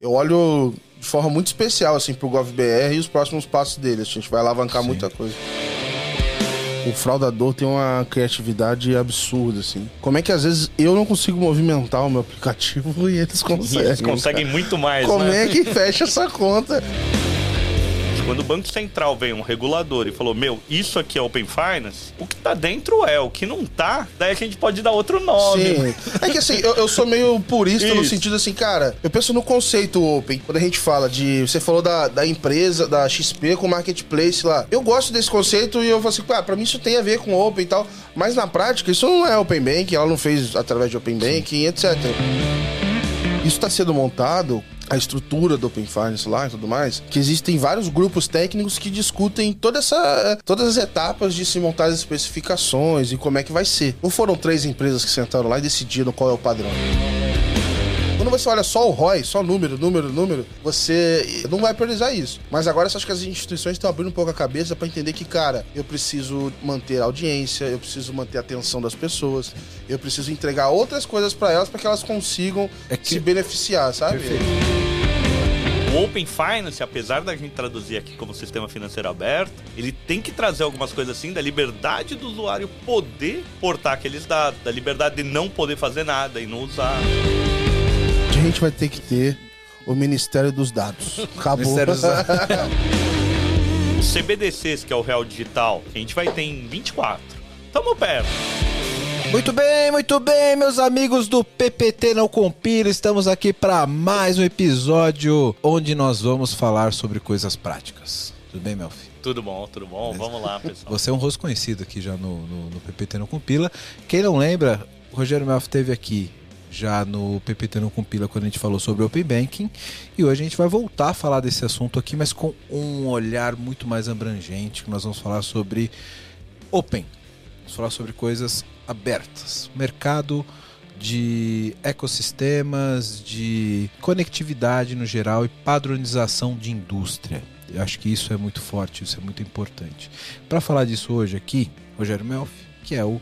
Eu olho de forma muito especial, assim, pro GovBR e os próximos passos dele. A gente vai alavancar Sim. muita coisa. O fraudador tem uma criatividade absurda, assim. Como é que às vezes eu não consigo movimentar o meu aplicativo e eles E conseguem? eles conseguem cara? muito mais, Como né? é que fecha essa conta? Quando o Banco Central veio um regulador e falou, meu, isso aqui é Open Finance, o que tá dentro é, o que não tá, daí a gente pode dar outro nome. Sim. É que assim, eu, eu sou meio purista no Isso. sentido assim, cara, eu penso no conceito open. Quando a gente fala de. Você falou da, da empresa, da XP com marketplace lá. Eu gosto desse conceito e eu falo assim, ah, pra mim isso tem a ver com open e tal. Mas na prática, isso não é open banking, ela não fez através de open banking, etc. Isso está sendo montado, a estrutura do Open Finance lá e tudo mais, que existem vários grupos técnicos que discutem toda essa, todas as etapas de se montar as especificações e como é que vai ser. Não foram três empresas que sentaram lá e decidiram qual é o padrão. Quando você olha só o ROI, só número, número, número, você não vai priorizar isso. Mas agora eu acho que as instituições estão abrindo um pouco a cabeça para entender que, cara, eu preciso manter a audiência, eu preciso manter a atenção das pessoas, eu preciso entregar outras coisas para elas para que elas consigam É que- se beneficiar, sabe? O Open Finance, apesar da gente traduzir aqui como sistema financeiro aberto, ele tem que trazer algumas coisas assim da liberdade do usuário poder portar aqueles dados, da liberdade de não poder fazer nada e não usar. A gente vai ter que ter o Ministério dos Dados. Acabou. Ministério dos Dados. Os CBDCs, que é o Real Digital, que a gente vai ter em 24. Tamo perto. Muito bem, muito bem, meus amigos do PPT Não Compila. Estamos aqui para mais um episódio onde nós vamos falar sobre coisas práticas. Tudo bem, Melfi? Tudo bom, tudo bom. Vamos lá, pessoal. Você é um rosto conhecido aqui já no, no, no PPT Não Compila. Quem não lembra, o Rogério Melfi esteve aqui já no PPT Não Compila quando a gente falou sobre Open Banking. E hoje a gente vai voltar a falar desse assunto aqui, mas com um olhar muito mais abrangente, nós vamos falar sobre Open. Vamos falar sobre coisas abertas. Mercado de ecossistemas, de conectividade no geral e padronização de indústria. Eu acho que isso é muito forte, isso é muito importante. Para falar disso hoje aqui, Rogério Melfi, que é o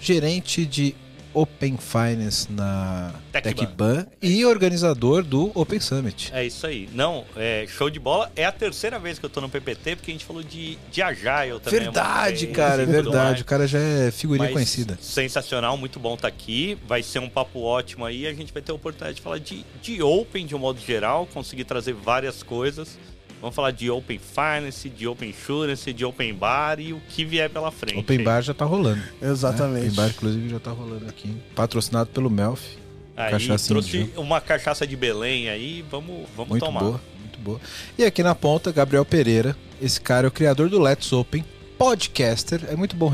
gerente de Open Finance na Tecban. TecBan e organizador do Open Summit. É isso aí. Não, é, show de bola. É a terceira vez que eu tô no PPT, porque a gente falou de, de Agile também. Verdade, cara, é verdade. O cara já é figurinha Mas conhecida. Sensacional, muito bom estar aqui. Vai ser um papo ótimo aí. A gente vai ter a oportunidade de falar de, de Open de um modo geral, conseguir trazer várias coisas. Vamos falar de Open Finance, de Open Insurance, de Open Bar e o que vier pela frente. Open Bar já tá rolando. né? Exatamente. Open Bar, inclusive, já tá rolando aqui. Patrocinado pelo Melfi. Aí Cachaça trouxe indígena. uma cachaça de Belém aí, vamos, vamos Muito tomar. boa, muito boa. E aqui na ponta, Gabriel Pereira. Esse cara é o criador do Let's Open, podcaster. É muito bom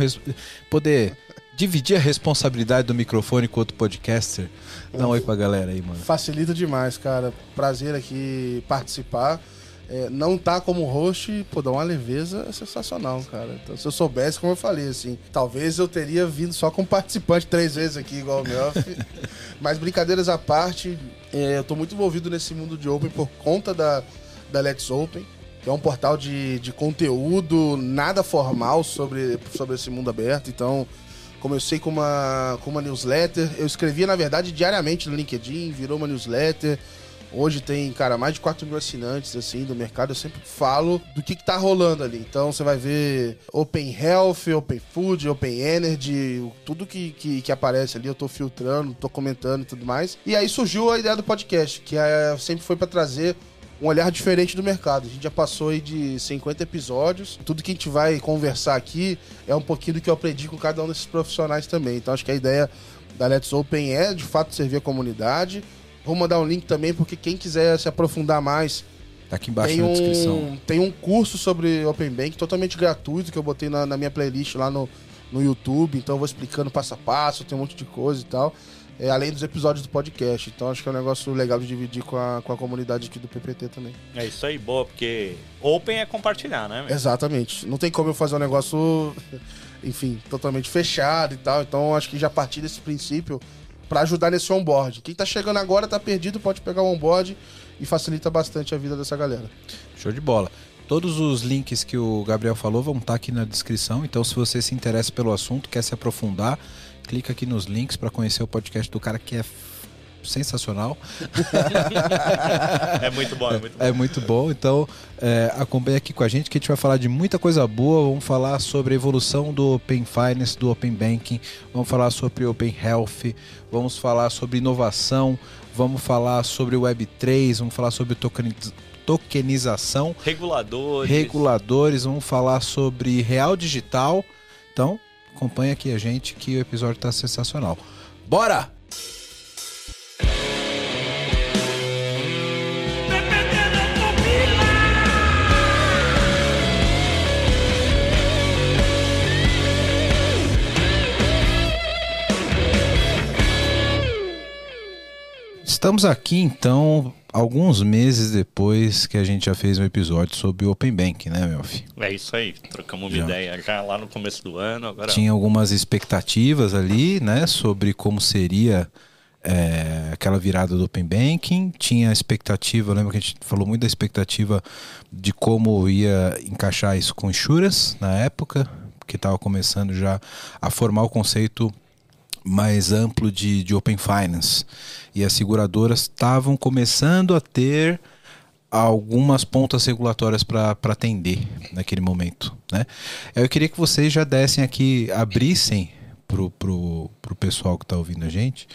poder dividir a responsabilidade do microfone com outro podcaster. Dá um oi pra galera aí, mano. Facilita demais, cara. Prazer aqui participar. É, não tá como host, pô, dá uma leveza sensacional, cara. Então, se eu soubesse, como eu falei, assim, talvez eu teria vindo só como participante três vezes aqui, igual o Melf. Mas brincadeiras à parte, é, eu tô muito envolvido nesse mundo de Open por conta da, da Let's Open, que é um portal de, de conteúdo nada formal sobre, sobre esse mundo aberto. Então, comecei com uma, com uma newsletter. Eu escrevia, na verdade, diariamente no LinkedIn, virou uma newsletter. Hoje tem, cara, mais de 4 mil assinantes, assim, do mercado. Eu sempre falo do que, que tá rolando ali. Então, você vai ver Open Health, Open Food, Open Energy, tudo que, que, que aparece ali, eu tô filtrando, tô comentando e tudo mais. E aí surgiu a ideia do podcast, que é, sempre foi para trazer um olhar diferente do mercado. A gente já passou aí de 50 episódios. Tudo que a gente vai conversar aqui é um pouquinho do que eu aprendi com cada um desses profissionais também. Então acho que a ideia da Let's Open é, de fato, servir a comunidade. Vou mandar um link também, porque quem quiser se aprofundar mais, Tá aqui embaixo tem na um, descrição. tem um curso sobre Open Bank totalmente gratuito que eu botei na, na minha playlist lá no, no YouTube. Então eu vou explicando passo a passo, tem um monte de coisa e tal. É, além dos episódios do podcast. Então acho que é um negócio legal de dividir com a, com a comunidade aqui do PPT também. É isso aí, boa, porque Open é compartilhar, né? meu? Exatamente. Não tem como eu fazer um negócio, enfim, totalmente fechado e tal. Então acho que já partir desse princípio para ajudar nesse onboard. Quem tá chegando agora tá perdido, pode pegar o onboard e facilita bastante a vida dessa galera. Show de bola. Todos os links que o Gabriel falou vão estar aqui na descrição. Então, se você se interessa pelo assunto, quer se aprofundar, clica aqui nos links para conhecer o podcast do cara que é sensacional. é muito bom, é muito bom. É muito bom. Então, é, acompanhe aqui com a gente que a gente vai falar de muita coisa boa. Vamos falar sobre a evolução do Open Finance, do Open Banking. Vamos falar sobre Open Health. Vamos falar sobre inovação. Vamos falar sobre Web3. Vamos falar sobre tokenização. Reguladores. Reguladores. Vamos falar sobre real digital. Então, acompanhe aqui a gente que o episódio está sensacional. Bora! Estamos aqui então alguns meses depois que a gente já fez um episódio sobre o Open Bank, né, meu filho? É isso aí, trocamos uma já. ideia já lá no começo do ano. Agora... Tinha algumas expectativas ali, né, sobre como seria é, aquela virada do Open Banking. Tinha expectativa, lembra que a gente falou muito da expectativa de como ia encaixar isso com insurance na época, que estava começando já a formar o conceito mais amplo de, de Open Finance. E as seguradoras estavam começando a ter algumas pontas regulatórias para atender naquele momento. Né? Eu queria que vocês já dessem aqui, abrissem para o pro, pro pessoal que está ouvindo a gente,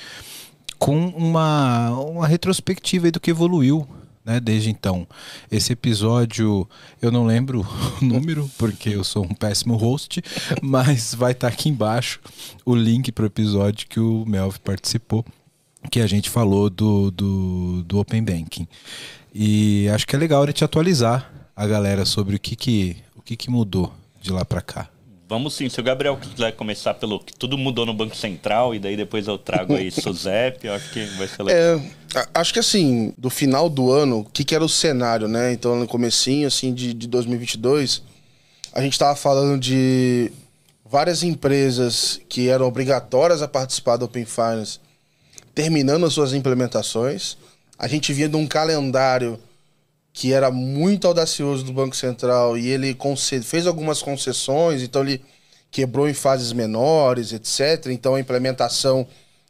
com uma, uma retrospectiva do que evoluiu né, desde então. Esse episódio, eu não lembro o número, porque eu sou um péssimo host, mas vai estar tá aqui embaixo o link para o episódio que o Melv participou, que a gente falou do, do, do Open Banking. E acho que é legal a gente atualizar a galera sobre o que, que, o que, que mudou de lá para cá. Vamos sim, se o Gabriel quiser começar pelo que tudo mudou no Banco Central e daí depois eu trago aí Suzep, eu acho que vai ser legal. É, acho que assim, do final do ano, o que, que era o cenário, né? Então no comecinho assim de, de 2022, a gente estava falando de várias empresas que eram obrigatórias a participar do Open Finance terminando as suas implementações. A gente via de um calendário que era muito audacioso do Banco Central e ele fez algumas concessões, então ele quebrou em fases menores, etc. Então a implementação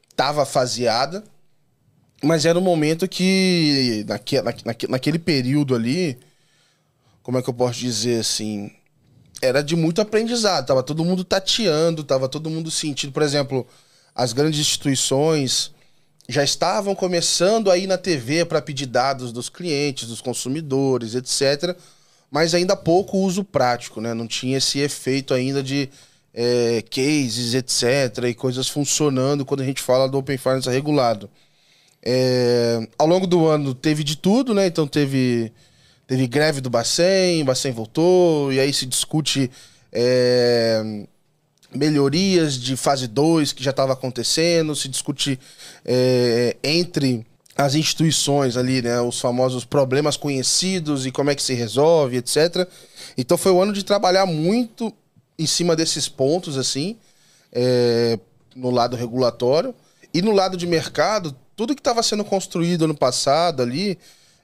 estava faseada, mas era um momento que, naque, naque, naquele período ali, como é que eu posso dizer assim, era de muito aprendizado, tava todo mundo tateando, tava todo mundo sentindo, por exemplo, as grandes instituições já estavam começando a ir na TV para pedir dados dos clientes, dos consumidores, etc. Mas ainda pouco uso prático, né? Não tinha esse efeito ainda de é, cases, etc. e coisas funcionando quando a gente fala do Open Finance regulado. É, ao longo do ano teve de tudo, né? Então teve, teve greve do Bacen, o Bacen voltou, e aí se discute. É, melhorias de fase 2 que já estava acontecendo, se discute é, entre as instituições ali, né, os famosos problemas conhecidos e como é que se resolve, etc. Então foi um ano de trabalhar muito em cima desses pontos, assim, é, no lado regulatório e no lado de mercado, tudo que estava sendo construído ano passado ali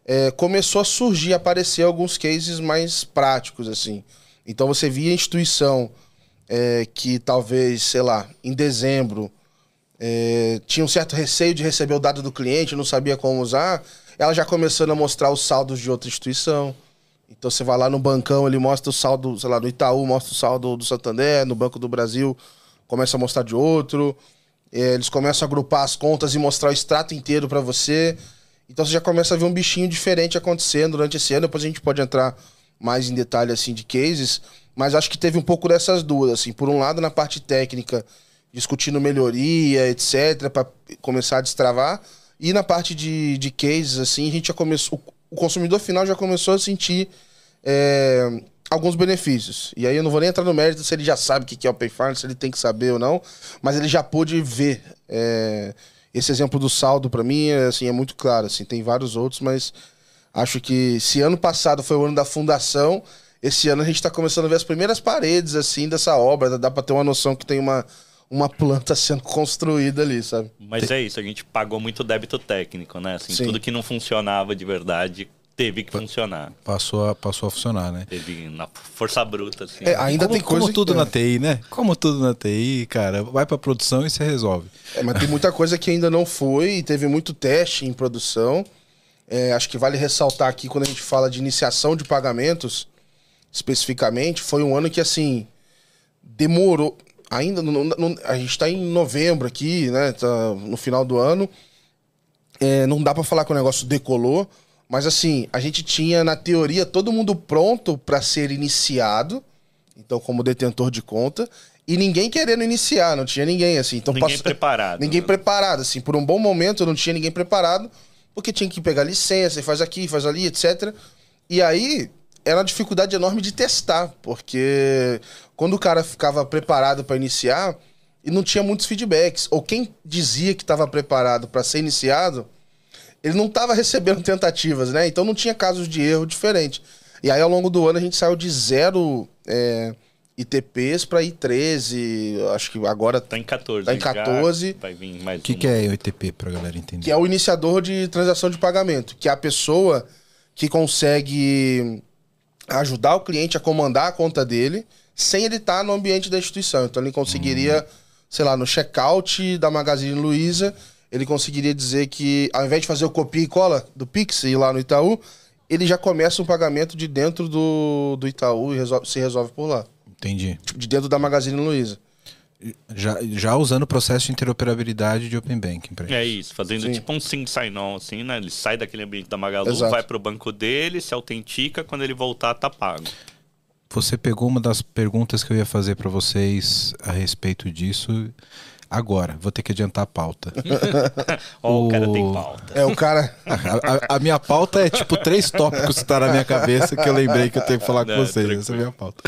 é, começou a surgir, aparecer alguns cases mais práticos, assim. Então você via a instituição é, que talvez, sei lá, em dezembro é, tinha um certo receio de receber o dado do cliente, não sabia como usar, ela já começando a mostrar os saldos de outra instituição. Então você vai lá no bancão, ele mostra o saldo, sei lá, no Itaú mostra o saldo do Santander, no Banco do Brasil começa a mostrar de outro. É, eles começam a agrupar as contas e mostrar o extrato inteiro para você. Então você já começa a ver um bichinho diferente acontecendo durante esse ano. Depois a gente pode entrar mais em detalhe assim de cases. Mas acho que teve um pouco dessas duas, assim. Por um lado, na parte técnica, discutindo melhoria, etc., para começar a destravar. E na parte de, de cases, assim, a gente já começou. O consumidor final já começou a sentir é, alguns benefícios. E aí eu não vou nem entrar no mérito se ele já sabe o que é o Payfarm, se ele tem que saber ou não, mas ele já pôde ver. É, esse exemplo do saldo, para mim, é, assim, é muito claro. Assim, tem vários outros, mas acho que se ano passado foi o ano da fundação, esse ano a gente está começando a ver as primeiras paredes, assim, dessa obra. Dá para ter uma noção que tem uma, uma planta sendo construída ali, sabe? Mas é isso, a gente pagou muito débito técnico, né? Assim, tudo que não funcionava de verdade teve que funcionar. Passou a, passou a funcionar, né? Teve na força bruta, assim. É, ainda como, tem coisa como tudo que... na TI, né? Como tudo na TI, cara, vai pra produção e você resolve. É, mas tem muita coisa que ainda não foi, e teve muito teste em produção. É, acho que vale ressaltar aqui quando a gente fala de iniciação de pagamentos, especificamente, foi um ano que assim demorou. Ainda não, não- a gente está em novembro aqui, né? Tá no final do ano. É, não dá para falar que o negócio decolou, mas assim a gente tinha na teoria todo mundo pronto para ser iniciado, então como detentor de conta e ninguém querendo iniciar, não tinha ninguém assim. Então Ninguém passou- preparado, Ninguém né? preparado assim. Por um bom momento não tinha ninguém preparado porque tinha que pegar licença, e faz aqui, faz ali, etc. E aí era uma dificuldade enorme de testar, porque quando o cara ficava preparado para iniciar e não tinha muitos feedbacks, ou quem dizia que estava preparado para ser iniciado, ele não estava recebendo tentativas, né? Então não tinha casos de erro diferente. E aí ao longo do ano a gente saiu de zero é, ITPs para I13, acho que agora Tá em 14. Tá em já 14. vai vir mais O que, um. que é OITP pra galera entender? que é o iniciador de transação de pagamento, que é a pessoa que consegue ajudar o cliente a comandar a conta dele sem ele estar no ambiente da instituição. Então ele conseguiria, sei lá, no checkout da Magazine Luiza, ele conseguiria dizer que ao invés de fazer o copia e cola do Pix e ir lá no Itaú, ele já começa um pagamento de dentro do, do Itaú e resolve- se resolve por lá. Entendi. Tipo, de dentro da Magazine Luiza. Já, já usando o processo de interoperabilidade de Open Banking pra É isso, fazendo Sim. tipo um sync sign-on, assim, né? Ele sai daquele ambiente da Magalu, Exato. vai pro banco dele, se autentica, quando ele voltar, tá pago. Você pegou uma das perguntas que eu ia fazer pra vocês a respeito disso agora. Vou ter que adiantar a pauta. Ó, o cara tem O- pauta. É, o cara. A, a- a minha pauta é tipo três tópicos que tá na minha cabeça que eu lembrei que eu tenho que falar com Não, vocês. tranquilo. Essa é a minha pauta.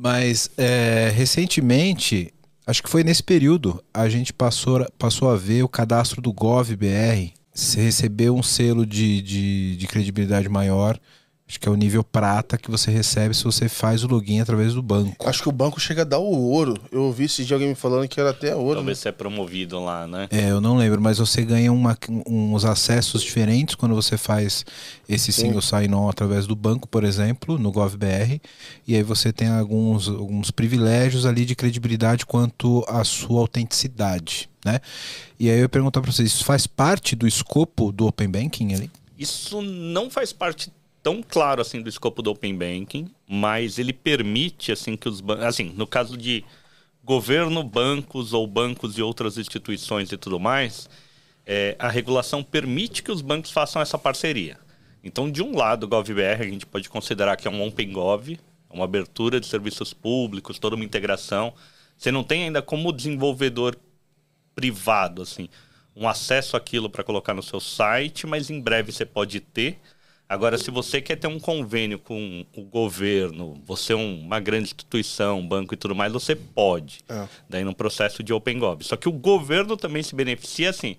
Mas é, recentemente, acho que foi nesse período, a gente passou, passou a ver o cadastro do GovBR. Você recebeu um selo de, de, de credibilidade maior. Acho que é o nível prata que você recebe se você faz o login através do banco. Acho que o banco chega a dar o ouro. Eu ouvi esse dia alguém me falando que era até ouro. né? Talvez você é promovido lá, né? É, eu não lembro, mas você ganha uma- uns acessos diferentes quando você faz esse Sim. single sign-on através do banco, por exemplo, no GovBR, e aí você tem alguns, alguns privilégios ali de credibilidade quanto à sua autenticidade, né? E aí eu ia perguntar para vocês, isso faz parte do escopo do Open Banking ali? Isso não faz parte tão claro assim do escopo do Open Banking, mas ele permite assim que os bancos, assim, no caso de governo, bancos ou bancos e outras instituições e tudo mais, é, a regulação permite que os bancos façam essa parceria. Então, de um lado, o GovBR a gente pode considerar que é um Open Gov, uma abertura de serviços públicos, toda uma integração. Você não tem ainda como desenvolvedor privado, assim, um acesso àquilo para colocar no seu site, mas em breve você pode ter. Agora, se você quer ter um convênio com o governo, você é um- uma grande instituição, banco e tudo mais, você pode. É. Daí no processo de Open Gov. Só que o governo também se beneficia assim.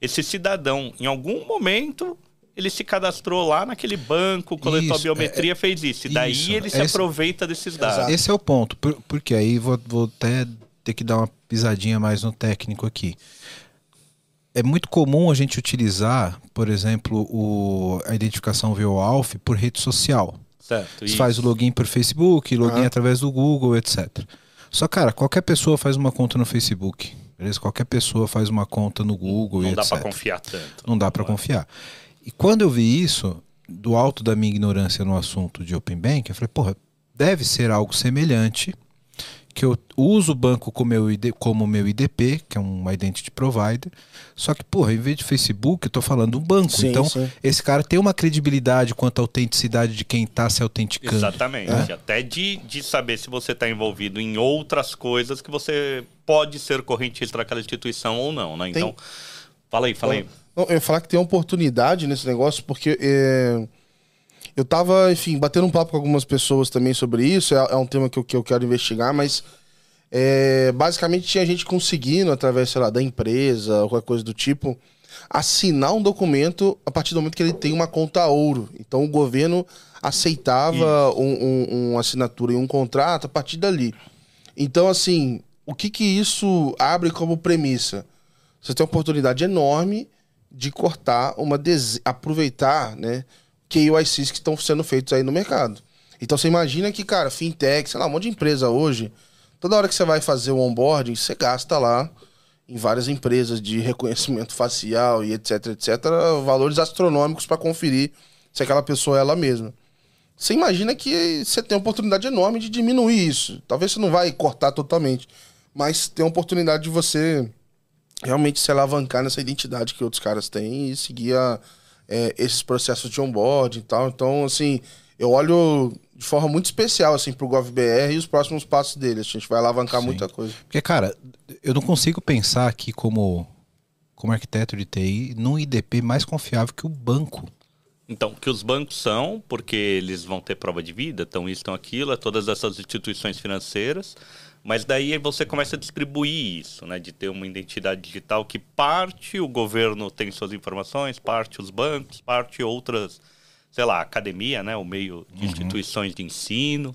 Esse cidadão, em algum momento, ele se cadastrou lá naquele banco, coletou Isso, a biometria, fez isso. E daí isso, ele se esse- aproveita desses dados. Esse é o ponto, por- porque aí vou, vou até ter que dar uma pisadinha mais no técnico aqui. É muito comum a gente utilizar, por exemplo, o, a identificação via OAuth por rede social. Certo. Você isso. faz o login por Facebook, login Ah. através do Google, etc. Só, cara, qualquer pessoa faz uma conta no Facebook. Beleza? Qualquer pessoa faz uma conta no Google, Não e dá para confiar tanto. Não dá para confiar. E quando eu vi isso, do alto da minha ignorância no assunto de Open Bank, eu falei, porra, deve ser algo semelhante, que eu uso o banco como meu, ID, como meu IDP, que é um Identity Provider, só que, porra, em vez de Facebook, eu tô falando um banco. Sim, então, sim. esse cara tem uma credibilidade quanto à autenticidade de quem tá se autenticando. Exatamente. É. Até de, de saber se você está envolvido em outras coisas que você pode ser correntista daquela instituição ou não, né? Então, fala aí, fala aí. Não, eu ia falar que tem uma oportunidade nesse negócio, porque é, eu tava, enfim, batendo um papo com algumas pessoas também sobre isso, é, é um tema que eu, que eu quero investigar, mas é, basicamente tinha gente conseguindo, através, sei lá, da empresa, ou qualquer coisa do tipo, assinar um documento a partir do momento que ele tem uma conta ouro. Então o governo aceitava um, um- uma assinatura e um contrato a partir dali. Então, assim, o que que isso abre como premissa? Você tem uma oportunidade enorme de cortar uma des... aproveitar, né? KYCs que estão sendo feitos aí no mercado. Então você imagina que, cara, fintech, sei lá, um monte de empresa hoje, toda hora que você vai fazer o onboarding, você gasta lá em várias empresas de reconhecimento facial e etc, etc, valores astronômicos para conferir se aquela pessoa é ela mesma. Você imagina que você tem uma oportunidade enorme de diminuir isso. Talvez você não vai cortar totalmente, mas tem a oportunidade de você realmente se alavancar nessa identidade que outros caras têm e seguir a, é, esses processos de onboarding e tal. Então, assim, eu olho de forma muito especial assim pro GovBR e os próximos passos dele. A gente vai alavancar Sim. muita coisa. Porque, cara, eu não consigo pensar aqui como, como arquiteto de TI num IDP mais confiável que o banco. Então, que os bancos são, porque eles vão ter prova de vida, então isso, então aquilo, é todas essas instituições financeiras. Mas daí você começa a distribuir isso, né? De ter uma identidade digital que parte o governo tem suas informações, parte os bancos, parte outras sei lá, academia, né? O meio de uhum. instituições de ensino.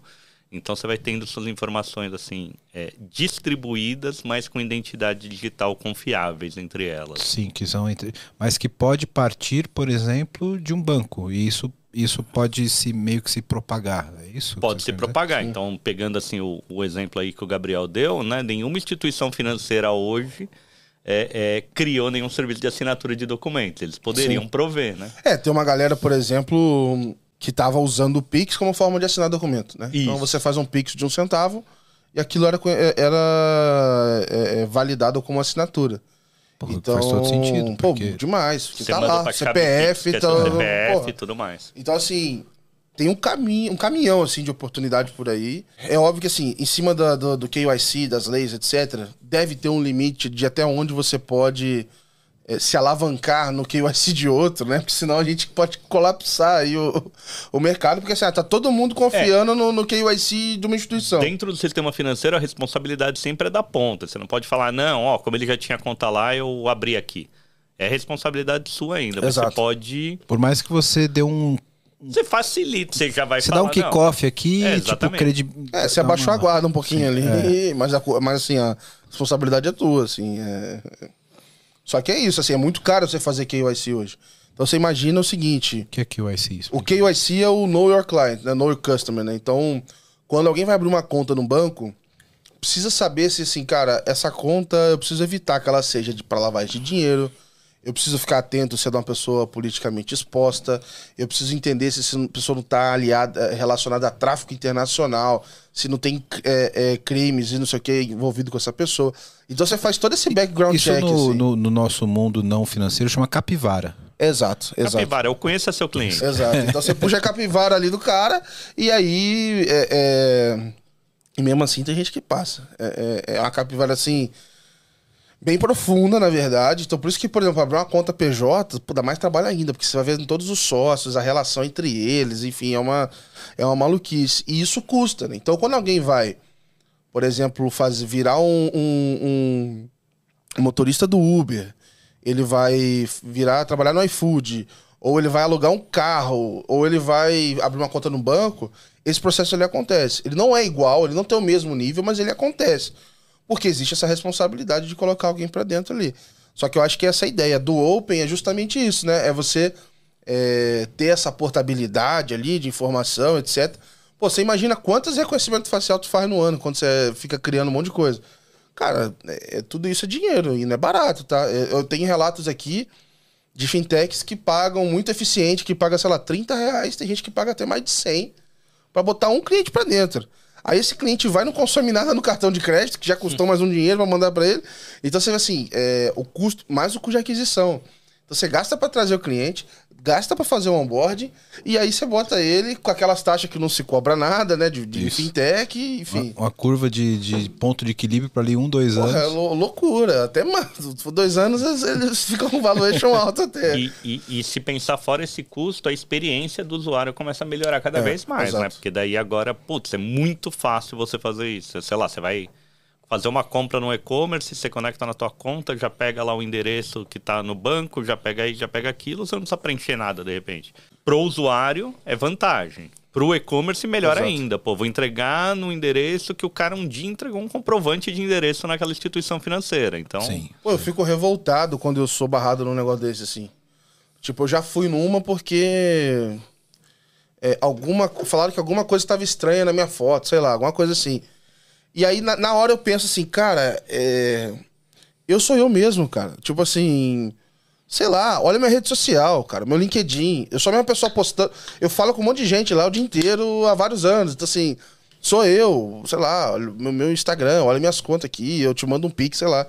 Então você vai tendo suas informações assim é, distribuídas, mas com identidade digital confiáveis entre elas. Sim, que são entre, mas que pode partir, por exemplo, de um banco e isso isso pode se meio que se propagar, é isso? Pode se propagar. Dizer? Então pegando assim o, o exemplo aí que o Gabriel deu, né? Nenhuma instituição financeira hoje é, é, criou nenhum serviço de assinatura de documentos. Eles poderiam Sim. prover, né? É, tem uma galera, por exemplo, que estava usando o Pix como forma de assinar documento, né? Então, Isso. Então você faz um Pix de um centavo e aquilo era, era é, é, validado como assinatura. Porra, então, faz todo sentido. Porque... Pô, demais. Porque tá lá, CPF, então, CPF e tudo mais. Então, assim, tem um caminho, um caminhão assim de oportunidade por aí. É óbvio que assim, em cima do, do, do KYC, das leis, etc, deve ter um limite de até onde você pode é, se alavancar no KYC de outro, né? Porque senão a gente pode colapsar aí o, o mercado, porque assim, ah, tá todo mundo confiando é. no, no KYC de uma instituição. Dentro do sistema financeiro, a responsabilidade sempre é da ponta. Você não pode falar, não, ó, como ele já tinha conta lá, eu abri aqui. É responsabilidade sua ainda. Exato. Você pode. Por mais que você dê um você facilita, você já vai Você dá um kickoff aqui, é, tipo, credi... É, você abaixou a guarda um pouquinho Sim, ali, é. mas, a, mas assim, a responsabilidade é tua, assim. É... Só que é isso, assim, é muito caro você fazer KYC hoje. Então você imagina o seguinte... O que é KYC? O KYC é o Know Your Client, né? Know Your Customer, né? Então, quando alguém vai abrir uma conta no banco, precisa saber se, assim, cara, essa conta, eu preciso evitar que ela seja de, para lavagem de dinheiro, eu preciso ficar atento se é de uma pessoa politicamente exposta. Eu preciso entender se essa pessoa não está aliada, eh, relacionada a tráfico internacional, se não tem é, é, crimes e não sei o que envolvido com essa pessoa. Então você faz todo esse background Isso check. Isso no, assim. no, no, nosso mundo não financeiro chama capivara. Exato, exato. Capivara, eu conheço seu cliente. Exato. Então você puxa a capivara ali do cara e aí. É, e mesmo assim tem gente que passa. É, é, é uma capivara assim bem profunda, na verdade. Então, por isso que, por exemplo, abrir uma conta PJ, pô, dá mais trabalho ainda, porque você vai ver todos os sócios, a relação entre eles, enfim, é uma, é uma maluquice. E isso custa, né? Então, quando alguém vai, por exemplo, fazer, virar um, um, um motorista do Uber, ele vai virar, trabalhar no iFood, ou ele vai alugar um carro, ou ele vai abrir uma conta no banco, esse processo ele acontece. Ele não é igual, ele não tem o mesmo nível, mas ele acontece. Porque existe essa responsabilidade de colocar alguém para dentro ali. Só que eu acho que essa ideia do Open é justamente isso, né? É você é, ter essa portabilidade ali de informação, etc. Pô, você imagina quantos reconhecimentos facial tu faz no ano quando você fica criando um monte de coisa. Cara, é, é tudo isso é dinheiro e não é barato, tá? É, eu tenho relatos aqui de fintechs que pagam muito eficiente, que paga, sei lá, 30 reais. Tem gente que paga até mais de 100 para botar um cliente para dentro. Aí esse cliente vai, não consome nada no cartão de crédito, que já custou mais um dinheiro para mandar para ele. Então você vê assim, é, o custo, mais o custo de aquisição. Então você gasta para trazer o cliente, gasta para fazer o onboard e aí você bota ele com aquelas taxas que não se cobra nada, né? De, de fintech, enfim. Uma, uma curva de, de, ponto de equilíbrio para ali um, dois Porra, anos. É loucura. Até mais. Dois anos eles ficam com valuation alto até. E, e, e, se pensar fora esse custo, a experiência do usuário começa a melhorar cada é, vez mais, né? exato. né? Porque daí agora, putz, é muito fácil você fazer isso. Sei lá, você vai fazer uma compra no e-commerce, você conecta na tua conta, já pega lá o endereço que está no banco, já pega aí, já pega aquilo, você não precisa preencher nada de repente. Pro usuário é vantagem. Pro e-commerce, melhor Exato. ainda. Pô, vou entregar no endereço que o cara um dia entregou um comprovante de endereço naquela instituição financeira. Então. Sim. Pô, eu fico revoltado quando eu sou barrado num negócio desse, assim. Tipo, eu já fui numa porque é, alguma, falaram que alguma coisa estava estranha na minha foto, sei lá, alguma coisa assim. E aí, na, na hora, eu penso assim, cara, é, eu sou eu mesmo, cara. Tipo assim, sei lá, olha minha rede social, cara, meu LinkedIn. Eu sou a mesma pessoa postando. Eu falo com um monte de gente lá o dia inteiro há vários anos. Então, assim, sou eu, sei lá, meu, meu Instagram, olha minhas contas aqui, eu te mando um pix, sei lá.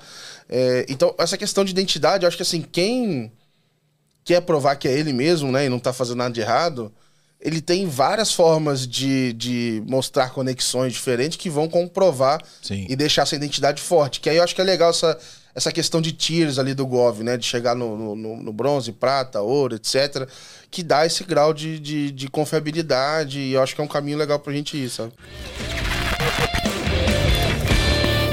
É, então, essa questão de identidade, eu acho que assim, quem quer provar que é ele mesmo, né, e não tá fazendo nada de errado, ele tem várias formas de, de mostrar conexões diferentes que vão comprovar Sim. e deixar essa identidade forte. Que aí eu acho que é legal essa, essa questão de tiers ali do Gov, né? De chegar no, no, no bronze, prata, ouro, etc. Que dá esse grau de, de, de confiabilidade e eu acho que é um caminho legal pra gente ir, sabe?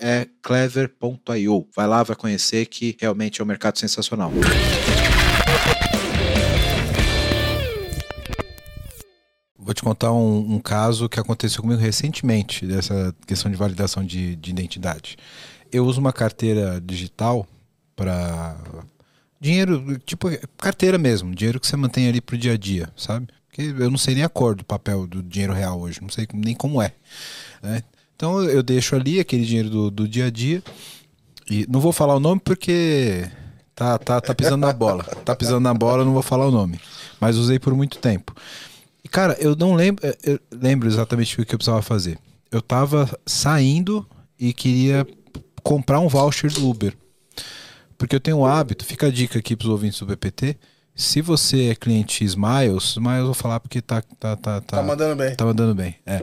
é clever.io. Vai lá, vai conhecer que realmente é um mercado sensacional. Vou te contar um, um, caso que aconteceu comigo recentemente, dessa questão de validação de, de identidade. Eu uso uma carteira digital para dinheiro, tipo carteira mesmo, dinheiro que você mantém ali pro dia a dia, sabe? Porque eu não sei nem a cor do papel do dinheiro real hoje, não sei nem como é. Né? Então eu deixo ali aquele dinheiro do, do dia a dia. E não vou falar o nome porque tá, tá, tá pisando na bola. Tá pisando na bola, não vou falar o nome. Mas usei por muito tempo. E, cara, eu não lembro, eu lembro exatamente o que eu precisava fazer. Eu tava saindo e queria comprar um voucher do Uber. Porque eu tenho o hábito, fica a dica aqui pros ouvintes do PPT. Se você é cliente Smiles, Smiles eu vou falar porque tá, tá, tá, tá, Tá mandando bem. Tá mandando bem. É.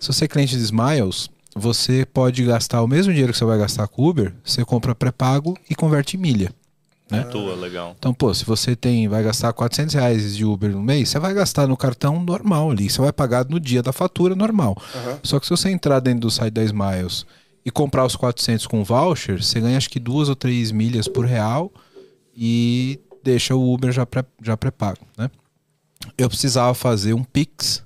Se você é cliente de Smiles, você pode gastar o mesmo dinheiro que você vai gastar com Uber, você compra pré-pago e converte em milha. Né? Tua, legal. Então, pô, se você tem, vai gastar 400 reais de Uber no mês, você vai gastar no cartão normal ali. Você vai pagar no dia da fatura normal. Aham. Só que se você entrar dentro do site da Smiles e comprar os 400 com voucher, você ganha acho que duas ou três milhas por real e deixa o Uber já pré- já pré-pago, né? Eu precisava fazer um Pix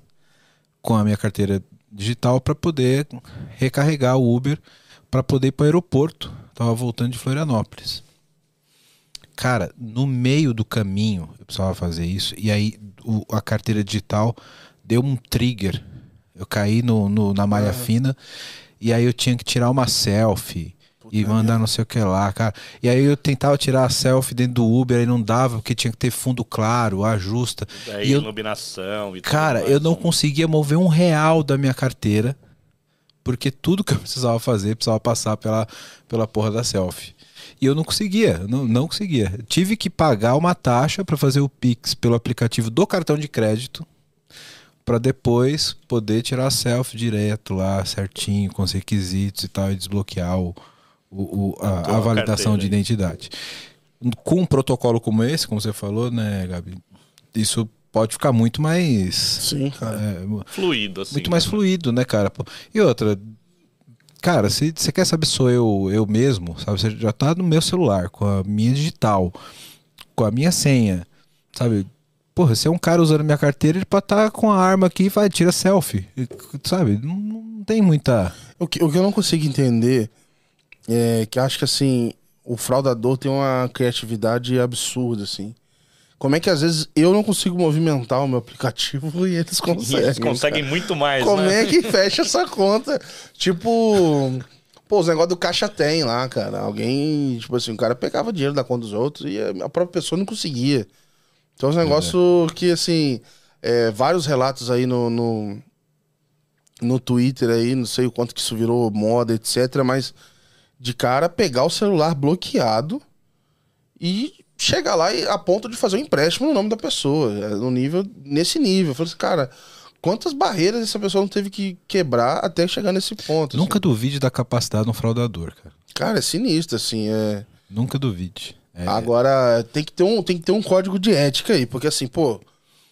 com a minha carteira digital para poder recarregar o Uber para poder ir para o aeroporto. Tava voltando de Florianópolis. Cara, no meio do caminho eu precisava fazer isso e aí o- a carteira digital deu um trigger. Eu caí no, no- na malha fina e aí eu tinha que tirar uma selfie e mandar não sei o que lá, cara. E aí eu tentava tirar a selfie dentro do Uber e não dava porque tinha que ter fundo claro, ajusta. Daí E eu- iluminação e tudo Cara, eu não conseguia mover um real da minha carteira, porque tudo que eu precisava fazer precisava passar pela, pela porra da selfie. E eu não conseguia, não, não conseguia. Tive que pagar uma taxa para fazer o Pix pelo aplicativo do cartão de crédito, para depois poder tirar a selfie direto lá, certinho, com os requisitos e tal, e desbloquear o, o- o- a, a validação carteira de aí. identidade. Com um protocolo como esse, como você falou, né, Gabi? Isso pode ficar muito mais. Sim, cara. é, Fluido, assim. muito mais né? fluido, né, cara? E outra, cara, se você quer saber sou eu eu mesmo, sabe? Você já tá no meu celular, com a minha digital, com a minha senha, sabe? Porra, se é um cara usando minha carteira, ele pode estar com a arma aqui e vai, tira selfie. Sabe? Não, não tem muita. O que, o que eu não consigo entender é que acho que assim, o fraudador tem uma criatividade absurda, assim. Como é que às vezes eu não consigo movimentar o meu aplicativo e eles E conseguem? eles conseguem muito mais, Como né? é que fecha essa conta? Tipo, pô, os negócios do caixa tem lá, cara. Alguém, tipo assim, o cara pegava dinheiro da conta dos outros e a própria pessoa não conseguia. Então, é um negócio que, assim, é, vários relatos aí no, no, no Twitter aí, não sei o quanto que isso virou moda, etc. Mas de cara pegar o celular bloqueado e chegar lá e, a ponto de fazer um empréstimo no nome da pessoa. é, No nível, nesse nível. Eu falei assim, cara, quantas barreiras essa pessoa não teve que quebrar até chegar nesse ponto. Nunca assim. duvide da capacidade de um fraudador, cara. Cara, é sinistro, assim. É... Nunca duvide. É, Agora, tem que, ter um, tem que ter um código de ética aí, porque assim, pô,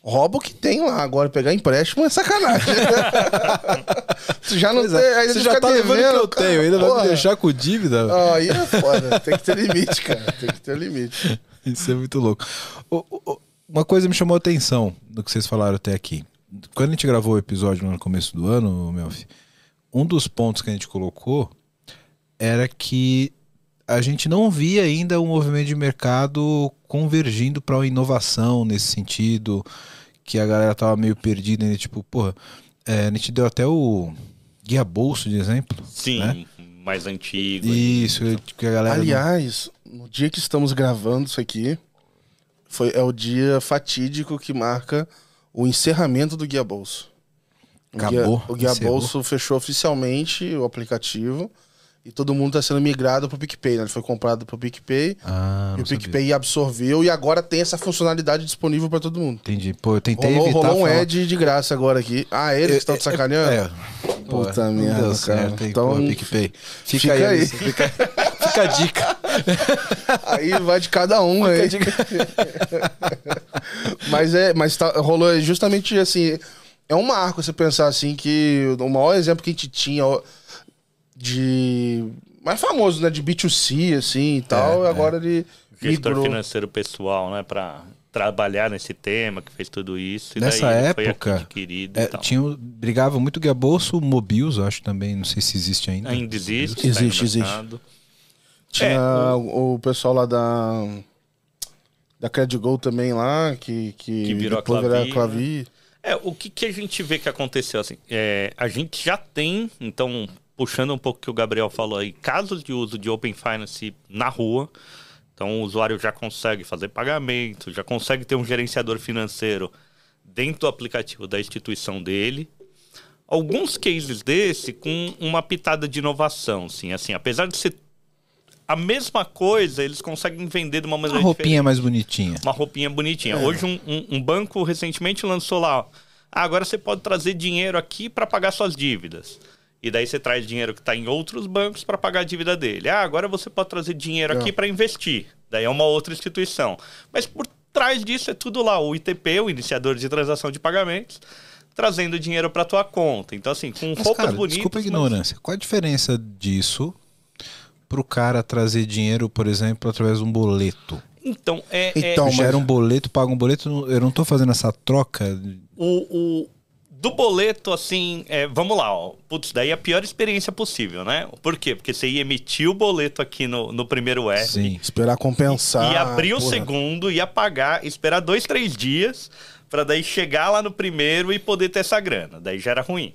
rouba o que tem lá. Agora, pegar empréstimo é sacanagem. tu já não Pois tem. é, Aí Você já tá levando o que eu tenho, ainda vai me deixar com dívida? Ah, aí é foda. Tem que ter limite, cara. Tem que ter limite. Isso é muito louco. Uma coisa me chamou a atenção do que vocês falaram até aqui. Quando a gente gravou o episódio no começo do ano, Melfi, um dos pontos que a gente colocou era que a gente não via ainda um movimento de mercado convergindo para uma inovação nesse sentido, que a galera tava meio perdida ainda, tipo, porra, é, a gente deu até o guia bolso de exemplo. Sim, né? mais antigo. Isso, que a galera. não- Aliás, no dia que estamos gravando isso aqui, foi, é o dia fatídico que marca o encerramento do Guia Bolso. O Acabou, Guia, o Guia encerrou. Bolso fechou oficialmente o aplicativo e todo mundo está sendo migrado para o PicPay. Né? Ele foi comprado para o PicPay Ah, e o sabia. PicPay absorveu e agora tem essa funcionalidade disponível para todo mundo. Entendi. Pô, eu tentei Rolou, evitar rolou um falar- Ed de graça agora aqui. Ah, eles estão te sacaneando? É. Puta Pô, não merda, deu cara. certo? Então, Pô, PicPay. Fica, fica aí. aí. Fica, fica a dica. Aí vai de cada um aí. mas é, mas tá, rolou justamente assim. É um marco você pensar assim que o maior exemplo que a gente tinha ó, de mais famoso, né, de B2C assim e tal, É, agora ele Gestor migrou. financeiro pessoal, né? Pra trabalhar nesse tema, que fez tudo isso. E Nessa daí ele foi época, adquirido É, e tal. tinha, brigava muito Guia Bolso, Mobius, acho também. Não sei se existe ainda. Ainda existe. tá Existe, no existe. Tinha É, o... o pessoal lá da da Credigo também lá que que, Que virou a Clavi, Clavi. É, o que, que a gente vê que aconteceu assim? É, a gente já tem, então, puxando um pouco o que o Gabriel falou aí, casos de uso de Open Finance na rua. Então, o usuário já consegue fazer pagamento, já consegue ter um gerenciador financeiro dentro do aplicativo da instituição dele. Alguns cases desse com uma pitada de inovação, sim. Assim, apesar de ser a mesma coisa, eles conseguem vender de uma Uma maneira roupinha diferente mais bonitinha. uma roupinha bonitinha. Hoje um, um- um banco recentemente lançou lá, ó, ah, agora você pode trazer dinheiro aqui para pagar suas dívidas. E daí você traz dinheiro que está em outros bancos para pagar a dívida dele. Ah, agora você pode trazer dinheiro aqui É. para investir. Daí é uma outra instituição. Mas por trás disso é tudo lá, o ITP, o iniciador de transação de pagamentos, trazendo dinheiro para tua conta. Então assim, com Mas, roupas cara, bonitas. desculpa a mas- ignorância. Qual a diferença disso pro cara trazer dinheiro, por exemplo, através de um boleto? Então, é, é- Então, mas- Gera um boleto, paga um boleto. Eu não tô fazendo essa troca. o, o- do boleto, assim, é, vamos lá, ó. Putz, daí é a pior experiência possível, né? Por quê? Porque você ia emitir o boleto aqui no, no primeiro app, Sim. Esperar compensar. e abrir o porra. segundo, ia pagar, esperar dois, três dias, pra daí chegar lá no primeiro e poder ter essa grana. Daí já era ruim.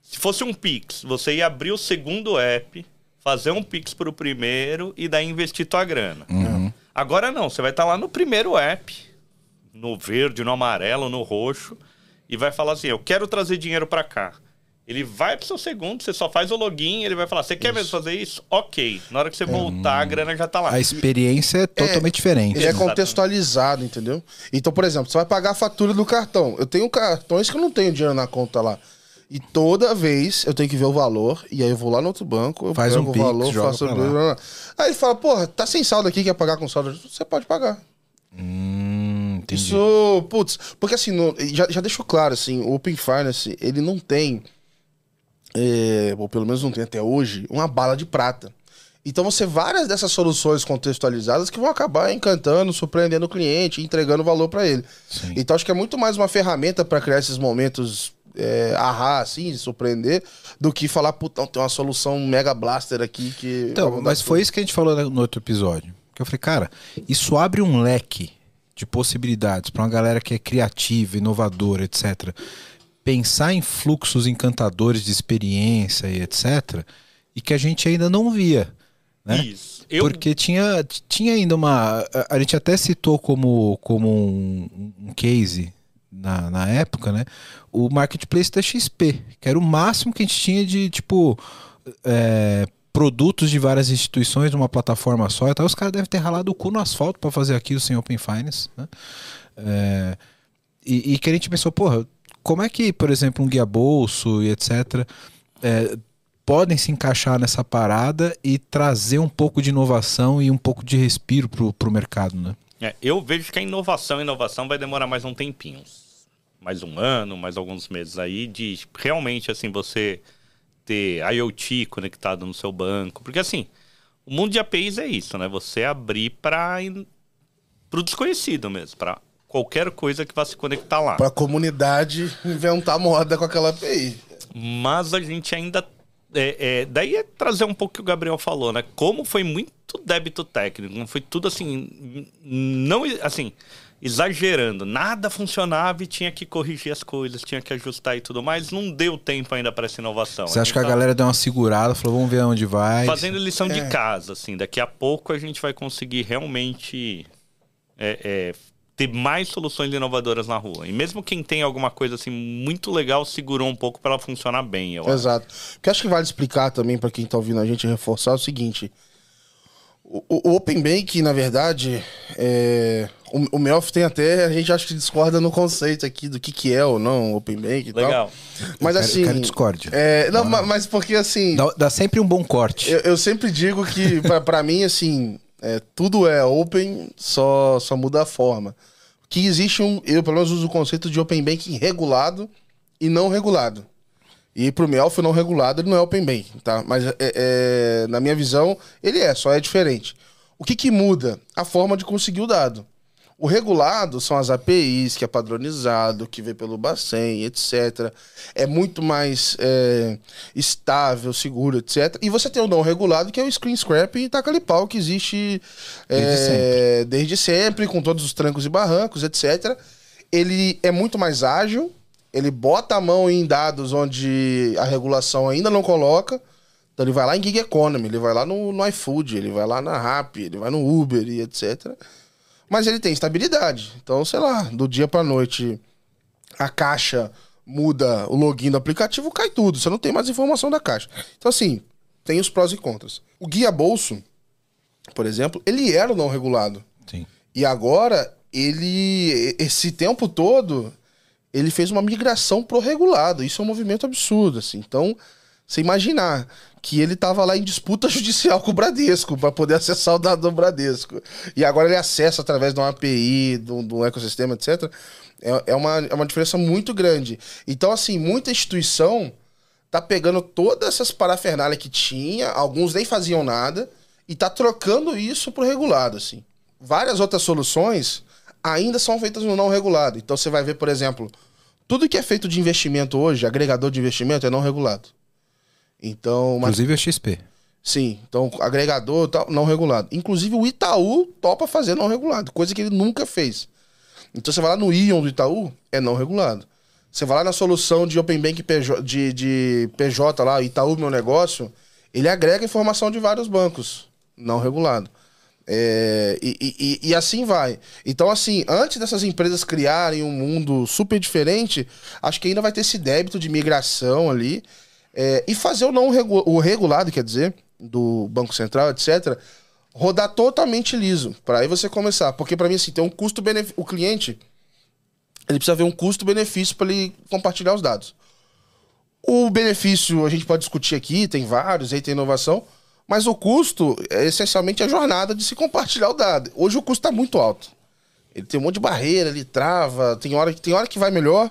Se fosse um Pix, você ia abrir o segundo app, fazer um Pix pro primeiro e daí investir tua grana. Agora não, você vai estar lá no primeiro app, no verde, no amarelo, no roxo, e vai falar assim: Eu quero trazer dinheiro pra cá. Ele vai pro seu segundo, você só faz o login, ele vai falar: Você quer mesmo fazer isso? Ok. Na hora que você voltar, a grana já tá lá. A experiência é totalmente diferente. Ele é Exatamente. contextualizado, entendeu? Então, por exemplo, você vai pagar a fatura do cartão. Eu tenho cartões que eu não tenho dinheiro na conta lá. E toda vez eu tenho que ver o valor, e aí eu vou lá no outro banco, eu Faz pego um o Pix, valor, joga faço... pra lá. Aí ele fala, porra, tá sem saldo aqui, quer pagar com saldo? Você pode pagar. Hum, entendi. Isso, putz, porque assim, no- já, já deixou claro, assim, o Open Finance, ele não tem, é, ou pelo menos não tem até hoje, uma bala de prata. Então você várias dessas soluções contextualizadas que vão acabar encantando, surpreendendo o cliente, entregando valor para ele. Sim. Então acho que é muito mais uma ferramenta para criar esses momentos é, ahá, assim, surpreender, do que falar, putão, tem uma solução mega blaster aqui que. Então, mas foi tudo. isso que a gente falou no outro episódio. Que eu falei, cara, isso abre um leque de possibilidades para uma galera que é criativa, inovadora, etc. Pensar em fluxos encantadores de experiência e etc. E que a gente ainda não via. Né? Isso. Eu, Porque tinha, tinha ainda uma. A, a gente até citou como, como um, um case na, na época, né? O marketplace da XP, que era o máximo que a gente tinha de, tipo, é, produtos de várias instituições numa plataforma só e tal. Os caras devem ter ralado o cu no asfalto para fazer aquilo sem Open Finance, né? É, e, e que a gente pensou, porra, como é que, por exemplo, um guia bolso e etc. é, podem se encaixar nessa parada e trazer um pouco de inovação e um pouco de respiro pro, mercado, né? É, eu vejo que a inovação, a inovação vai demorar mais um tempinho. Mais um ano, mais alguns meses aí, de realmente assim, você ter IoT conectado no seu banco. Porque assim, o mundo de APIs é isso, né? Você abrir para o desconhecido mesmo, para qualquer coisa que vá se conectar lá. Para a comunidade inventar moda com aquela API. Mas a gente ainda é, é, daí é trazer um pouco o que o Gabriel falou, né? Como foi muito débito técnico, não foi tudo assim, não assim, exagerando, nada funcionava e tinha que corrigir as coisas, tinha que ajustar e tudo mais, não deu tempo ainda para essa inovação. Você acha que a galera deu uma segurada, falou, vamos ver onde vai? Fazendo lição é. de casa, assim, daqui a pouco a gente vai conseguir realmente é, é ter mais soluções inovadoras na rua. E mesmo quem tem alguma coisa assim muito legal, segurou um pouco para ela funcionar bem. Eu Exato. O que acho que vale explicar também para quem está ouvindo a gente reforçar é o seguinte. O, o Open Bank, na verdade, é... o, o Melf tem até, a gente acha que discorda no conceito aqui do que, que é ou não Open Bank e Legal. tal. Mas quero, assim. Quero discórdia. É, não, ah. mas porque assim. Dá, dá, sempre um bom corte. Eu, eu sempre digo que, para mim, assim, é, tudo é open, só, só muda a forma. Que existe um. Eu, pelo menos, uso o conceito de Open Banking regulado e não regulado. E pro Melf não regulado, ele não é Open Banking, tá? Mas é, é, na minha visão, ele é, só é diferente. O que, que muda? A forma de conseguir o dado. O regulado são as APIs, que é padronizado, que vem pelo Bacen, etc. É muito mais é, estável, seguro, etc. E você tem o não regulado, que é o screen scrap e taca pau, que existe é, desde, sempre. desde sempre, com todos os trancos e barrancos, etc. Ele é muito mais ágil, ele bota a mão em dados onde a regulação ainda não coloca. Então ele vai lá em gig economy, ele vai lá no, no iFood, ele vai lá na Rappi, ele vai no Uber e etc mas ele tem estabilidade. Então, sei lá, do dia para noite a caixa muda o login do aplicativo, cai tudo. Você não tem mais informação da caixa. Então, assim, tem os prós e contras. O guia bolso, por exemplo, ele era não regulado. Sim. E agora, ele, esse tempo todo, ele fez uma migração pro regulado. Isso é um movimento absurdo, assim. Então, você imaginar que ele estava lá em disputa judicial com o Bradesco para poder acessar o dado do Bradesco. E agora ele acessa através de uma API, de um, ecossistema, etc. É, é, uma, é uma diferença muito grande. Então, assim, muita instituição tá pegando todas essas parafernálias que tinha, alguns nem faziam nada, e tá trocando isso pro regulado, assim. Várias outras soluções ainda são feitas no não regulado. Então você vai ver, por exemplo, tudo que é feito de investimento hoje, agregador de investimento, é não regulado. Então, Inclusive mas... a XP. Sim, então agregador tal, não regulado. Inclusive o Itaú topa fazer não regulado, coisa que ele nunca fez. Então você vai lá no Ion do Itaú, é não regulado. Você vai lá na solução de Open Bank PJ, de, de PJ lá, Itaú Meu Negócio, ele agrega informação de vários bancos, não regulado. É, e, e, e, assim vai. Então, assim, antes dessas empresas criarem um mundo super diferente, acho que ainda vai ter esse débito de migração ali. É, e fazer o não regu o regulado, quer dizer, do Banco Central, etc., rodar totalmente liso. Para aí você começar. Porque para mim, assim, tem um custo-benefício. O cliente, ele precisa ver um custo-benefício para ele compartilhar os dados. O benefício a gente pode discutir aqui, tem vários, aí tem inovação, mas o custo é essencialmente a jornada de se compartilhar o dado. Hoje o custo está muito alto. Ele tem um monte de barreira, ele trava, tem hora, tem hora que vai melhor,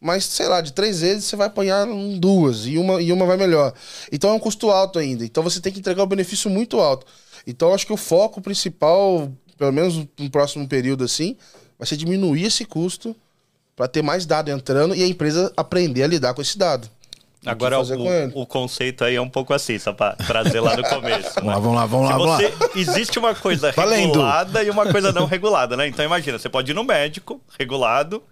mas sei lá, de três vezes você vai apanhar duas e uma, e uma vai melhor. Então é um custo alto ainda. Então você tem que entregar um benefício muito alto. Então acho que o foco principal, pelo menos no próximo período assim, vai ser diminuir esse custo para ter mais dado entrando e a empresa aprender a lidar com esse dado. Agora, o, o, conceito aí é um pouco assim, só para trazer lá no começo. vamos lá, vamos lá, vamos lá, vamos você, lá. Existe uma coisa regulada e uma coisa não regulada, né? Então imagina, você pode ir no médico regulado,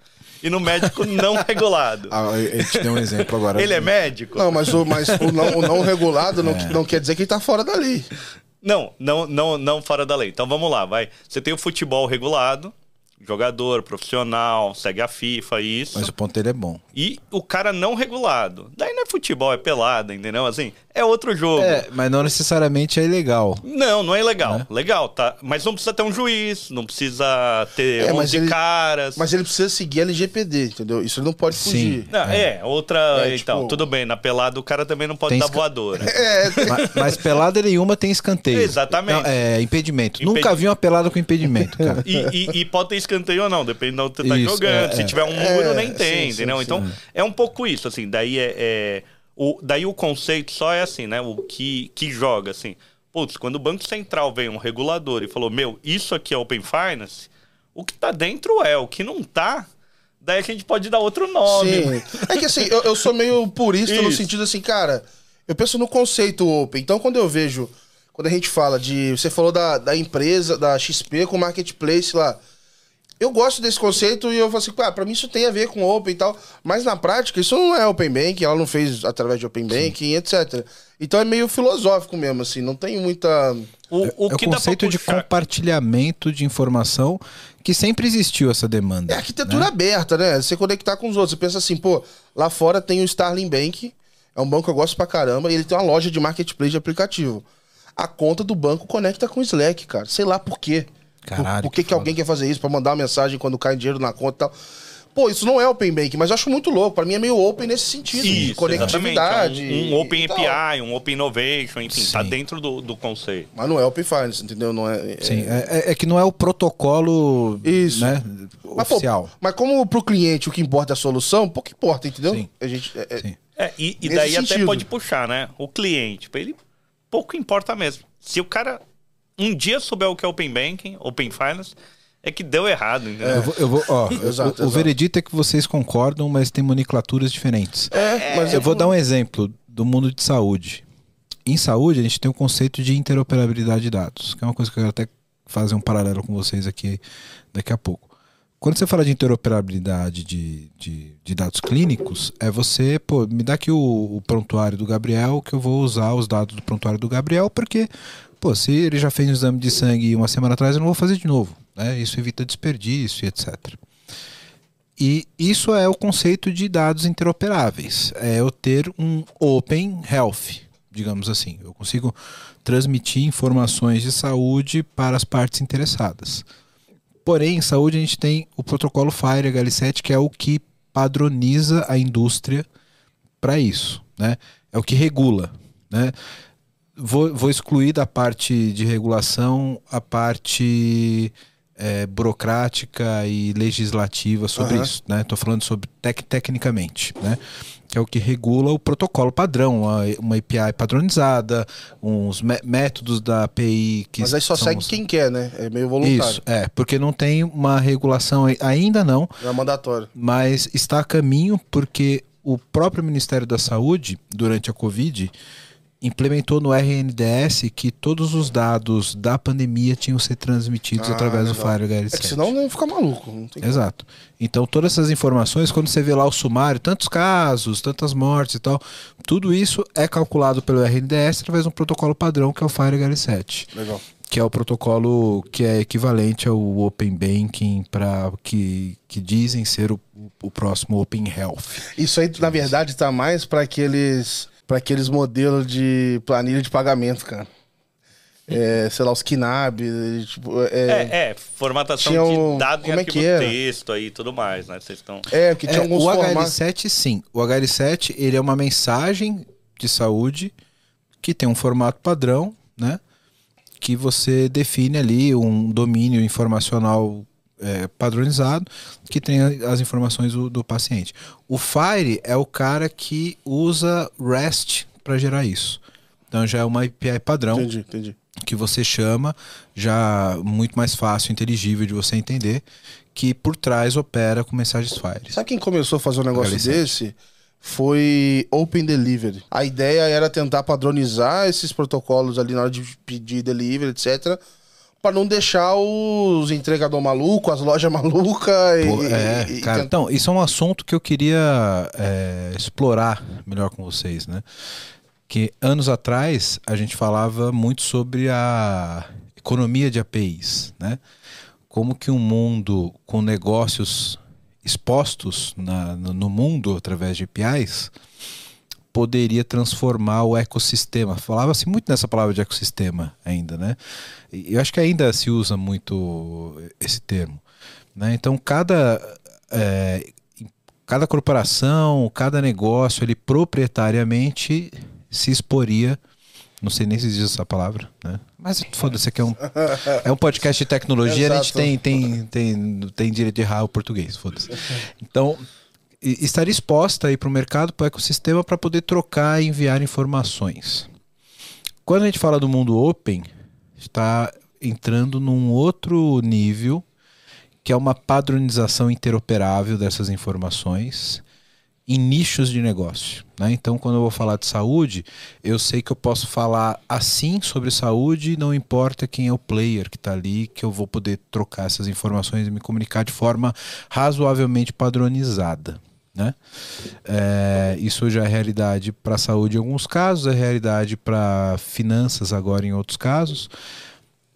e no médico não regulado. Ah, ele te deu um exemplo agora. Ele é médico? Não, mas o, mas o, não, o não regulado não, é. não quer dizer que ele tá fora da lei. Não, não, não, não fora da lei. Então vamos lá, vai. Você tem o futebol regulado, jogador, profissional, segue a FIFA, isso. Mas o dele é bom. E o cara não regulado. Daí não é futebol, é pelada, entendeu? Assim, é outro jogo. É, mas não necessariamente é ilegal. Não, não é legal. Legal, tá? Mas não precisa ter um juiz, não precisa ter É, mas 11 ele- caras. Mas ele precisa seguir a LGPD, entendeu? Isso ele não pode Sim. fugir. Não, é. outra. É, então, tipo- tudo bem, na pelada o cara também não pode Tem dar esca- voadora. É, mas, mas pelada nenhuma tem escanteio. Exatamente. Não, é impedimento. Impedi- Nunca vi uma pelada com impedimento, cara. E, e- e pode ter escanteio ou não, depende de onde você tá Isso, jogando. é, Se é. tiver um muro, É, nem sim, tem, sim, entendeu? sim. então, é um pouco isso, assim. Daí é. é- o, daí o conceito só é assim, né? O que, que joga, assim. Putz, quando o Banco Central veio um regulador e falou: Meu, isso aqui é Open Finance, o que tá dentro é, o que não tá. Daí a gente pode dar outro nome. Sim. É que assim, eu, eu sou meio purista no Isso. sentido assim, cara, eu penso no conceito open. Então, quando eu vejo, quando a gente fala de. Você falou da, da empresa, da XP com marketplace lá. Eu gosto desse conceito e eu falo assim, ah, pra mim isso tem a ver com open e tal. Mas na prática, isso não é open banking, ela não fez através de open banking, etc. Então é meio filosófico mesmo, assim, não tem muita. O, o é o que dá pra conceito de compartilhamento de informação que sempre existiu essa demanda. É arquitetura né? aberta, né? Você conectar com os outros. Você pensa assim, pô, lá fora tem o Starling Bank, é um banco que eu gosto pra caramba, e ele tem uma loja de marketplace de aplicativo. A conta do banco conecta com o Slack, cara. Sei lá por quê. Caralho, por, por que, que que alguém quer fazer isso? Pra mandar uma mensagem quando cai dinheiro na conta e tal. Pô, isso não é Open Bank, mas eu acho muito louco. Pra mim é meio open nesse sentido. de Isso, conectividade. exatamente. Um, um Open tal. API, um Open Innovation, enfim, tá Sim. dentro do, do conceito. Mas não é Open Finance, entendeu? Não é. é- Sim, é, é- é que não é o protocolo Isso. né, Mas, pô, oficial. mas como pro cliente o que importa é a solução, pouco importa, entendeu? Sim. A gente, é- é- Sim. É, e, e daí até sentido. pode puxar, né? O cliente, pra ele pouco importa mesmo. Se o cara um dia souber o que é Open Banking, Open Finance, é que deu errado, entendeu? Eu vou, eu vou- ó, Exato, o, o veredito é que vocês concordam, mas tem nomenclaturas diferentes. É, mas eu vou dar um exemplo do mundo de saúde. Em saúde, a gente tem o conceito de interoperabilidade de dados, que é uma coisa que eu quero até fazer um paralelo com vocês aqui daqui a pouco. Quando você fala de interoperabilidade de, de, de dados clínicos, é você, pô, me dá aqui o, o prontuário do Gabriel, que eu vou usar os dados do prontuário do Gabriel, porque, pô, se ele já fez um exame de sangue uma semana atrás, eu não vou fazer de novo. Né? Isso evita desperdício e etc. E isso é o conceito de dados interoperáveis. É eu ter um Open Health, digamos assim. Eu consigo transmitir informações de saúde para as partes interessadas. Porém, em saúde a gente tem o protocolo FHIR HL7, que é o que padroniza a indústria para isso. Né? É o que regula. Né? Vou, vou excluir da parte de regulação a parte é, burocrática e legislativa sobre Aham. isso. Né? Estou falando sobre tec tecnicamente. Né? Que é o que regula o protocolo padrão, uma, uma API padronizada, uns mé- métodos da API que Mas aí só segue os- quem quer, né? É meio voluntário. Isso, é, porque não tem uma regulação, ai- ainda não, Não é mandatório. mas está a caminho porque o próprio Ministério da Saúde, durante a Covid, implementou no RNDS que todos os dados da pandemia tinham que ser transmitidos Ah, através do legal. Fire É que senão não fica maluco. Exato. Então todas essas informações, quando você vê lá o sumário, tantos casos, tantas mortes e tal, tudo isso é calculado pelo RNDS através de um protocolo padrão que é o Fire HL7 Legal. que é o protocolo que é equivalente ao Open Banking para que, que dizem ser o, o próximo Open Health. Isso aí, na verdade, tá mais pra aqueles, pra aqueles modelos de planilha de pagamento, cara. É, sei lá, os KNAB, tipo, é, É, é, formatação de dado em como é que era? texto aí e tudo mais, né? Vocês estão. é, que tinha É, alguns o formatos. HL7 sim, o HL7 ele é uma mensagem de saúde que tem um formato padrão, né? Que você define ali um domínio informacional é, padronizado que tem as informações do, do paciente. O Fire é o cara que usa REST para gerar isso. Então já é uma API padrão Entendi, entendi. que você chama, já muito mais fácil, inteligível de você entender, que por trás opera com mensagens Fire. Sabe quem começou a fazer um negócio HL7. desse? Foi Open Delivery. A ideia era tentar padronizar esses protocolos ali na hora de pedir delivery, etc. Pra não deixar os entregador maluco, as lojas malucas e, é, e- e cara, tentar- então, isso é um assunto que eu queria é, explorar melhor com vocês, né? Que anos atrás a gente falava muito sobre a economia de APIs, né? como que um mundo com negócios expostos na, no mundo através de APIs poderia transformar o ecossistema. Falava-se muito nessa palavra de ecossistema ainda, né? Eu acho que ainda se usa muito esse termo. Né? Então, cada, é, cada corporação, cada negócio, ele proprietariamente se exporia não sei nem se existe essa palavra, né? Mas foda-se, aqui é um, é um podcast de tecnologia, a gente tem, tem, tem, tem direito de errar o português, foda-se. Então, estaria exposta para o mercado, para o ecossistema, para poder trocar e enviar informações. Quando a gente fala do mundo open, está entrando num outro nível, que é uma padronização interoperável dessas informações em nichos de negócio. Né? Então, quando eu vou falar de saúde, eu sei que eu posso falar assim sobre saúde, não importa quem é o player que está ali, que eu vou poder trocar essas informações e me comunicar de forma razoavelmente padronizada. Né? É, isso já é realidade para a saúde em alguns casos, é realidade para finanças agora em outros casos,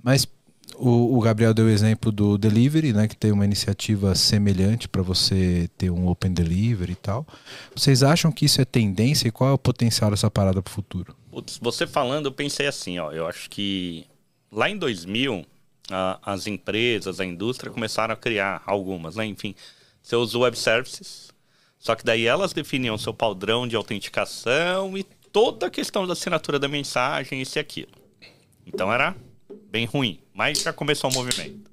mas o, o, Gabriel deu o exemplo do delivery, né, que tem uma iniciativa semelhante para você ter um open delivery e tal. Vocês acham que isso é tendência e qual é o potencial dessa parada para o futuro? Putz, você falando, eu pensei assim, ó, eu acho que lá em 2000 a, as empresas, a indústria começaram a criar algumas, né? Enfim, usa web services, só que daí elas definiam seu padrão de autenticação e toda a questão da assinatura da mensagem, isso e aquilo. Então era bem ruim, mas já começou o movimento.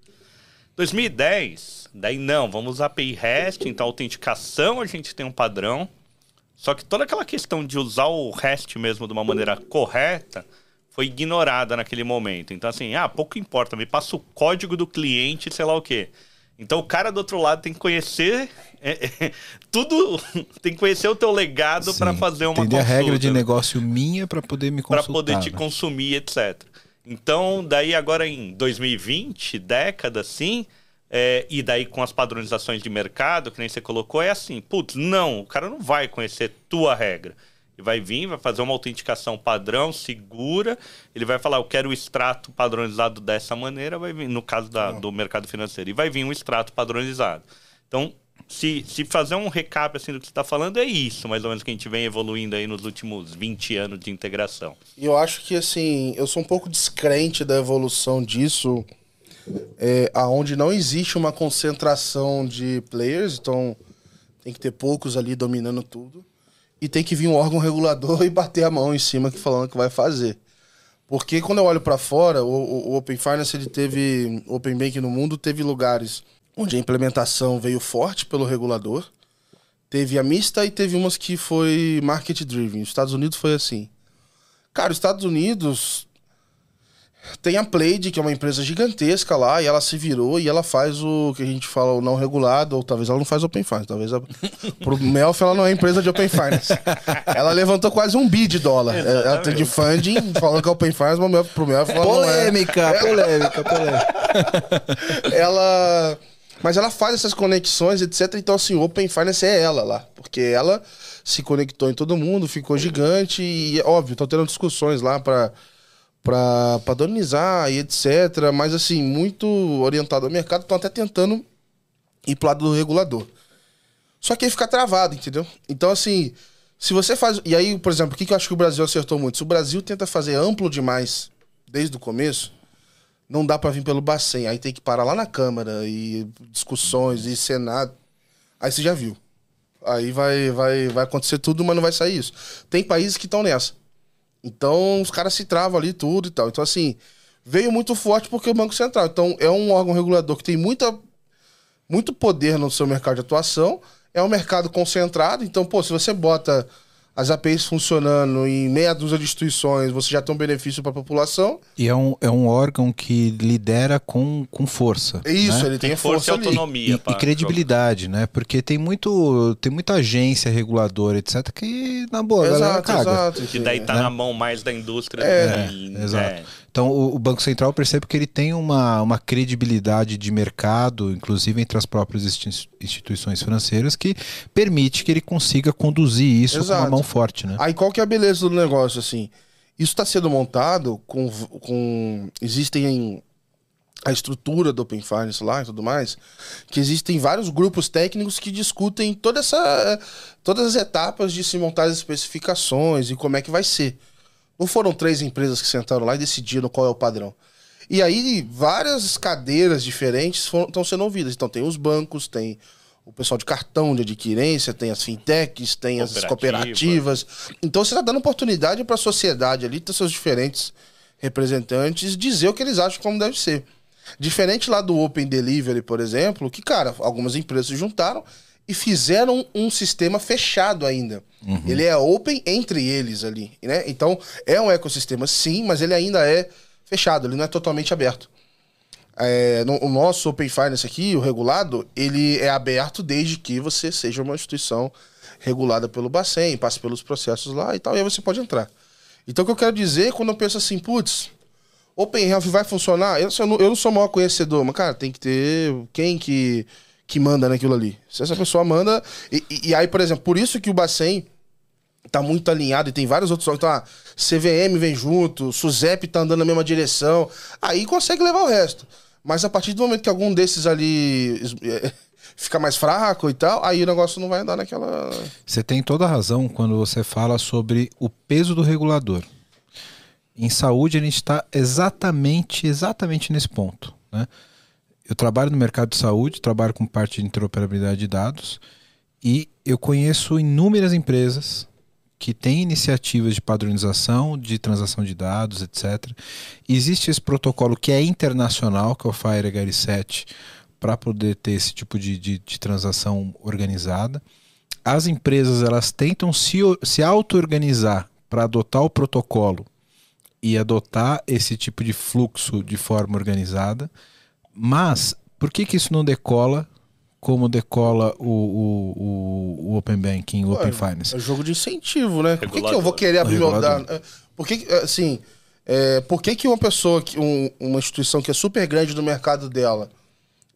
2010, daí não, vamos usar API REST, então autenticação a gente tem um padrão, só que toda aquela questão de usar o REST mesmo de uma maneira correta foi ignorada naquele momento. Então assim, ah, pouco importa, me passa o código do cliente, sei lá o quê. Então o cara do outro lado tem que conhecer é, é, tudo, tem que conhecer o teu legado para fazer uma Entender consulta. a regra de negócio minha para poder me consultar. Para poder te né? consumir, etc. Então, daí agora em 2020, década assim, é, e daí com as padronizações de mercado, que nem você colocou, é assim, putz, não, o cara não vai conhecer tua regra. Ele vai vir, vai fazer uma autenticação padrão, segura, ele vai falar, eu quero o extrato padronizado dessa maneira, vai vir, no caso da, do mercado financeiro, e vai vir um extrato padronizado. Então, se, se fazer um recap assim do que você está falando, é isso, mais ou menos, que a gente vem evoluindo aí nos últimos 20 anos de integração. E eu acho que, assim, eu sou um pouco descrente da evolução disso, é, aonde não existe uma concentração de players, então tem que ter poucos ali dominando tudo, e tem que vir um órgão regulador e bater a mão em cima que falando que vai fazer. Porque quando eu olho para fora, o, o, Open Finance ele teve, Open Bank no mundo teve lugares onde a implementação veio forte pelo regulador. Teve a mista e teve umas que foi market driven. Os Estados Unidos foi assim. Cara, os Estados Unidos tem a Plaid, que é uma empresa gigantesca lá, e ela se virou e ela faz o que a gente fala o não regulado, ou talvez ela não faz Open Finance. Talvez a, pro Melf ela não é empresa de Open Finance. ela levantou quase um bi de dólar. Exatamente. Ela tem de funding, falando que é Open Finance, mas pro Melf ela polêmica, não é. Polêmica, polêmica, ela mas ela faz essas conexões, etc. Então, assim, Open Finance é ela lá. Porque ela se conectou em todo mundo, ficou gigante e, óbvio, estão tendo discussões lá para para padronizar e etc. Mas, assim, muito orientado ao mercado, estão até tentando ir pro lado do regulador. Só que aí fica travado, entendeu? Então, assim, se você faz. E aí, por exemplo, o que, que eu acho que o Brasil acertou muito? Se o Brasil tenta fazer amplo demais desde o começo, não dá para vir pelo Bacen. Aí tem que parar lá na Câmara e discussões e Senado. Aí você já viu. Aí vai, vai, vai acontecer tudo, mas não vai sair isso. Tem países que estão nessa. Então os caras se travam ali tudo e tal. Então, assim, veio muito forte porque o Banco Central. Então, é um órgão regulador que tem muita, muito poder no seu mercado de atuação. É um mercado concentrado. Então, pô, se você bota as APIs funcionando em meia dúzia de instituições, você já tem um benefício para a população. E é um, é um órgão que lidera com, com força. É isso, né? ele tem, tem força, força e autonomia. E, e, credibilidade, né? Porque tem, muito, tem muita agência reguladora, etc., que, na boa, exato, galera caga. Exato, que daí tá né? na mão mais da indústria. É, é exato. Então, o, o, Banco Central percebe que ele tem uma, uma credibilidade de mercado, inclusive entre as próprias instituições financeiras, que permite que ele consiga conduzir isso Exato. com uma mão forte. Né? Aí qual que é a beleza do negócio? assim? Isso está sendo montado com, com. Existem a estrutura do Open Finance lá e tudo mais, que existem vários grupos técnicos que discutem toda essa, todas as etapas de se montar as especificações e como é que vai ser. Não foram três empresas que sentaram lá e decidiram qual é o padrão. E aí várias cadeiras diferentes estão sendo ouvidas. Então tem os bancos, tem o pessoal de cartão de adquirência, tem as fintechs, tem as cooperativas. Então você está dando oportunidade para a sociedade ali, ter seus diferentes representantes, dizer o que eles acham como deve ser. Diferente lá do Open Delivery, por exemplo, que, cara, algumas empresas se juntaram e fizeram um sistema fechado ainda. Uhum. Ele é open entre eles ali, né? Então, é um ecossistema sim, mas ele ainda é fechado, ele não é totalmente aberto. É, no, o nosso Open Finance aqui, o regulado, ele é aberto desde que você seja uma instituição regulada pelo Bacen, passe pelos processos lá e tal, e aí você pode entrar. Então, o que eu quero dizer, quando eu penso assim, putz, Open Health vai funcionar? Eu, eu, não, eu não sou o maior conhecedor, mas, cara, tem que ter quem que, que manda naquilo ali. Se essa pessoa manda. E, e, e aí, por exemplo, por isso que o Bacen tá muito alinhado e tem vários outros. Então, a CVM vem junto, Suzep tá andando na mesma direção. Aí consegue levar o resto. Mas a partir do momento que algum desses ali é, fica mais fraco e tal, aí o negócio não vai andar naquela. Você tem toda a razão quando você fala sobre o peso do regulador. Em saúde, a gente está exatamente, exatamente nesse ponto. Né? Eu trabalho no mercado de saúde, trabalho com parte de interoperabilidade de dados e eu conheço inúmeras empresas que têm iniciativas de padronização, de transação de dados, etc. Existe esse protocolo que é internacional, que é o FIRE HL7, para poder ter esse tipo de, de, de transação organizada. As empresas elas tentam se, se auto-organizar para adotar o protocolo e adotar esse tipo de fluxo de forma organizada. Mas por que, que isso não decola como decola o, o, o Open Banking, o Open Finance? É jogo de incentivo, né? Por que, que eu vou querer abrir meu dado? Por que, assim, é, por que, que uma pessoa, um, uma instituição que é super grande no mercado dela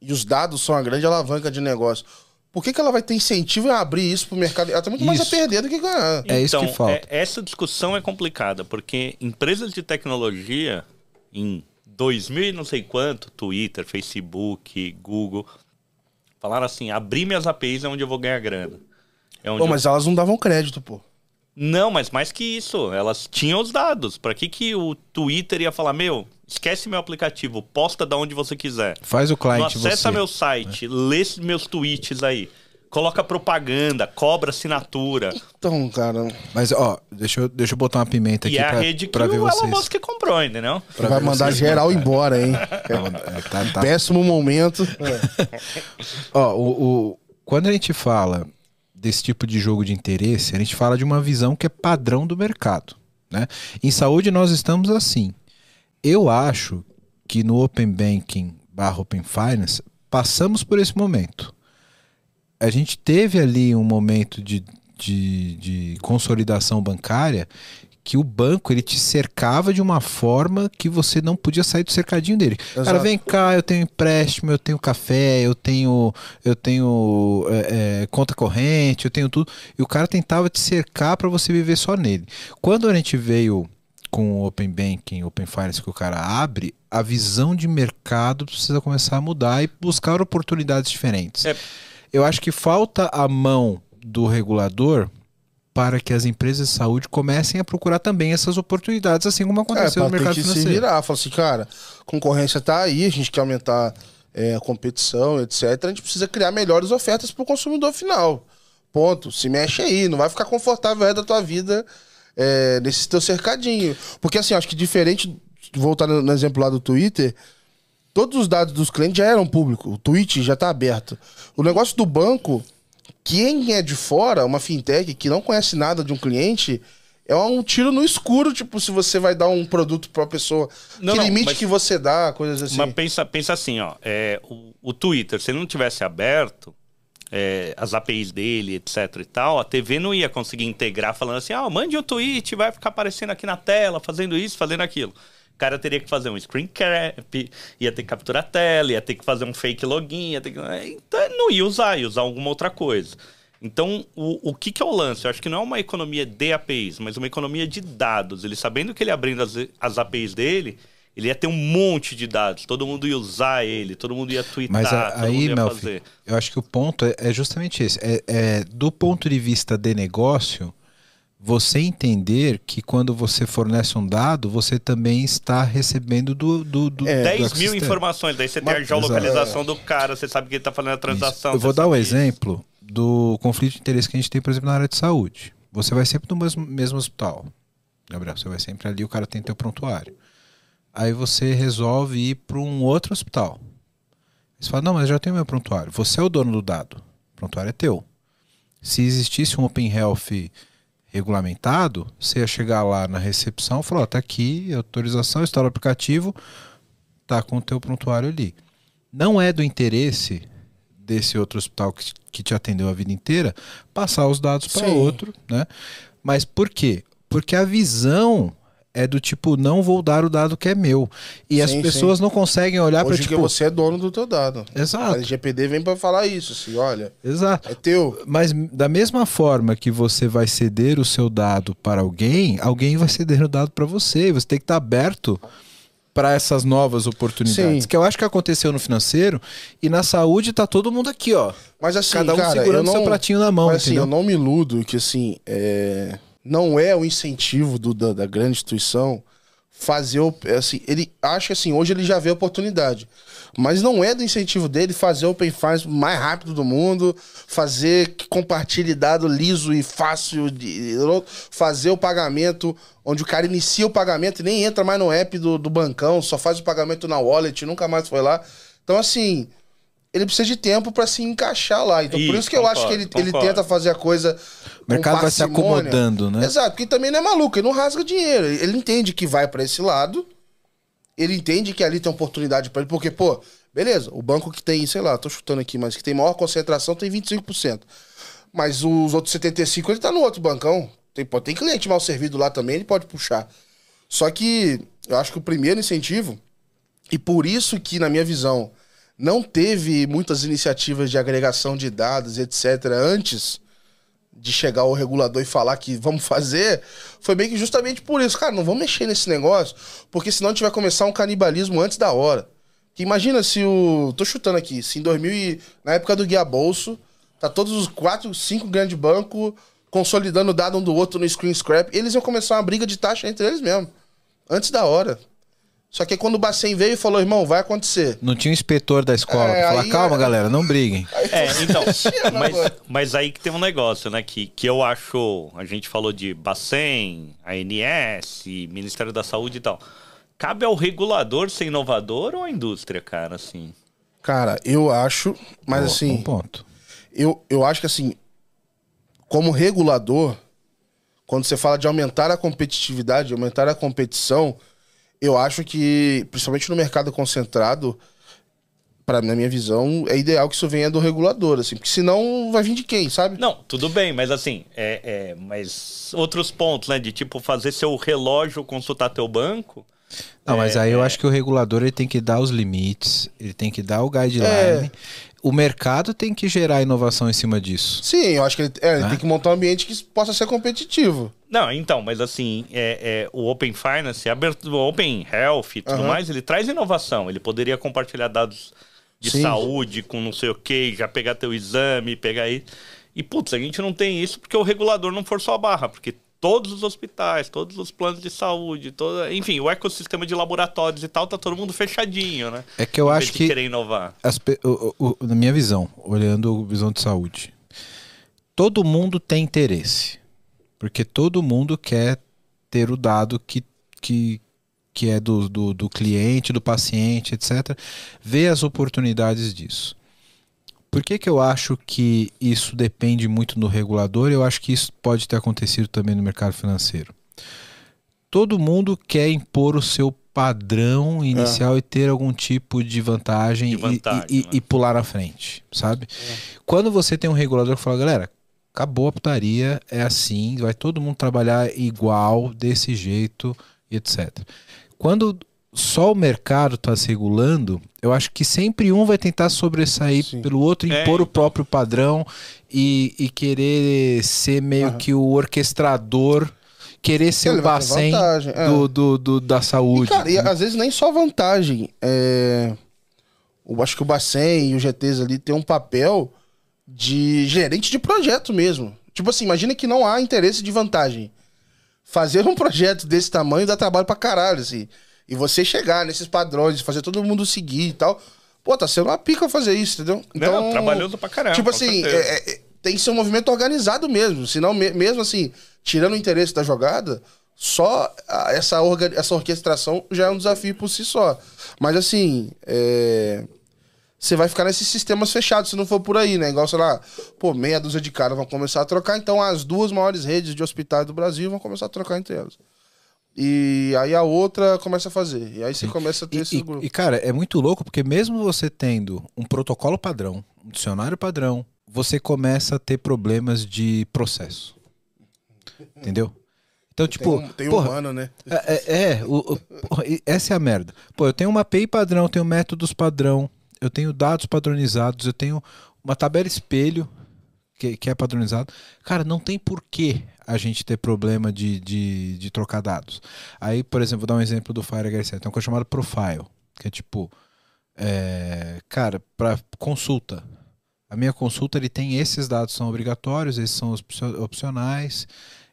e os dados são a grande alavanca de negócio, por que, que ela vai ter incentivo a abrir isso para o mercado? Ela tem muito mais a perder do que ganhar. É isso que então, falta. É, essa discussão é complicada, porque empresas de tecnologia, em 2000 e não sei quanto, Twitter, Facebook, Google, falaram assim: abrir minhas APIs é onde eu vou ganhar grana. É pô, eu... mas elas não davam crédito, pô. Não, mas mais que isso, elas tinham os dados. Para que, que o Twitter ia falar, meu, esquece meu aplicativo, posta da onde você quiser. Faz o cliente Não acessa você. meu site, é. lê meus tweets aí. Coloca propaganda, cobra assinatura. Então, cara. Mas, ó, deixa eu, deixa eu botar uma pimenta aqui. E é a rede que o Elon Musk comprou, entendeu? Pra vai mandar geral embora, hein? É, tá, tá. Péssimo momento. É. ó, o, o, quando a gente fala desse tipo de jogo de interesse, a gente fala de uma visão que é padrão do mercado. Né? Em saúde, nós estamos assim. Eu acho que no Open Banking barra Open Finance passamos por esse momento. A gente teve ali um momento de, de, de consolidação bancária que o banco ele te cercava de uma forma que você não podia sair do cercadinho dele. Exato. Cara, vem cá, eu tenho empréstimo, eu tenho café, eu tenho eu tenho é, é, conta corrente, eu tenho tudo. E o cara tentava te cercar para você viver só nele. Quando a gente veio com o Open Banking, Open Finance que o cara abre, a visão de mercado precisa começar a mudar e buscar oportunidades diferentes. É. Eu acho que falta a mão do regulador para que as empresas de saúde comecem a procurar também essas oportunidades, assim como aconteceu é, no mercado que financeiro. Se virar, fala assim, cara, concorrência está aí, a gente quer aumentar é, a competição, etc. A gente precisa criar melhores ofertas para o consumidor final. Ponto. Se mexe aí, não vai ficar confortável aí da tua vida é, nesse teu cercadinho. Porque assim, acho que diferente, voltando no exemplo lá do Twitter, todos os dados dos clientes já eram públicos. O tweet já está aberto. O negócio do banco, quem é de fora, uma fintech que não conhece nada de um cliente, é um tiro no escuro, tipo, se você vai dar um produto para a pessoa. Não, que não, limite mas, que você dá, coisas assim. Mas pensa, pensa assim, ó. É, o, o Twitter, se ele não tivesse aberto, é, as APIs dele, etc e tal, a TV não ia conseguir integrar falando assim, ah, mande um tweet, vai ficar aparecendo aqui na tela, fazendo isso, fazendo aquilo. O cara teria que fazer um screen cap, ia ter que capturar a tela, ia ter que fazer um fake login, ia ter que... Então não ia usar, ia usar alguma outra coisa. Então, o, o que, que é o lance? Eu acho que não é uma economia de APIs, mas uma economia de dados. Ele sabendo que ele abrindo as, as APIs dele, ele ia ter um monte de dados, todo mundo ia usar ele, todo mundo ia twittar, Mas a- todo aí, mundo ia Melfi, fazer. eu acho que o ponto é, é justamente esse. É, é, do ponto de vista de negócio, você entender que quando você fornece um dado, você também está recebendo do, do, do, É, do 10 mil ecossistema. informações, daí você tem a geolocalização do cara, você sabe que ele tá fazendo a transação. Isso. Eu vou dar um isso. exemplo do conflito de interesse que a gente tem, por exemplo, na área de saúde. Você vai sempre no mesmo, mesmo hospital. Gabriel, você vai sempre ali, o cara tem teu prontuário. Aí você resolve ir para um outro hospital. Você fala, não, mas eu já tenho meu prontuário. Você é o dono do dado. O prontuário é teu. Se existisse um Open Health regulamentado, você ia chegar lá na recepção e falar, ó, tá aqui, autorização, instala o aplicativo, tá com o teu prontuário ali. Não é do interesse desse outro hospital que, que te atendeu a vida inteira passar os dados para outro, né? Mas por quê? Porque a visão é do tipo, não vou dar o dado que é meu. E as Sim, pessoas não conseguem olhar para tipo, você é dono do teu dado. A exato, LGPD vem pra falar isso, assim, olha, exato. é teu. Mas da mesma forma que você vai ceder o seu dado para alguém, alguém vai ceder o dado para você. Você tem que estar aberto para essas novas oportunidades. Sim. Que eu acho que aconteceu no financeiro e na saúde tá todo mundo aqui, ó. Mas assim, Cada um cara, segurando não, seu pratinho na mão, mas, assim, eu não me iludo que assim, é, não é o incentivo do- da, da grande instituição fazer o, assim, ele acha que assim, hoje ele já vê a oportunidade. Mas não é do incentivo dele fazer o Open Finance mais rápido do mundo, fazer que compartilhe dado liso e fácil, de, fazer o pagamento onde o cara inicia o pagamento e nem entra mais no app do, do bancão, só faz o pagamento na wallet, nunca mais foi lá. Então, assim, ele precisa de tempo para se encaixar lá. Então, por Isso, isso que eu acho que concordo, ele, ele tenta fazer a coisa. O mercado vai se acomodando, né? Exato, porque também não é maluco, ele não rasga dinheiro. Ele entende que vai para esse lado, ele entende que ali tem oportunidade para ele, porque, pô, beleza, o banco que tem, sei lá, tô chutando aqui, mas que tem maior concentração tem 25%. Mas os outros 75% ele tá no outro bancão. Tem, pô, tem cliente mal servido lá também, ele pode puxar. Só que eu acho que o primeiro incentivo, e por isso que, na minha visão, não teve muitas iniciativas de agregação de dados, etc., antes de chegar o regulador e falar que vamos fazer, foi meio que justamente por isso. Cara, não vamos mexer nesse negócio, porque senão a gente vai começar um canibalismo antes da hora. Que imagina se o. Tô chutando aqui, se em 2000, e- na época do Guia Bolso, tá todos os quatro, cinco grandes bancos consolidando o dado um do outro no screen scrap, eles iam começar uma briga de taxa entre eles mesmo. Antes da hora. Só que aí quando o Bacen veio e falou, irmão, vai acontecer. Não tinha um inspetor da escola É, pra falar, calma, é- galera, não briguem. É, então, mas, mas aí que tem um negócio, né? Que, que eu acho. A gente falou de Bacen, ANS, Ministério da Saúde e tal. Cabe ao regulador ser inovador ou à indústria, cara, assim? Cara, eu acho, mas Boa, assim. bom ponto. eu, eu acho que assim, como regulador, quando você fala de aumentar a competitividade, aumentar a competição, eu acho que, principalmente no mercado concentrado, para na minha visão, é ideal que isso venha do regulador, assim, porque senão vai vir de quem, sabe? Não, tudo bem, mas assim, é, é, mas outros pontos, né? De tipo fazer seu relógio consultar teu banco. Não, mas É, aí eu é. acho que o regulador ele tem que dar os limites, ele tem que dar o guideline. É. O mercado tem que gerar inovação em cima disso. Sim, eu acho que ele, é, ele Né? tem que montar um ambiente que possa ser competitivo. Não, então, mas assim, é, é, o Open Finance, o Open Health e tudo Aham. mais, ele traz inovação. Ele poderia compartilhar dados de Sim. saúde com não sei o que, já pegar teu exame, pegar isso. E, putz, a gente não tem isso porque o regulador não forçou a barra, porque todos os hospitais, todos os planos de saúde, toda, enfim, o ecossistema de laboratórios e tal, tá todo mundo fechadinho, né? É que eu acho que querer inovar. as o- o- na minha visão, olhando a visão de saúde, todo mundo tem interesse. Porque todo mundo quer ter o dado que, que, que é do, do, do cliente, do paciente, etc. Ver as oportunidades disso. Por que, que eu acho que isso depende muito do regulador? Eu acho que isso pode ter acontecido também no mercado financeiro. Todo mundo quer impor o seu padrão inicial e ter algum tipo de vantagem, De e- vantagem, e, e- né? e pular na frente, sabe? Quando você tem um regulador que fala, galera, acabou a putaria, é assim, vai todo mundo trabalhar igual, desse jeito, e etc. Quando só o mercado está se regulando, eu acho que sempre um vai tentar sobressair Sim. pelo outro, É, impor o então. próprio padrão e, e querer ser meio Aham. que o orquestrador querer ser Ele o bacen vantagem, é. do, do, do- da E, saúde. cara, e às vezes nem só vantagem. É... Eu acho que o Bacen e o GTs ali tem um papel de gerente de projeto mesmo. Tipo assim, imagina que não há interesse de vantagem. Fazer um projeto desse tamanho dá trabalho pra caralho, assim. E você chegar nesses padrões, fazer todo mundo seguir e tal. Pô, tá sendo uma pica fazer isso, entendeu? Não, trabalhoso pra caramba. Tipo assim, é- é- tem que ser um movimento organizado mesmo. Senão, me- mesmo assim, tirando o interesse da jogada, só essa, orga- essa orquestração já é um desafio por si só. Mas assim, é, você vai ficar nesses sistemas fechados se não for por aí, né? Igual, sei lá, pô, meia dúzia de caras vão começar a trocar, então as duas maiores redes de hospitais do Brasil vão começar a trocar entre elas. E aí a outra começa a fazer. E aí você começa a ter E, esse e- grupo. e, cara, é muito louco porque mesmo você tendo um protocolo padrão, um dicionário padrão, você começa a ter problemas de processo. Entendeu? Então, tipo, tem um, tem porra, humano, né? É, é, é, o- o- essa é a merda. Pô, eu tenho uma API padrão, eu tenho métodos padrão, eu tenho dados padronizados, eu tenho uma tabela espelho que, que é padronizado. Cara, não tem porquê a gente ter problema de, de, de trocar dados. Aí, por exemplo, vou dar um exemplo do Fire HRC. Tem uma coisa chamada Profile, que é tipo, é, cara, para consulta. A minha consulta ele tem esses dados são obrigatórios, esses são opcio- opcionais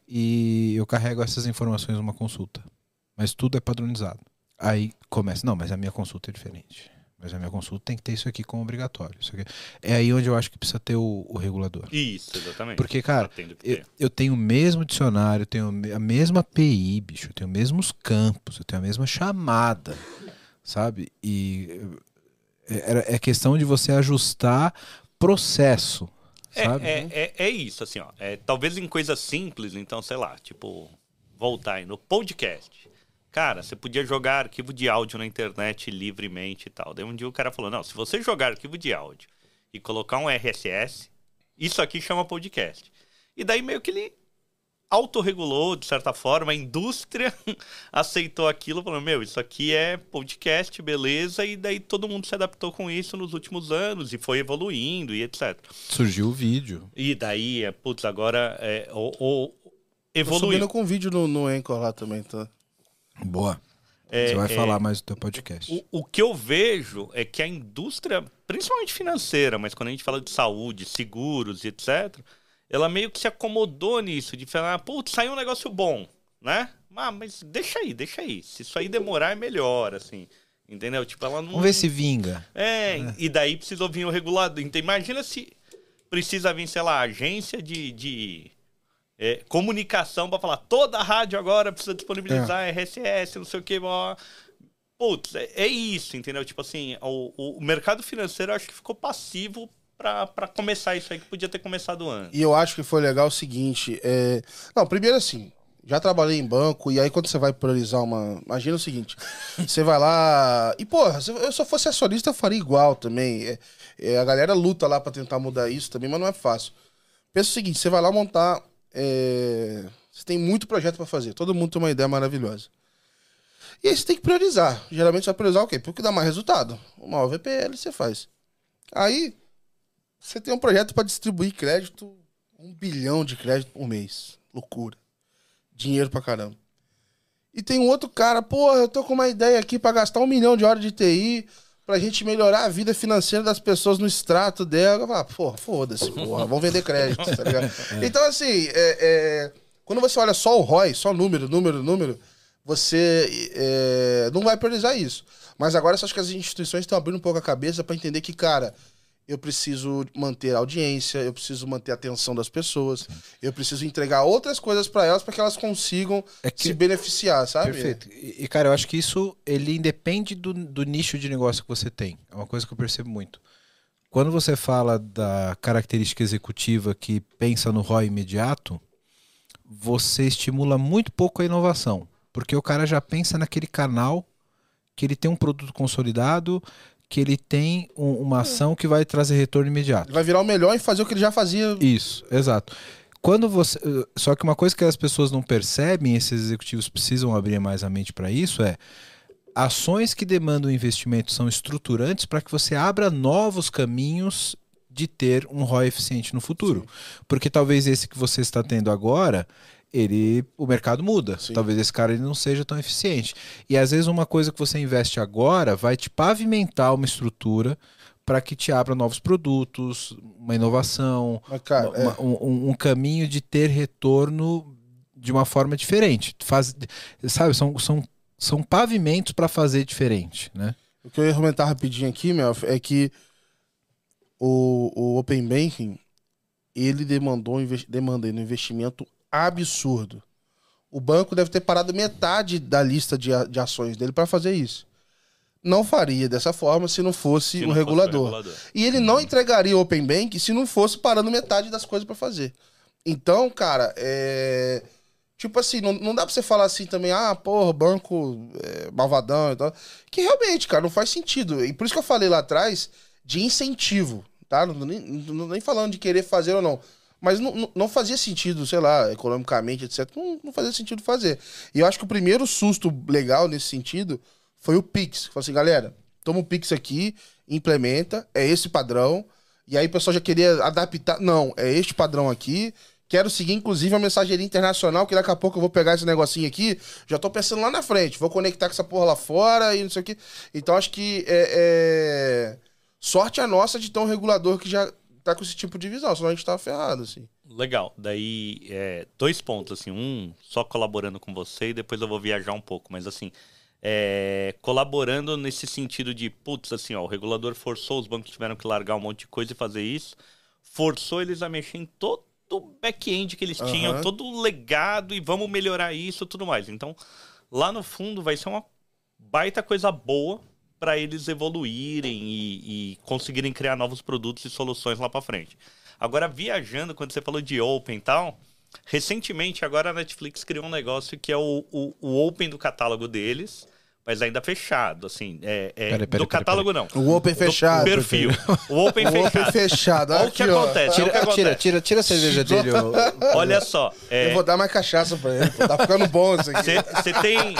e eu carrego essas informações numa consulta. Mas tudo é padronizado. Aí começa, não, mas a minha consulta é diferente. Mas a minha consulta tem que ter isso aqui como obrigatório. Isso aqui- É aí onde eu acho que precisa ter o, o regulador. Isso, exatamente. Porque, cara, Tá Eu, eu tenho o mesmo dicionário, eu tenho a mesma API, bicho, eu tenho os mesmos campos, eu tenho a mesma chamada, sabe? E é, é questão de você ajustar processo, É, sabe? é, é, é isso, assim, ó. É, talvez em coisas simples, então, sei lá, tipo, voltar aí no podcast. Cara, você podia jogar arquivo de áudio na internet livremente e tal. Daí um dia o cara falou: não, se você jogar arquivo de áudio e colocar um RSS, isso aqui chama podcast. E daí meio que ele autorregulou, de certa forma, a indústria aceitou aquilo, falando, meu, isso aqui é podcast, beleza, e daí todo mundo se adaptou com isso nos últimos anos e foi evoluindo e etc. Surgiu o vídeo. E daí, é, putz, agora é, o, o- Tô evoluiu. subindo com vídeo no, no Anchor lá também, tá? Boa. É, Você vai é, falar mais do teu podcast. O, o que eu vejo é que a indústria, principalmente financeira, mas quando a gente fala de saúde, seguros e etc., ela meio que se acomodou nisso, de falar, putz, saiu um negócio bom, né? Ah, mas deixa aí, deixa aí. Se isso aí demorar, é melhor, assim. Entendeu? Tipo, ela não. Vamos ver se vinga. É, e daí precisou vir o regulador. Então, imagina se precisa vir, sei lá, agência de, de é, comunicação para falar toda a rádio agora precisa disponibilizar RSS, não sei o que. Blá. Putz, é, é isso, entendeu? Tipo assim, o, o- mercado financeiro acho que ficou passivo para começar isso aí que podia ter começado antes. E eu acho que foi legal o seguinte. É... Não, primeiro assim, já trabalhei em banco, e aí quando você vai priorizar uma. Imagina o seguinte: você vai lá. E, porra, se eu só fosse acionista, eu faria igual também. É, é, a galera luta lá pra tentar mudar isso também, mas não é fácil. Pensa o seguinte: você vai lá montar. É, Você tem muito projeto pra fazer, todo mundo tem uma ideia maravilhosa. E aí você tem que priorizar. Geralmente você vai priorizar o quê? Porque dá mais resultado. O maior VPL você faz. Aí, você tem um projeto para distribuir crédito, um bilhão de crédito por mês. Loucura. Dinheiro pra caramba. E tem um outro cara, porra, eu tô com uma ideia aqui para gastar um milhão de horas de TI pra gente melhorar a vida financeira das pessoas no extrato dela. Eu falo, porra, foda-se, porra, vamos vender crédito, tá ligado? Então, assim, é, é, quando você olha só o ROI, só número, número, número, você é, não vai priorizar isso. Mas agora eu acho que as instituições estão abrindo um pouco a cabeça para entender que, cara, eu preciso manter a audiência, eu preciso manter a atenção das pessoas, eu preciso entregar outras coisas para elas para que elas consigam É que- se beneficiar, sabe? Perfeito. E, cara, eu acho que isso ele independe do, do nicho de negócio que você tem. É uma coisa que eu percebo muito. Quando você fala da característica executiva que pensa no ROI imediato, você estimula muito pouco a inovação. Porque o cara já pensa naquele canal que ele tem um produto consolidado, que ele tem um- uma ação que vai trazer retorno imediato. Ele vai virar o melhor e fazer o que ele já fazia. Isso, exato. Quando você, eh, só que uma coisa que as pessoas não percebem, esses executivos precisam abrir mais a mente para isso é ações que demandam investimento são estruturantes para que você abra novos caminhos de ter um ROI eficiente no futuro. Porque talvez esse que você está tendo agora, ele o mercado muda. Sim. Talvez esse cara ele não seja tão eficiente. E às vezes uma coisa que você investe agora vai te pavimentar uma estrutura para que te abra novos produtos, uma inovação, Mas, cara, uma- é, uma- um, um- caminho de ter retorno de uma forma diferente. Faz, sabe, são, são, são pavimentos para fazer diferente, né? o que eu ia comentar rapidinho aqui, Melf, é que o, o Open Banking, ele demandou, demandando investimento absurdo. O banco deve ter parado metade da lista de, de ações dele para fazer isso. Não faria dessa forma se não fosse Se o não fosse regulador. E ele não entregaria o Open Bank se não fosse parando metade das coisas pra fazer. Então, cara, é. Tipo assim, não, não dá pra você falar assim também, ah, porra, banco é, malvadão e tal. Que realmente, cara, não faz sentido. E por isso que eu falei lá atrás de incentivo, tá? Não tô nem, não tô nem falando de querer fazer ou não. Mas não, não- fazia sentido, sei lá, economicamente, etc. Não, não fazia sentido fazer. E eu acho que o primeiro susto legal nesse sentido foi o Pix. Falei assim, galera, toma o Pix aqui, implementa, é esse padrão. E aí o pessoal já queria adaptar. Não, é este padrão aqui. Quero seguir, inclusive, a mensageria internacional, que daqui a pouco eu vou pegar esse negocinho aqui. Já tô pensando lá na frente. Vou conectar com essa porra lá fora e não sei o quê. Então acho que é, é... sorte a nossa de ter um regulador que já tá com esse tipo de visão, senão a gente tava ferrado, assim. Legal. Daí, é, dois pontos, assim. Um, só colaborando com você e depois eu vou viajar um pouco. Mas, assim, é, colaborando nesse sentido de, putz, assim, ó, o regulador forçou, os bancos tiveram que largar um monte de coisa e fazer isso. Forçou eles a mexer em todo o back-end que eles Aham. tinham, todo o legado e vamos melhorar isso e tudo mais. Então, lá no fundo vai ser uma baita coisa boa para eles evoluírem e, e conseguirem criar novos produtos e soluções lá para frente. Agora, viajando, quando você falou de Open e tal, recentemente agora a Netflix criou um negócio que é o, o, o Open do catálogo deles, mas ainda fechado, assim, é, é- Pera, pera, do pera, catálogo não. O Open Do fechado. perfil. O Open O Open fechado. fechado. Olha o que acontece. Tira, tira, acontece. tira, tira a cerveja dele. Olha só, é, Eu vou dar mais cachaça pra ele. Tá ficando bom isso aqui. Você tem,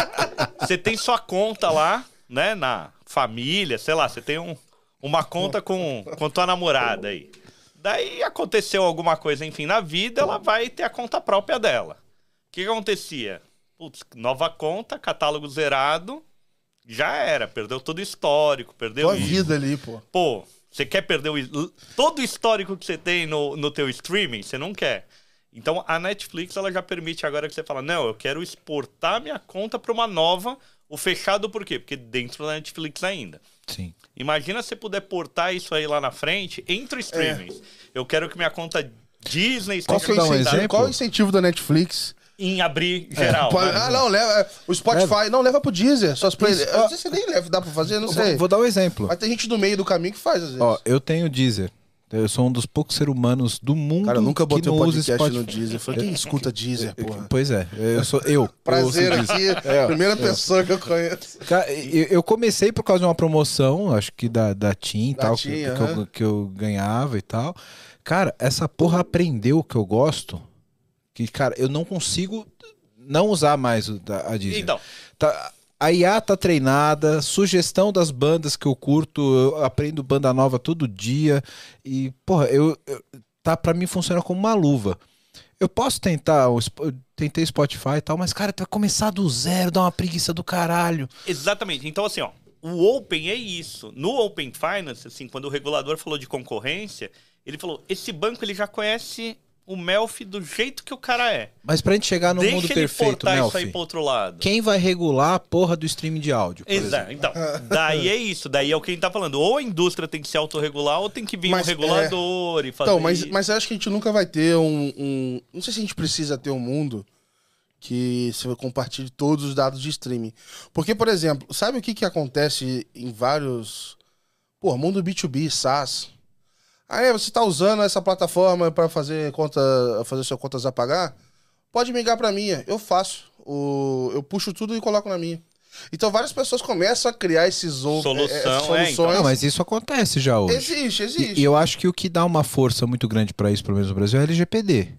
você tem sua conta lá, né? Na família, sei lá, você tem um, uma conta com, com tua namorada aí. Daí aconteceu alguma coisa, enfim, na vida, ela vai ter a conta própria dela. O que, que acontecia? Putz, nova conta, catálogo zerado, já era, perdeu todo o histórico, perdeu Tua isso. vida ali, pô. Pô, você quer perder o, todo o histórico que você tem no, no teu streaming? Você não quer. Então a Netflix ela já permite agora que você fala, não, eu quero exportar minha conta para uma nova. O fechado por quê? Porque dentro da Netflix ainda. Sim. Imagina se puder portar isso aí lá na frente entre streamings. Eu quero que minha conta Disney Qual, esteja que é o dar um exemplo? qual é o incentivo da Netflix? em abrir geral. Pode- né? Ah, não, leva. O Spotify. Não, leva pro Deezer. Suas play... Eu não sei se nem leva, dá pra fazer, não sei. Vou, vou dar um exemplo. Mas tem gente do meio do caminho que faz, às vezes. Ó, eu tenho Deezer. Eu sou um dos poucos seres humanos do mundo Cara, eu nunca que botei usa podcast Spotify. no Deezer. Eu falei, quem escuta Deezer, porra? Pois é, eu sou eu. Prazer eu aqui. É, primeira pessoa que eu conheço. Cara, eu, comecei por causa de uma promoção, acho que da, da TIM e tal, TIM, que, que aham. eu, que eu ganhava e tal. Cara, essa porra aprendeu o que eu gosto. Que, cara, eu não consigo não usar mais o da, a Deezer. Então, Tá- a IA tá treinada, sugestão das bandas que eu curto, eu aprendo banda nova todo dia. E, porra, eu, eu- tá, pra mim funciona como uma luva. Eu posso tentar, eu tentei Spotify e tal, mas, cara, tu vai começar do zero, dá uma preguiça do caralho. Exatamente. Então, assim, ó, o Open é isso. No Open Finance, assim, quando o regulador falou de concorrência, ele falou: esse banco ele já conhece o Melfi do jeito que o cara é. Mas pra gente chegar no Deixa mundo ele perfeito, portar isso aí Melfi, pro outro lado. quem vai regular a porra do streaming de áudio? por exemplo? Exato. Então, daí é isso. Daí é o que a gente tá falando. Ou a indústria tem que se autorregular, ou tem que vir Mas, um regulador e fazer Então, mas, mas eu acho que a gente nunca vai ter um, um- Não sei se a gente precisa ter um mundo que você compartilhe todos os dados de streaming. Porque, por exemplo, sabe o que, que acontece em vários. Pô, mundo B2B, SaaS. Ah, é, você está usando essa plataforma para fazer conta, fazer suas contas a pagar? Pode migrar para minha. Eu faço. O, eu puxo tudo e coloco na minha. Então várias pessoas começam a criar esses ou- Solução, eh, é, soluções. então. Não, mas isso acontece já hoje. Existe, existe. E, eu acho que o que dá uma força muito grande pra isso, pelo menos no Brasil, é a LGPD.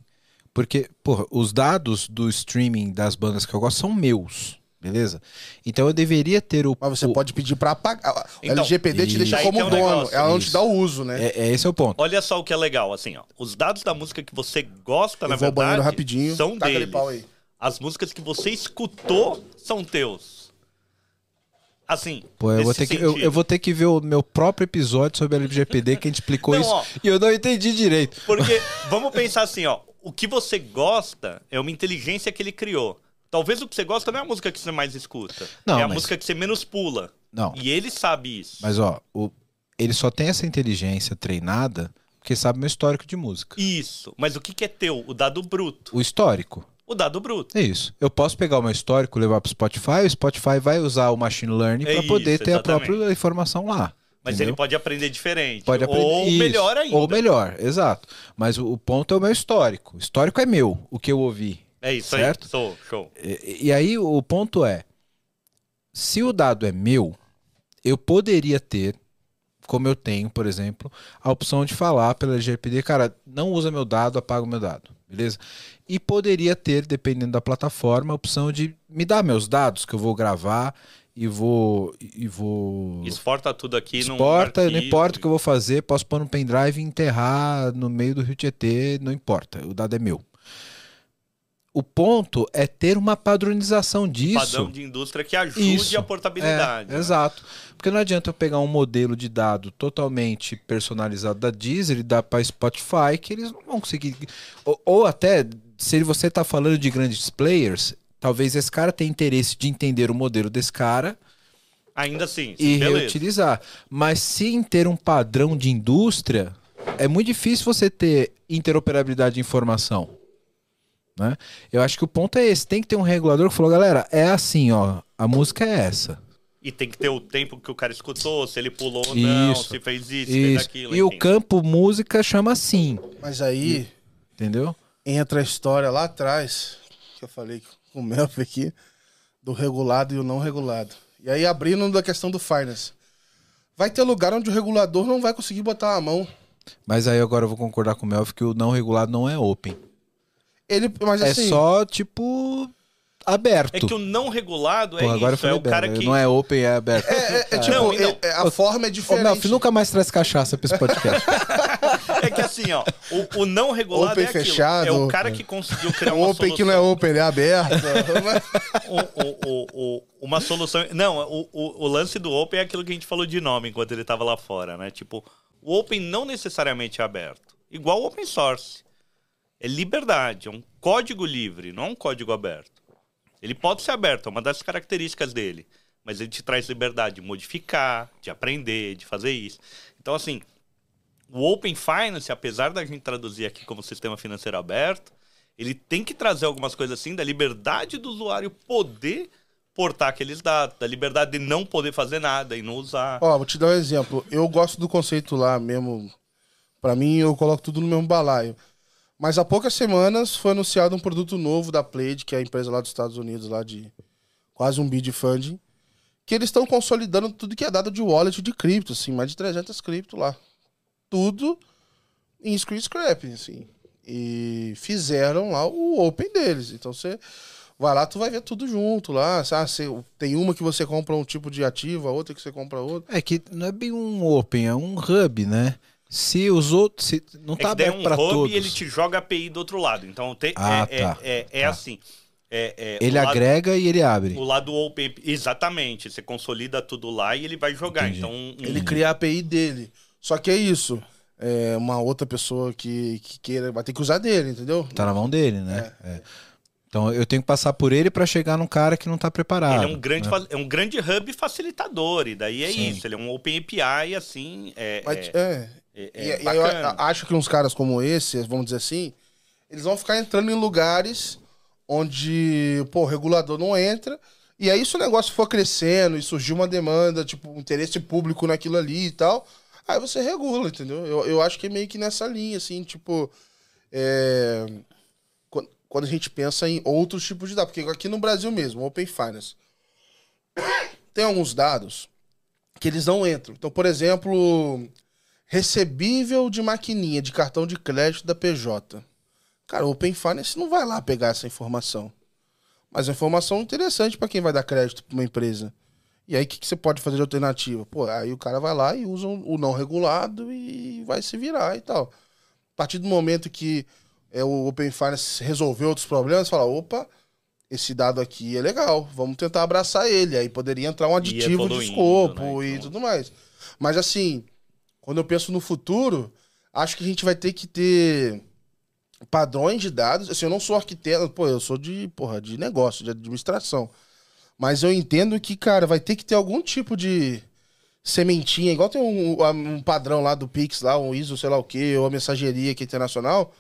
Porque, porra, os dados do streaming das bandas que eu gosto são meus. Beleza? Então eu deveria ter o. Mas você o- pode pedir pra apagar. O Então, LGPD te deixa como é um dono. negócio, ela não te dá o uso, né? É, é esse é o ponto. Olha só o que é legal, assim, ó. Os dados da música que você gosta, na Eu vou ao banheiro verdade, rapidinho. são Taca aquele deles. pau aí. As músicas que você escutou são teus. Assim, Pô, eu vou, ter que, eu, eu vou ter que ver o meu próprio episódio sobre a LGPD que a gente explicou Não, isso ó. e eu não entendi direito. Porque, vamos pensar assim, ó. O que você gosta é uma inteligência que ele criou. Talvez o que você gosta não é a música que você mais escuta. Não, é a mas- música que você menos pula. Não. E ele sabe isso. Mas ó, o- ele só tem essa inteligência treinada porque sabe meu histórico de música. Isso. Mas o que, que é teu? O dado bruto. O histórico. O dado bruto. É isso. Eu posso pegar o meu histórico, levar pro Spotify, o Spotify vai usar o machine learning É para poder ter a exatamente. própria informação lá. Mas entendeu? ele pode aprender diferente. Pode aprender. Ou Isso. melhor ainda. Ou melhor, exato. Mas o, o ponto é o meu histórico. O histórico é meu, o que eu ouvi. É isso Certo? aí. Sou, show. E, e aí o ponto é: se o dado é meu, eu poderia ter, como eu tenho, por exemplo, a opção de falar pela LGPD, cara, não usa meu dado, apaga o meu dado, beleza? E poderia ter, dependendo da plataforma, a opção de me dar meus dados que eu vou gravar e vou e vou Exporta tudo aqui Exporta, não importa o que eu vou fazer, posso pôr no pendrive e enterrar no meio do Rio Tietê, não importa, o dado é meu. O ponto é ter uma padronização disso. Padrão de indústria que ajude Isso. a portabilidade. É, né? Exato. Porque não adianta eu pegar um modelo de dado totalmente personalizado da Deezer e dar para Spotify, que eles não vão conseguir. Ou, ou até, se você está falando de grandes players, talvez esse cara tenha interesse de entender o modelo desse cara Ainda assim, e beleza. reutilizar. Mas se em ter um padrão de indústria, é muito difícil você ter interoperabilidade de informação. Né? Eu acho que o ponto é esse. Tem que ter um regulador que falou, galera, é assim, ó. A música é essa. E tem que ter o tempo que o cara escutou, se ele pulou ou não, Isso. se fez isso, se fez Isso. aquilo. E o enfim. campo música chama assim, Mas aí entendeu? entra a história lá atrás, que eu falei com o Melf aqui, do regulado e o não regulado. E aí abrindo da questão do finance. Vai ter lugar onde o regulador não vai conseguir botar a mão. Mas aí agora eu vou concordar com o Melf que o não regulado não é open. Ele, mas É assim, só, tipo, aberto. É que o não regulado é Porra, agora eu isso, é o bem, cara né? que... Não é open, é aberto. é, é tipo, Não, e não. é- é- a forma é Ô, diferente. Melf, nunca mais traz cachaça pra esse podcast. É que assim, ó, o, o não regulado Open é aquilo. fechado. É o cara que conseguiu criar o uma open solução. que não é open, ele é aberto. o, o, o, o- uma solução. Não, o, o, o lance do Open é aquilo que a gente falou de nome enquanto ele tava lá fora, né? Tipo, o Open não necessariamente é aberto. Igual o Open Source. É liberdade, é um código livre, não é um código aberto. Ele pode ser aberto, é uma das características dele. Mas ele te traz liberdade de modificar, de aprender, de fazer isso. Então, assim, o Open Finance, apesar da gente traduzir aqui como sistema financeiro aberto, ele tem que trazer algumas coisas assim da liberdade do usuário poder portar aqueles dados, da liberdade de não poder fazer nada e não usar. Ó, vou te dar um exemplo. Eu gosto do conceito lá mesmo. Pra mim, eu coloco tudo no mesmo balaio. Mas há poucas semanas foi anunciado um produto novo da Plaid, que é a empresa lá dos Estados Unidos, lá de quase um bid funding, que eles estão consolidando tudo que é dado de wallet de cripto, assim, mais de 300 cripto lá. Tudo em screen scrapping, assim. E fizeram lá o open deles. Então você vai lá, tu vai ver tudo junto lá. Ah, tem uma que você compra um tipo de ativo, a outra que você compra outro. É que não é bem um open, é um hub, né? Se os outros. Se, não É tá é aberto um hub todos. e ele te joga a API do outro lado. Então tem, Ah, é, tá. é, é, é Tá. assim. É, é, Ele lado- agrega e ele abre. O lado open, exatamente. Você consolida tudo lá e ele vai jogar. Entendi. Então, um- Ele cria a API dele. Só que é isso. É uma outra pessoa que, que queira vai ter que usar dele, entendeu? Tá na mão dele, né? É. Então eu tenho que passar por ele pra chegar num cara que não tá preparado. Ele é um grande, né? é um grande hub facilitador, e daí é Sim. isso. Ele é um Open API, assim. É, Mas, é, é. é- E, e eu acho que uns caras como esse, vamos dizer assim, eles vão ficar entrando em lugares onde, pô, o regulador não entra. E aí, se o negócio for crescendo e surgir uma demanda, tipo, um interesse público naquilo ali e tal, aí você regula, entendeu? Eu, eu acho que é meio que nessa linha, assim, tipo. é, quan- Quando a gente pensa em outros tipos de dados, porque aqui no Brasil mesmo, Open Finance, tem alguns dados que eles não entram. Então, por exemplo, recebível de maquininha de cartão de crédito da PJ. Cara, o Open Finance não vai lá pegar essa informação. Mas é informação interessante para quem vai dar crédito para uma empresa. E aí, o que, que, você pode fazer de alternativa? Pô, aí o cara vai lá e usa o não regulado e vai se virar e tal. A partir do momento que é, o Open Finance resolveu outros problemas, fala, opa, esse dado aqui é legal, vamos tentar abraçar ele. Aí poderia entrar um aditivo de escopo né, e então... tudo mais. Mas assim, quando eu penso no futuro, acho que a gente vai ter que ter padrões de dados. Assim, eu não sou arquiteto, pô, eu sou de, porra, de negócio, de administração. Mas eu entendo que, cara, vai ter que ter algum tipo de sementinha, igual tem um, um padrão lá do Pix, lá, um ISO, sei lá o quê, ou a mensageria que é internacional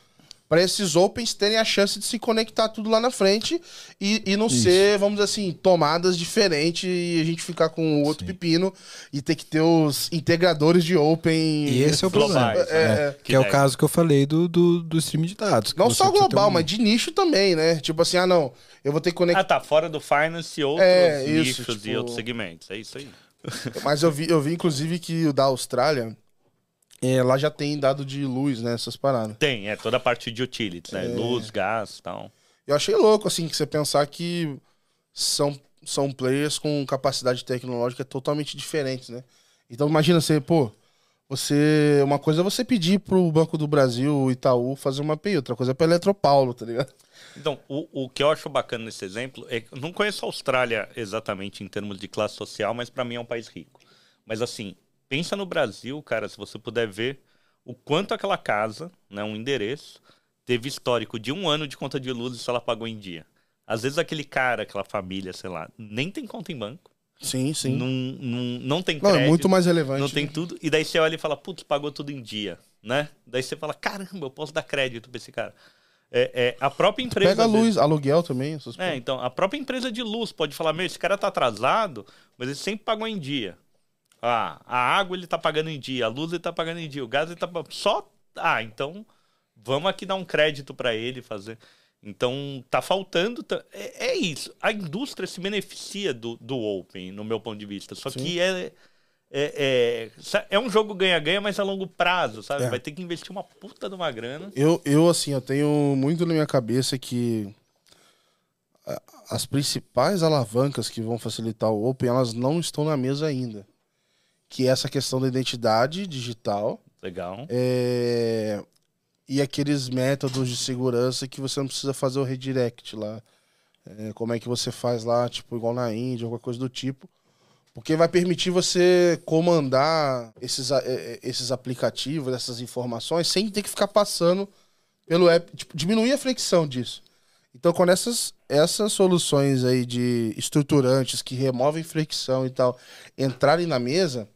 para esses opens terem a chance de se conectar tudo lá na frente e, e não Isso. ser, vamos dizer assim, tomadas diferentes e a gente ficar com outro Sim. pepino e ter que ter os integradores de open. E esse é o problema. É, é, que, que é o caso que eu falei do, do, do streaming de dados. Não só global, um... mas de nicho também, né? Tipo assim, ah, não, eu vou ter que conectar. Ah, tá, fora do finance e outros é, nichos tipo... e outros segmentos. É isso aí. Mas eu vi, eu vi, inclusive, que o da Austrália é, lá já tem dado de luz, né? Essas paradas. Tem, é toda a parte de utilities, né? É... Luz, gás e tal. Eu achei louco, assim, que você pensar que são, são players com capacidade tecnológica totalmente diferentes, né? Então imagina você, pô, você. Uma coisa é você pedir pro Banco do Brasil, o Itaú, fazer uma API, outra coisa é pra Eletropaulo, tá ligado? Então, o, o que eu acho bacana nesse exemplo é que não conheço a Austrália exatamente em termos de classe social, mas para mim é um país rico. Mas assim, Pensa no Brasil, cara, se você puder ver o quanto aquela casa, né, um endereço, teve histórico de um ano de conta de luz e se ela pagou em dia. Às vezes aquele cara, aquela família, sei lá, nem tem conta em banco. Sim, sim. Não, não, não tem crédito. Não, é muito mais relevante. Não tem né? tudo. E daí você olha e fala, putz, pagou tudo em dia, né? Daí você fala, caramba, eu posso dar crédito pra esse cara. É, é a própria empresa... Pega a luz, aluguel também. É, então, a própria empresa de luz pode falar, meu, esse cara tá atrasado, mas ele sempre pagou em dia. Ah, a água ele tá pagando em dia, a luz ele tá pagando em dia, o gás ele tá só ah, então vamos aqui dar um crédito para ele fazer. Então tá faltando, é, é, isso. A indústria se beneficia do, do Open, no meu ponto de vista. Só Sim. que é, é, é, é, um jogo ganha-ganha, mas a longo prazo, sabe? É. Vai ter que investir uma puta de uma grana. Eu, eu, assim, eu tenho muito na minha cabeça que as principais alavancas que vão facilitar o Open, elas não estão na mesa ainda que é essa questão da identidade digital. Legal. É... E aqueles métodos de segurança que você não precisa fazer o redirect lá. É, como é que você faz lá, tipo, igual na Índia, alguma coisa do tipo. Porque vai permitir você comandar esses, é, é, esses aplicativos, essas informações, sem ter que ficar passando pelo app. Tipo, diminuir a fricção disso. Então, quando essas, essas soluções aí de estruturantes que removem fricção e tal entrarem na mesa,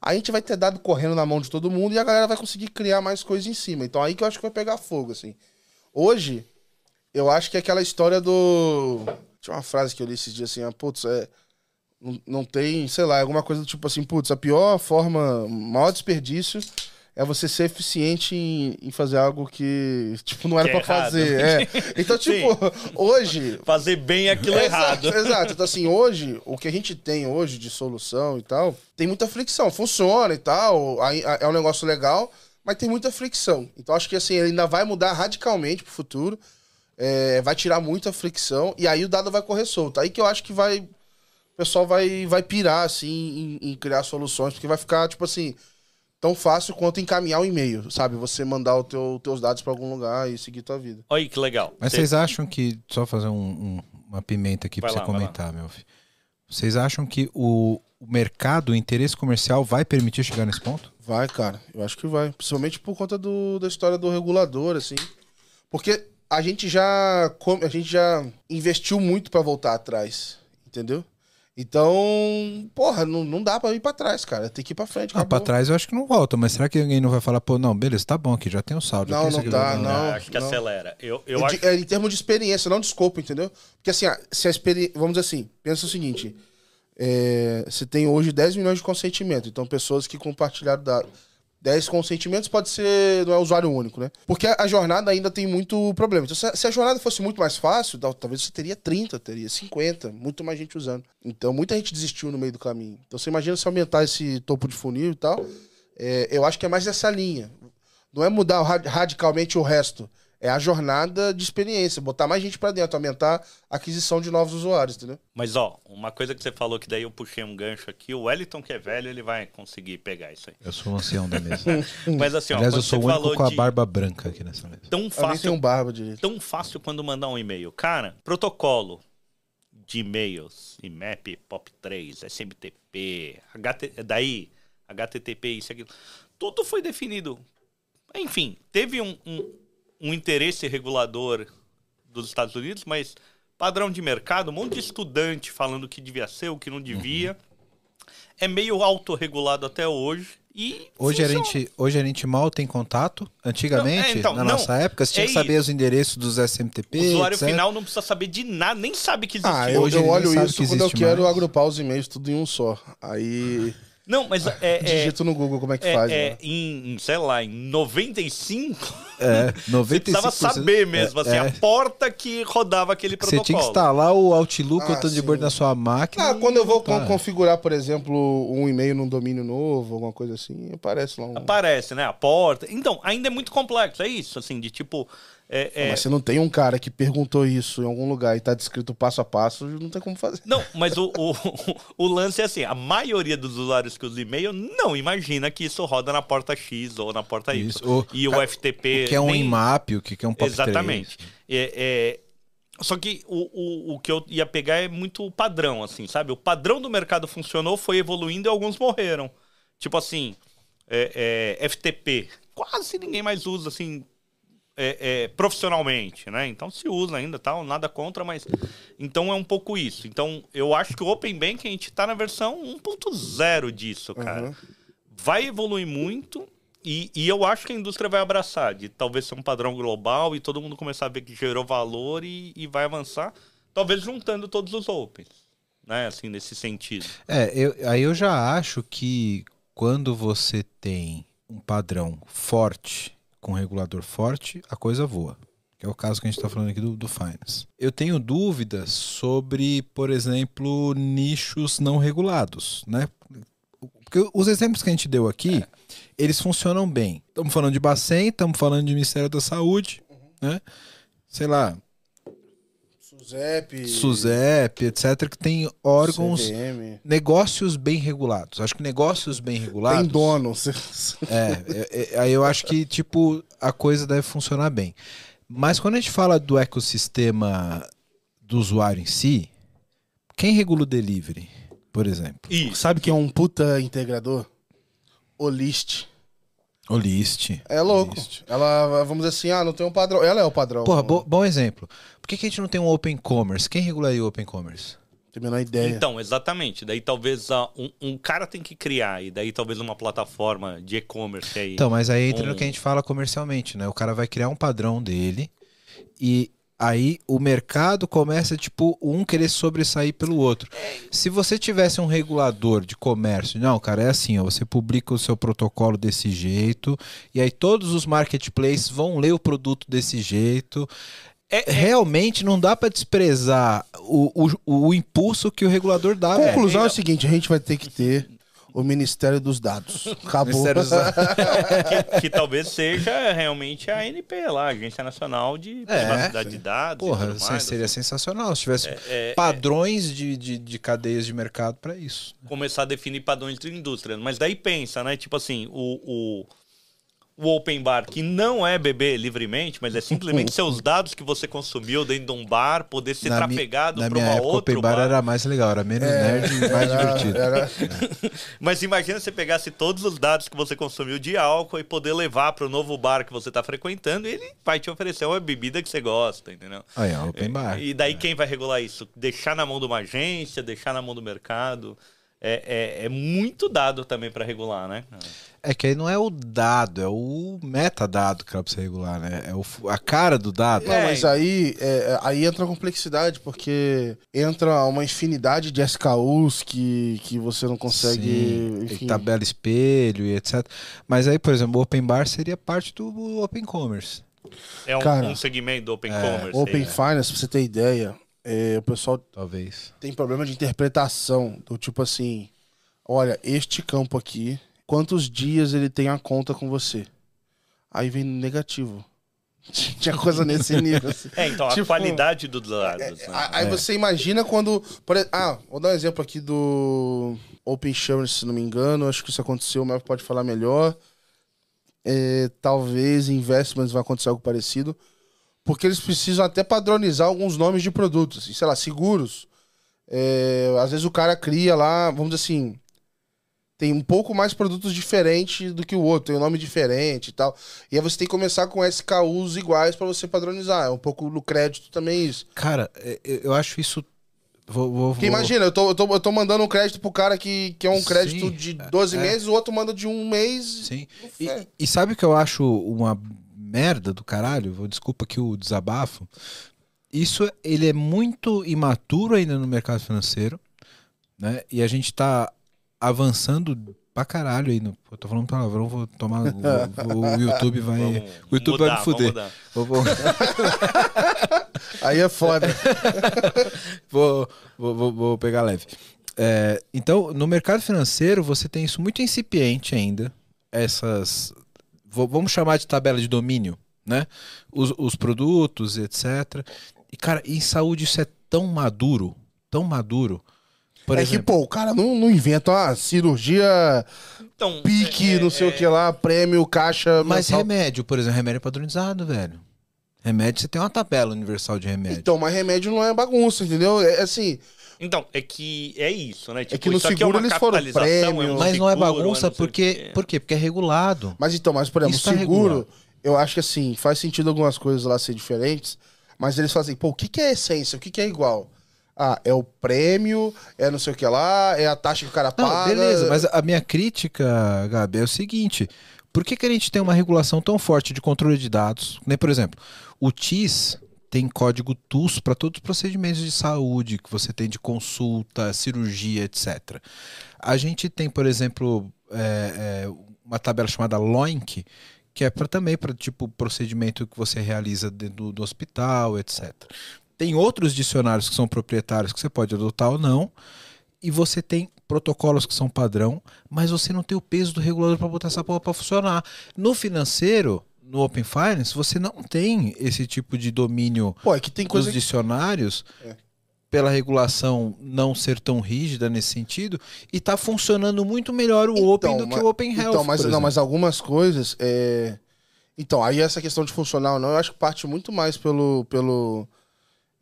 a gente vai ter dado correndo na mão de todo mundo e a galera vai conseguir criar mais coisas em cima. Então aí que eu acho que vai pegar fogo, assim. Hoje, eu acho que é aquela história do. Tinha uma frase que eu li esses dias assim, ah, putz, é. Não, não tem, sei lá, alguma coisa do tipo assim, putz, a pior forma, maior desperdício é você ser eficiente em, em fazer algo que, tipo, não era para é fazer. É. Então, tipo, hoje. Fazer bem aquilo é errado. Exato. Então, assim, hoje, o que a gente tem hoje de solução e tal, tem muita fricção. Funciona e tal, é um negócio legal, mas tem muita fricção. Então, acho que, assim, ele ainda vai mudar radicalmente pro futuro. É, vai tirar muita fricção e aí o dado vai correr solto. Aí que eu acho que vai. O pessoal vai, vai pirar, assim, em, em criar soluções, porque vai ficar, tipo assim tão fácil quanto encaminhar o um e-mail, sabe? Você mandar os teu, teus dados para algum lugar e seguir tua vida. Olha que legal. Mas vocês acham que, só fazer um, um, uma pimenta aqui para você comentar, meu filho. Vocês acham que o, o mercado, o interesse comercial vai permitir chegar nesse ponto? Vai, cara. Eu acho que vai. Principalmente por conta do, da história do regulador, assim. Porque a gente já, a gente já investiu muito para voltar atrás, entendeu? Então, porra, não, não dá pra ir pra trás, cara. Tem que ir pra frente. Ah, pra trás eu acho que não volta, mas será que alguém não vai falar, pô, não, beleza, tá bom aqui, já tem o um saldo. Não, não dá, não. não. Acho que não. acelera. Eu, eu é, acho... é, em termos de experiência, não de escopo, entendeu? Porque assim, se a experiência. Vamos dizer assim, pensa o seguinte: é, você tem hoje 10 milhões de consentimento, então pessoas que compartilharam dados 10 consentimentos pode ser. não é usuário único, né? Porque a jornada ainda tem muito problema. Então, se a jornada fosse muito mais fácil, talvez você teria 30, teria 50, muito mais gente usando. Então, muita gente desistiu no meio do caminho. Então, você imagina se aumentar esse topo de funil e tal. É, eu acho que é mais essa linha. Não é mudar radicalmente o resto. É a jornada de experiência, botar mais gente pra dentro, aumentar a aquisição de novos usuários, entendeu? Mas, ó, uma coisa que você falou que daí eu puxei um gancho aqui, o Wellington, que é velho, ele vai conseguir pegar isso aí. Eu sou o ancião da mesa. Mas assim, ó, Aliás, eu sou o único com a de barba branca aqui nessa mesa. tão fácil tenho barba direito. tão fácil quando mandar um e-mail. Cara, protocolo de e-mails, IMAP, POP3, SMTP, HT, daí, HTTP, isso aqui, tudo foi definido. Enfim, teve um, um, um interesse regulador dos Estados Unidos, mas padrão de mercado, um monte de estudante falando o que devia ser, o que não devia. É meio autorregulado até hoje. E Hoje a, gente, hoje a gente mal tem contato. Antigamente, Não, é, então, na não, nossa época, você tinha é que saber isso. os endereços dos SMTP. O usuário etc. final não precisa saber de nada, nem sabe que existe. Ah, eu, Hoje eu olho isso quando eu existe quero mais. agrupar os e-mails tudo em um só. Aí Não, mas é, é, digito no Google como é que é, faz. é né? em, sei lá, em 95, É, você 95%. precisava saber mesmo, é, assim, é. a porta que rodava aquele Você tinha que protocolo. instalar o Outlook Ah, ou o Thunderbird sim. na sua máquina. Ah, quando eu vou con- configurar, por exemplo, um e-mail num domínio novo, alguma coisa assim, aparece lá um. Aparece, né? A porta. Então, ainda é muito complexo, é isso, assim, de tipo. É- é- Mas você não tem um cara que perguntou isso em algum lugar e tá descrito passo a passo, não tem como fazer. Não, mas o, o, o lance é assim: a maioria dos usuários que usam e-mail não imagina que isso roda na porta X ou na porta Y. Isso, o- e o FTP. O que é um nem- IMAP, o que é um POP3. Exatamente. É, é, Só que o, o, o que eu ia pegar é muito padrão, assim, sabe? O padrão do mercado funcionou, foi evoluindo e alguns morreram. Tipo assim, é, é, FTP. Quase ninguém mais usa, assim, é, é, profissionalmente, né? Então se usa ainda, tal, nada contra, mas... Então é um pouco isso. Então eu acho que o Open Bank a gente tá na versão 1.0 disso, cara Uhum. vai evoluir muito e, e eu acho que a indústria vai abraçar, de talvez ser um padrão global e todo mundo começar a ver que gerou valor e, e vai avançar, talvez juntando todos os opens, né? Assim, nesse sentido. É, eu, aí eu já acho que quando você tem um padrão forte, com um regulador forte, a coisa voa. Que é o caso que a gente está falando aqui do, do Finance. Eu tenho dúvidas sobre, por exemplo, nichos não regulados, né? Porque os exemplos que a gente deu aqui, eles funcionam bem. Estamos falando de Bacen, estamos falando de Ministério da Saúde, né? Sei lá, Suzep. SUSEP, etc., que tem órgãos CVM. negócios bem regulados. Acho que negócios bem regulados. Tem dono. É, é, é, aí eu acho que, tipo, a coisa deve funcionar bem. Mas quando a gente fala do ecossistema do usuário em si, quem regula o delivery, por exemplo? E Sabe quem é um puta integrador? O List. O List. É louco. List. Ela, vamos dizer assim, ah, não tem um padrão. Ela é o padrão. Porra, bo- bom exemplo. Por que, que a gente não tem um Open Commerce? Quem regularia o Open Commerce? Tem a menor ideia. então, exatamente. Daí talvez ah, um, um cara tem que criar e daí talvez uma plataforma de e-commerce aí. Então, mas aí entra Um- no que a gente fala comercialmente, né? O cara vai criar um padrão dele e aí o mercado começa, tipo, um querer sobressair pelo outro. Se você tivesse um regulador de comércio, não, cara, é assim, ó, você publica o seu protocolo desse jeito e aí todos os marketplaces vão ler o produto desse jeito. É- é- Realmente não dá pra desprezar o, o, o impulso que o regulador dá, velho. Conclusão é, É, o seguinte: a gente vai ter que ter o Ministério dos Dados. Acabou. Dos que, que talvez seja realmente a ANP lá, Agência Nacional de É, Privacidade de Dados. Porra, mais, seria assim. sensacional se tivesse é- padrões de, de, de cadeias de mercado pra isso. começar a definir padrões de indústria. Mas daí pensa, né? Tipo assim, o, o, o open bar, que não é beber livremente, mas é simplesmente seus dados que você consumiu dentro de um bar poder ser Na Na para uma outra Open Bar, era mais legal, era menos nerd e mais Era- divertido. era- Mas imagina você pegasse todos os dados que você consumiu de álcool e poder levar para o novo bar que você está frequentando e ele vai te oferecer uma bebida que você gosta, entendeu? Aí, ó, Open Bar. E daí quem vai regular isso? Deixar na mão de uma agência, deixar na mão do mercado. É, é, é muito dado também para regular, né? É que aí não é o dado, é o metadado que pra você regular, né? É o, a cara do dado. Não, É. mas aí, é, aí entra a complexidade, porque entra uma infinidade de SKUs que, que você não consegue. Sim, enfim. tabela espelho e etc. Mas aí, por exemplo, o Open Bar seria parte do Open Commerce. É um, Cara, um segmento do Open é, Commerce. Open aí, né? Finance, pra você ter ideia, é, o pessoal Talvez. tem problema de interpretação, do tipo assim, olha, este campo aqui, quantos dias ele tem a conta com você? Aí vem negativo. Tinha coisa nesse nível. assim. É, então, a Tipo, qualidade dos dados. né? A- Aí você imagina quando. por ah, vou dar um exemplo aqui do Open Insurance, se não me engano. Acho que isso aconteceu, mas pode falar melhor. É, talvez Investments vai acontecer algo parecido. Porque eles precisam até padronizar alguns nomes de produtos. assim, Sei lá, seguros. É, às vezes o cara cria lá, vamos dizer assim. Tem um pouco mais produtos diferentes do que o outro, tem um nome diferente e tal. E aí você tem que começar com SKUs iguais para você padronizar. É um pouco no crédito também isso. Cara, é, eu eu acho isso. Vou, vou, Porque vou- imagina, eu tô, eu, tô, eu tô mandando um crédito pro cara que, que é um crédito Sim, de 12 é. meses, o outro manda de um mês. Sim. E, e sabe o que eu acho uma merda do caralho? Vou- Desculpa aqui o desabafo. Isso, ele é muito imaturo ainda no mercado financeiro, né? E a gente tá avançando pra caralho aí. No, eu tô falando palavrão, vou tomar. O, o YouTube vai. Vamos o YouTube mudar, vai me fuder. Vou, vou, Aí é foda. vou, vou, vou- vou pegar leve. É, então, no mercado financeiro, você tem isso muito incipiente ainda. Essas. Vamos chamar de tabela de domínio, né? Os, os produtos, etc. E, cara, em saúde isso é tão maduro, tão maduro. Por é que, exemplo, pô, o cara não, não inventa uma cirurgia Então, pique, é- não sei é- o que lá, prêmio, caixa. mas mensal. remédio, por exemplo, remédio é padronizado, velho. Remédio, você tem uma tabela universal de remédio. Então, mas remédio não é bagunça, entendeu? É assim. Então, é que é isso, né? Tipo, que no aqui seguro é uma eles foram prêmio. é um mas não é seguro, bagunça não sei o porque, por quê? Porque é regulado. Mas então, mas por exemplo, Isso tá seguro, regulado. eu acho que assim, faz sentido algumas coisas lá ser diferentes, mas eles fazem, pô, o que, que é essência? O que, que é igual? Ah, é o prêmio, é não sei o que lá, é a taxa que o cara Não, paga. beleza, mas a minha crítica, Gabi, é o seguinte: por que, que a gente tem uma regulação tão forte de controle de dados? Nem, por exemplo, o TIS tem código TUS para todos os procedimentos de saúde que você tem de consulta, cirurgia, etc. A gente tem, por exemplo, é, é, uma tabela chamada LOINC, que é também para tipo procedimento que você realiza dentro do hospital, etc. Tem outros dicionários que são proprietários que você pode adotar ou não, e você tem protocolos que são padrão, mas você não tem o peso do regulador para botar essa porra para funcionar. No financeiro, no Open Finance, você não tem esse tipo de domínio Pô, é que tem dos que... dicionários. É. Pela regulação não ser tão rígida nesse sentido, e tá funcionando muito melhor o Então, Open do que mas- o Open Health. Então, mas, não, mas algumas coisas. É... Então, aí essa questão de funcionar ou não, eu acho que parte muito mais pelo. pelo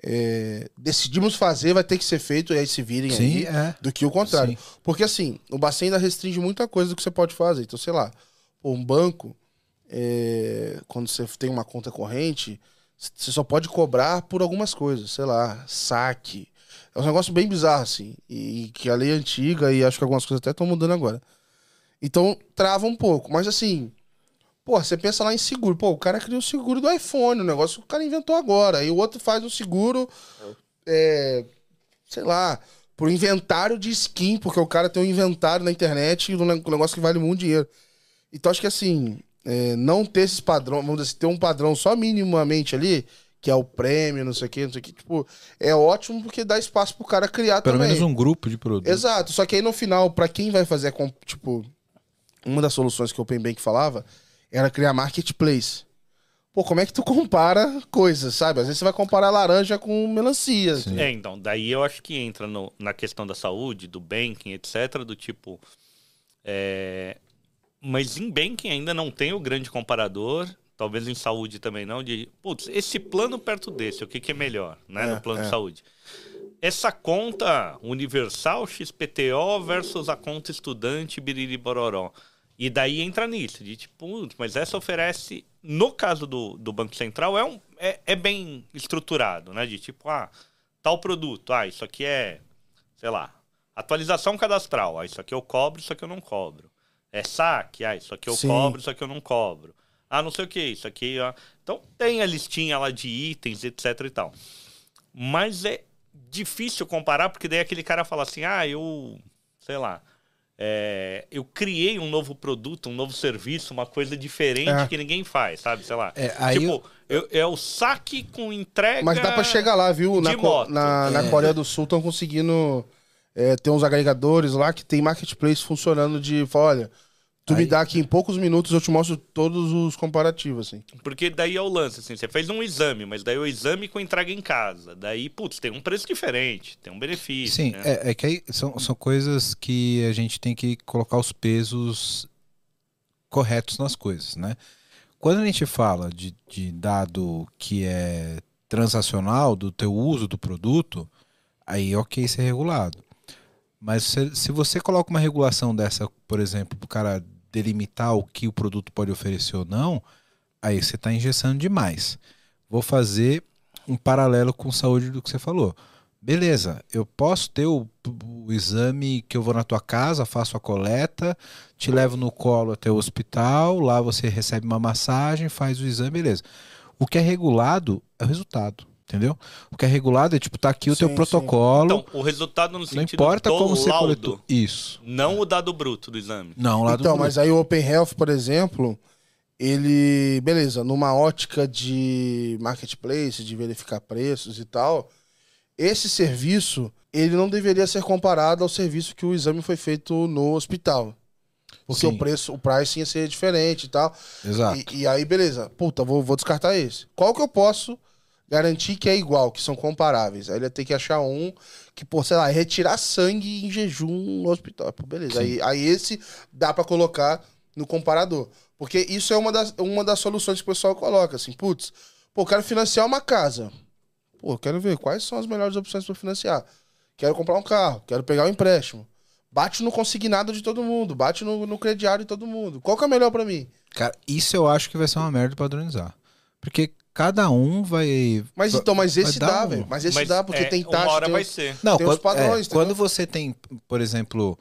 é, Decidimos fazer, vai ter que ser feito, e aí se virem Sim, aí, é. do que o contrário. Sim. Porque assim, o Bacen ainda restringe muita coisa do que você pode fazer. Então, sei lá, um banco, é, quando você tem uma conta corrente, você só pode cobrar por algumas coisas, sei lá, saque. É um negócio bem bizarro, assim. E que a lei é antiga e acho que algumas coisas até estão mudando agora. Então, trava um pouco. Mas assim, pô, você pensa lá em seguro. Pô, o cara criou o seguro do iPhone, o negócio que o cara inventou agora. Aí o outro faz um seguro, é, sei lá, pro inventário de skin, porque o cara tem um inventário na internet ne- um negócio que vale muito dinheiro. Então, acho que assim, é, não ter esses padrões, vamos dizer assim, ter um padrão só minimamente ali, que é o prêmio, não sei o que, não sei o que, tipo, é ótimo porque dá espaço pro cara criar Pelo também. menos um grupo de produtos. Exato, só que aí no final, pra quem vai fazer, tipo, uma das soluções que o Open Bank falava era criar marketplace. Pô, como é que tu compara coisas, sabe? Às vezes você vai comparar laranja com melancia. Sim. É, então, daí eu acho que entra no- na questão da saúde, do banking, etc., do tipo. é, Mas em banking ainda não tem o grande comparador, talvez em saúde também não, de. Putz, esse plano perto desse, o que, que é melhor, né? É, no plano é. de saúde. Essa conta universal XPTO versus a conta estudante Biriri Bororó. E daí entra nisso, de tipo, mas essa oferece, no caso do, do Banco Central, é, um, é, é bem estruturado, né? De tipo, ah, tal produto, ah, isso aqui é, sei lá, atualização cadastral, ah, isso aqui eu cobro, isso aqui eu não cobro. É saque, ah, isso aqui eu Sim. cobro, isso aqui eu não cobro. Ah, não sei o que, isso aqui, ó. Então tem a listinha lá de itens, etc e tal. Mas é difícil comparar, porque daí aquele cara fala assim, ah, eu, sei lá, é, eu criei um novo produto, um novo serviço, uma coisa diferente É. que ninguém faz, sabe? Sei lá. É, aí tipo, eu- é o saque com entrega. Mas dá pra chegar lá, viu? Na, de Co- moto. na, na É. Coreia do Sul estão conseguindo é, ter uns agregadores lá que tem marketplace funcionando de, fala, olha, Tu me Aí- dá aqui em poucos minutos, eu te mostro todos os comparativos, assim. Porque daí é o lance, assim, você fez um exame, mas daí o exame com entrega em casa. Daí, putz, tem um preço diferente, tem um benefício. Sim, né? é, é que aí são, são coisas que a gente tem que colocar os pesos corretos nas coisas, né? Quando a gente fala de, de dado que é transacional do teu uso do produto, aí é ok ser regulado. Mas se, se você coloca uma regulação dessa, por exemplo, para o cara delimitar o que o produto pode oferecer ou não, aí você está engessando demais. Vou fazer um paralelo com saúde do que você falou. Beleza, eu posso ter o, o exame que eu vou na tua casa, faço a coleta, te levo no colo até o hospital, lá você recebe uma massagem, faz o exame, beleza. O que é regulado é o resultado, entendeu? O que é regulado é tipo, tá aqui o Sim, teu sim. protocolo, Então, o resultado no não sentido importa do como você laudo, coletou. Isso. não o dado bruto do exame. Não, lá do Então, mas aí o Open Health, por exemplo, ele, beleza, numa ótica de marketplace, de verificar preços e tal, esse serviço, ele não deveria ser comparado ao serviço que o exame foi feito no hospital. Porque Sim. o preço, o pricing ia ser diferente e tal. Exato. E, e aí, beleza. Puta, vou, vou descartar esse. Qual que eu posso garantir que é igual, que são comparáveis? Aí ele ia ter que achar um que, pô, sei lá, retirar sangue em jejum no hospital. Pô, beleza. Aí, aí esse dá pra colocar no comparador. Porque isso é uma das, uma das soluções que o pessoal coloca, assim, putz, pô, quero financiar uma casa. Pô, quero ver quais são as melhores opções pra financiar. Quero comprar um carro, quero pegar um empréstimo. Bate no consignado de todo mundo, bate no, no crediário de todo mundo. Qual que é melhor pra mim? Cara, isso eu acho que vai ser uma merda padronizar. Porque cada um vai. Mas então, mas esse dá, um- velho. Mas esse Mas, dá, porque é, tem taxa. Uma hora tem vai os- ser. Não, Tem os quando, padrões, é, quando você tem, por exemplo,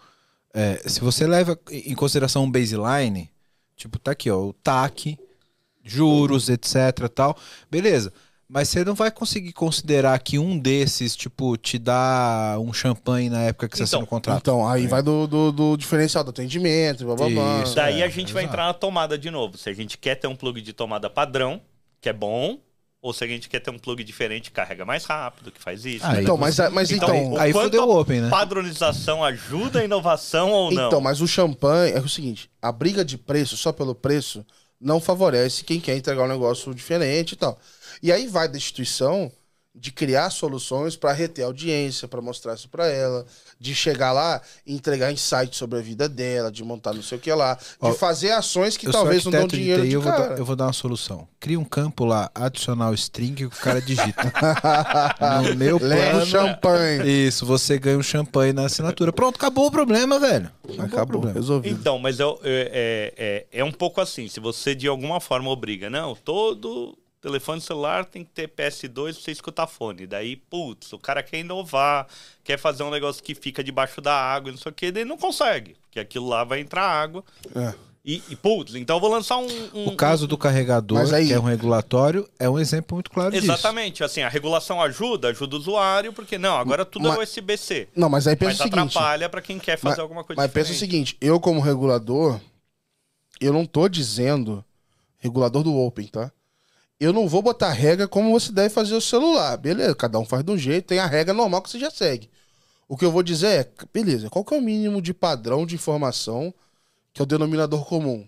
é, se você leva em consideração um baseline, tipo, tá aqui, ó, o TAC, juros, etc, tal, beleza. Mas você não vai conseguir considerar que um desses, tipo, te dá um champanhe na época que você Então, assina o contrato. Então, aí vai do, do, do diferencial do atendimento, blá blá blá. Isso. Daí É, a gente vai exato. entrar na tomada de novo. Se a gente quer ter um plug de tomada padrão, que é bom, ou se a gente quer ter um plug diferente que carrega mais rápido, que faz isso. Aí Então, você- mas, mas Então, então. aí fudeu o Open, né? Padronização ajuda a inovação ou não? Então, mas o champanhe é o seguinte: a briga de preço só pelo preço não favorece quem quer entregar um negócio diferente e tal. E aí vai da instituição de criar soluções para reter audiência, para mostrar isso para ela, de chegar lá e entregar insights sobre a vida dela, de montar não sei o que lá, de Ó, fazer ações que talvez não dão dinheiro TI, de eu vou, cara. dar, eu vou dar uma solução. Cria um campo lá, adicional string, que o cara digita. no meu Leva o plano, champanhe. Isso, você ganha um champanhe na assinatura. Pronto, acabou o problema, velho. Acabou, o Acabou, problema. resolvido. Então, mas é, é, é, é um pouco assim. Se você de alguma forma obriga, não, todo telefone celular tem que ter PS2 pra você escutar fone. Daí, putz, o cara quer inovar, quer fazer um negócio que fica debaixo da água, não sei o que, daí não consegue. Porque aquilo lá vai entrar água. É. E, e, putz, então eu vou lançar um. um- O caso do carregador, aí- que é um regulatório, é um exemplo muito claro disso. Exatamente, assim, a regulação ajuda, ajuda o usuário, porque não, agora tudo Mas- é USB-C. Não, mas aí pensa Mas o seguinte. atrapalha pra quem quer fazer Mas- alguma coisa Mas pensa o diferente. seguinte, eu como regulador, eu não tô dizendo, regulador do Open, tá? Eu não vou botar regra como você deve fazer o celular. Beleza, cada um faz de um jeito, tem a regra normal que você já segue. O que eu vou dizer é, beleza, qual que é o mínimo de padrão de informação que é o denominador comum?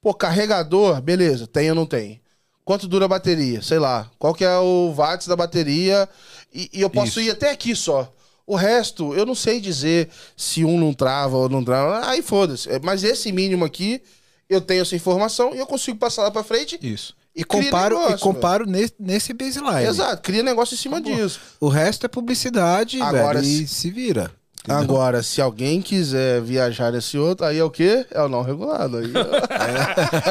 Pô, carregador, beleza, tem ou não tem? Quanto dura a bateria? Sei lá. Qual que é o watts da bateria? E, e eu posso Isso. ir até aqui só. O resto, eu não sei dizer se um não trava ou não trava. Aí foda-se. É, Mas esse mínimo aqui, eu tenho essa informação e eu consigo passar lá pra frente. Isso. E comparo, negócio, e comparo nesse, nesse baseline. Exato, cria negócio em cima disso. O resto é publicidade, Agora, velho, se- e se vira. Entendeu? Agora, se alguém quiser viajar nesse outro, aí é o quê? É o não regulado. Aí,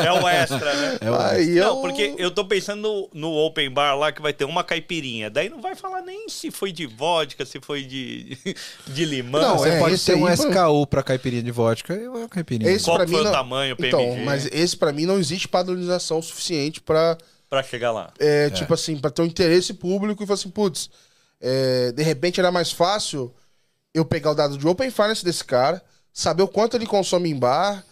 É o extra, né? É o aí Não, eu- porque eu tô pensando no, no open bar lá que vai ter uma caipirinha. Daí não vai falar nem se foi de vodka, se foi de, de limão. Não, Você é, pode ter um aí, SKU pra caipirinha de vodka e uma caipirinha. Esse Qual pra foi mim o não- tamanho, PMG? Então, mas esse pra mim não existe padronização suficiente pra Pra chegar lá. é, tipo assim, pra ter um interesse público e falar assim, putz, é, de repente era mais fácil eu pegar o dado de Open Finance desse cara, saber o quanto ele consome em bar,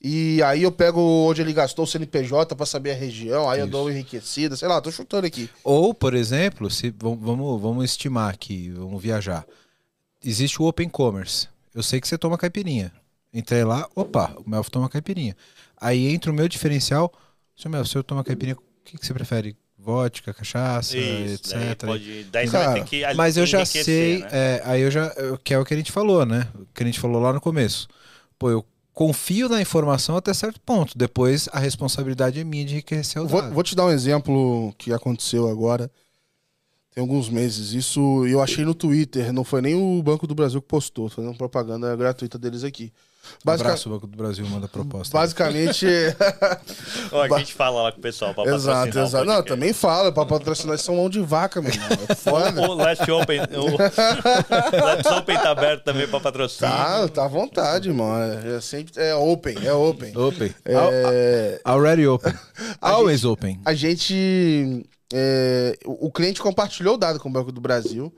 e aí eu pego onde ele gastou o CNPJ pra saber a região, aí eu Isso. dou uma enriquecida, sei lá, tô chutando aqui. Ou, por exemplo, se vamos, vamos, vamos estimar aqui, vamos viajar. Existe o Open Commerce. Eu sei que você toma caipirinha. Entrei lá, opa, o Melf toma caipirinha. Aí entra o meu diferencial. Seu Melf, se eu tomar caipirinha, o que, que você prefere? Vodka, cachaça, Isso, daí etc. pode, daí Cara, vai ter que Mas eu já sei, né? é, aí eu já, que é o que a gente falou, né? O que a gente falou lá no começo. Pô, eu confio na informação até certo ponto. Depois a responsabilidade é minha de enriquecer o Vou, dado. vou te dar um exemplo que aconteceu agora. Tem alguns meses. Isso eu achei no Twitter. Não foi nem o Banco do Brasil que postou. Fazendo propaganda gratuita deles aqui. Basica- Abraço, o Banco do Brasil manda proposta. basicamente. Ó, a gente fala lá com o pessoal pra exato, patrocinar o exato. Não, também fala. Pra patrocinar, são mão de vaca, meu irmão. É foda. O Last Open, o Last Open tá aberto também pra patrocínio. Tá, tá à vontade, irmão. É, é sempre. É open, é open. Open. É, Already open. Always open. a gente. é, o cliente compartilhou o dado com o Banco do Brasil.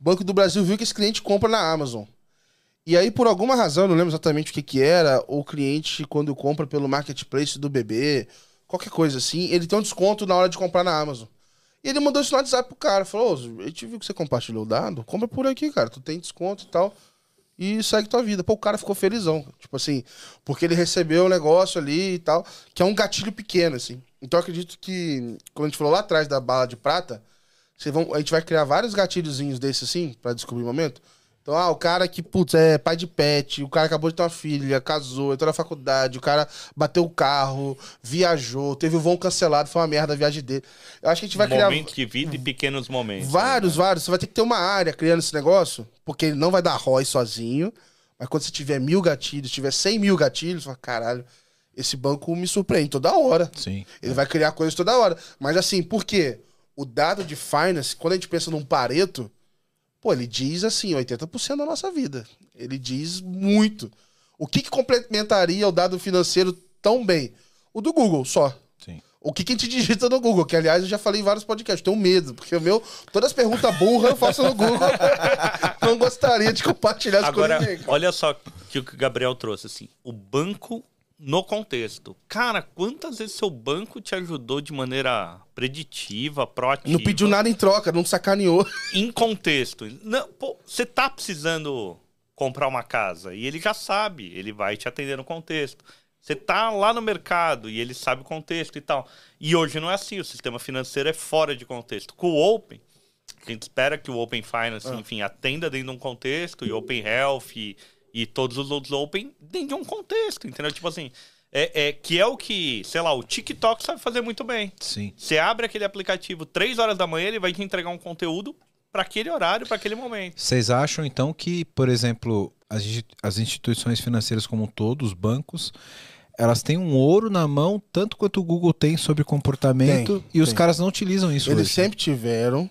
O Banco do Brasil viu que esse cliente compra na Amazon. E aí, por alguma razão, não lembro exatamente o que, que era, o cliente, quando compra pelo marketplace do bebê, qualquer coisa assim, ele tem um desconto na hora de comprar na Amazon. E ele mandou isso no WhatsApp pro cara. Falou: Ô, a gente viu que você compartilhou o dado, compra por aqui, cara. Tu tem desconto e tal. E segue tua vida. Pô, o cara ficou felizão. Tipo assim, porque ele recebeu o negócio ali e tal, que é um gatilho pequeno, assim. Então eu acredito que, como a gente falou lá atrás da bala de prata, vão, a gente vai criar vários gatilhozinhos desses, assim, pra descobrir o momento. Então, ah, o cara que, putz, é pai de pet, o cara acabou de ter uma filha, casou, entrou na faculdade, o cara bateu o carro, viajou, teve o voo cancelado, foi uma merda a viagem dele. Eu acho que a gente vai criar Momentos de vida e pequenos momentos. vários, vários. Você vai ter que ter uma área criando esse negócio, porque ele não vai dar ROI sozinho. Mas quando você tiver mil gatilhos, tiver 100 mil gatilhos, você fala, caralho, esse banco me surpreende toda hora. Sim. Ele vai criar coisas toda hora. Mas assim, por quê? O dado de finance, quando a gente pensa num pareto, pô, ele diz assim, 80% da nossa vida. Ele diz muito. O que, que complementaria o dado financeiro tão bem? O do Google, só. Sim. O que, que a gente digita no Google? Que, aliás, eu já falei em vários podcasts. Tenho medo, porque o meu, todas as perguntas burras eu faço no Google. Não gostaria de compartilhar isso Agora, cara. olha só que o que o Gabriel trouxe, assim. O banco no contexto. Cara, quantas vezes seu banco te ajudou de maneira preditiva, proativa? Não pediu nada em troca, não sacaneou. Em contexto. Não, pô, você tá precisando comprar uma casa e ele já sabe, ele vai te atender no contexto. Você tá lá no mercado e ele sabe o contexto e tal. E hoje não é assim, o sistema financeiro é fora de contexto. Com o Open, a gente espera que o Open Finance, enfim, atenda dentro de um contexto, e Open Health e, e todos os outros Open dentro de um contexto, entendeu? Tipo assim, é, é, que é o que, sei lá, o TikTok sabe fazer muito bem. Sim. Você abre aquele aplicativo 3 horas da manhã, ele vai te entregar um conteúdo para aquele horário, para aquele momento. Vocês acham, então, que, por exemplo, as, as instituições financeiras como um todo, os bancos, elas têm um ouro na mão, tanto quanto o Google tem sobre comportamento, Tem, e os tem. caras não utilizam isso Eles hoje. sempre tiveram.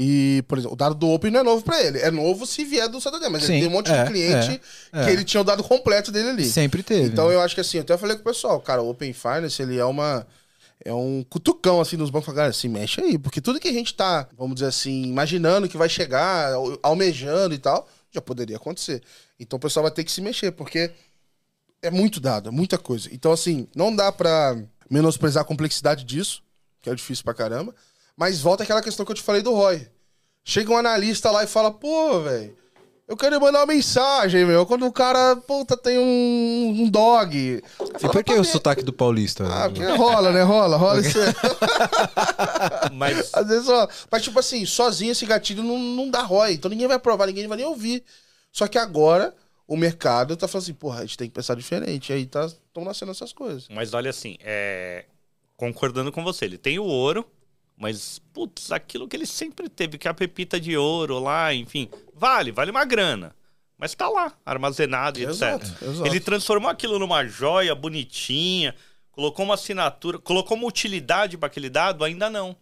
E, por exemplo, o dado do Open não é novo pra ele. É novo se vier do Santander, mas Sim, ele tem um monte é, de cliente é, que é. ele tinha o dado completo dele ali. Sempre teve. Então né? eu acho que assim, eu até falei com o pessoal, cara, o Open Finance, ele é uma. É um cutucão, assim, nos bancos. Cara, se mexe aí. Porque tudo que a gente tá, vamos dizer assim, imaginando que vai chegar, al- almejando e tal, já poderia acontecer. Então o pessoal vai ter que se mexer, porque é muito dado, é muita coisa. Então, assim, não dá pra menosprezar a complexidade disso, que é difícil pra caramba. Mas volta aquela questão que eu te falei do Roy. Chega um analista lá e fala, pô, velho, eu quero mandar uma mensagem, meu. Quando o cara, puta, tem um, um dog. E por que o sotaque do paulista? Ah, porque rola, né? Rola, rola isso aí. Mas Às vezes rola. Mas, tipo assim, sozinho esse gatilho não, não dá ROI. Então ninguém vai aprovar, ninguém vai nem ouvir. Só que agora o mercado tá falando assim, porra, a gente tem que pensar diferente. Aí tá, estão nascendo essas coisas. Mas olha assim, é... concordando com você, ele tem o ouro, mas, putz, aquilo que ele sempre teve, que é a pepita de ouro lá, enfim, vale, vale uma grana. Mas tá lá, armazenado e Exato, etc. exato. Ele transformou aquilo numa joia bonitinha, colocou uma assinatura, colocou uma utilidade para aquele dado? Ainda não.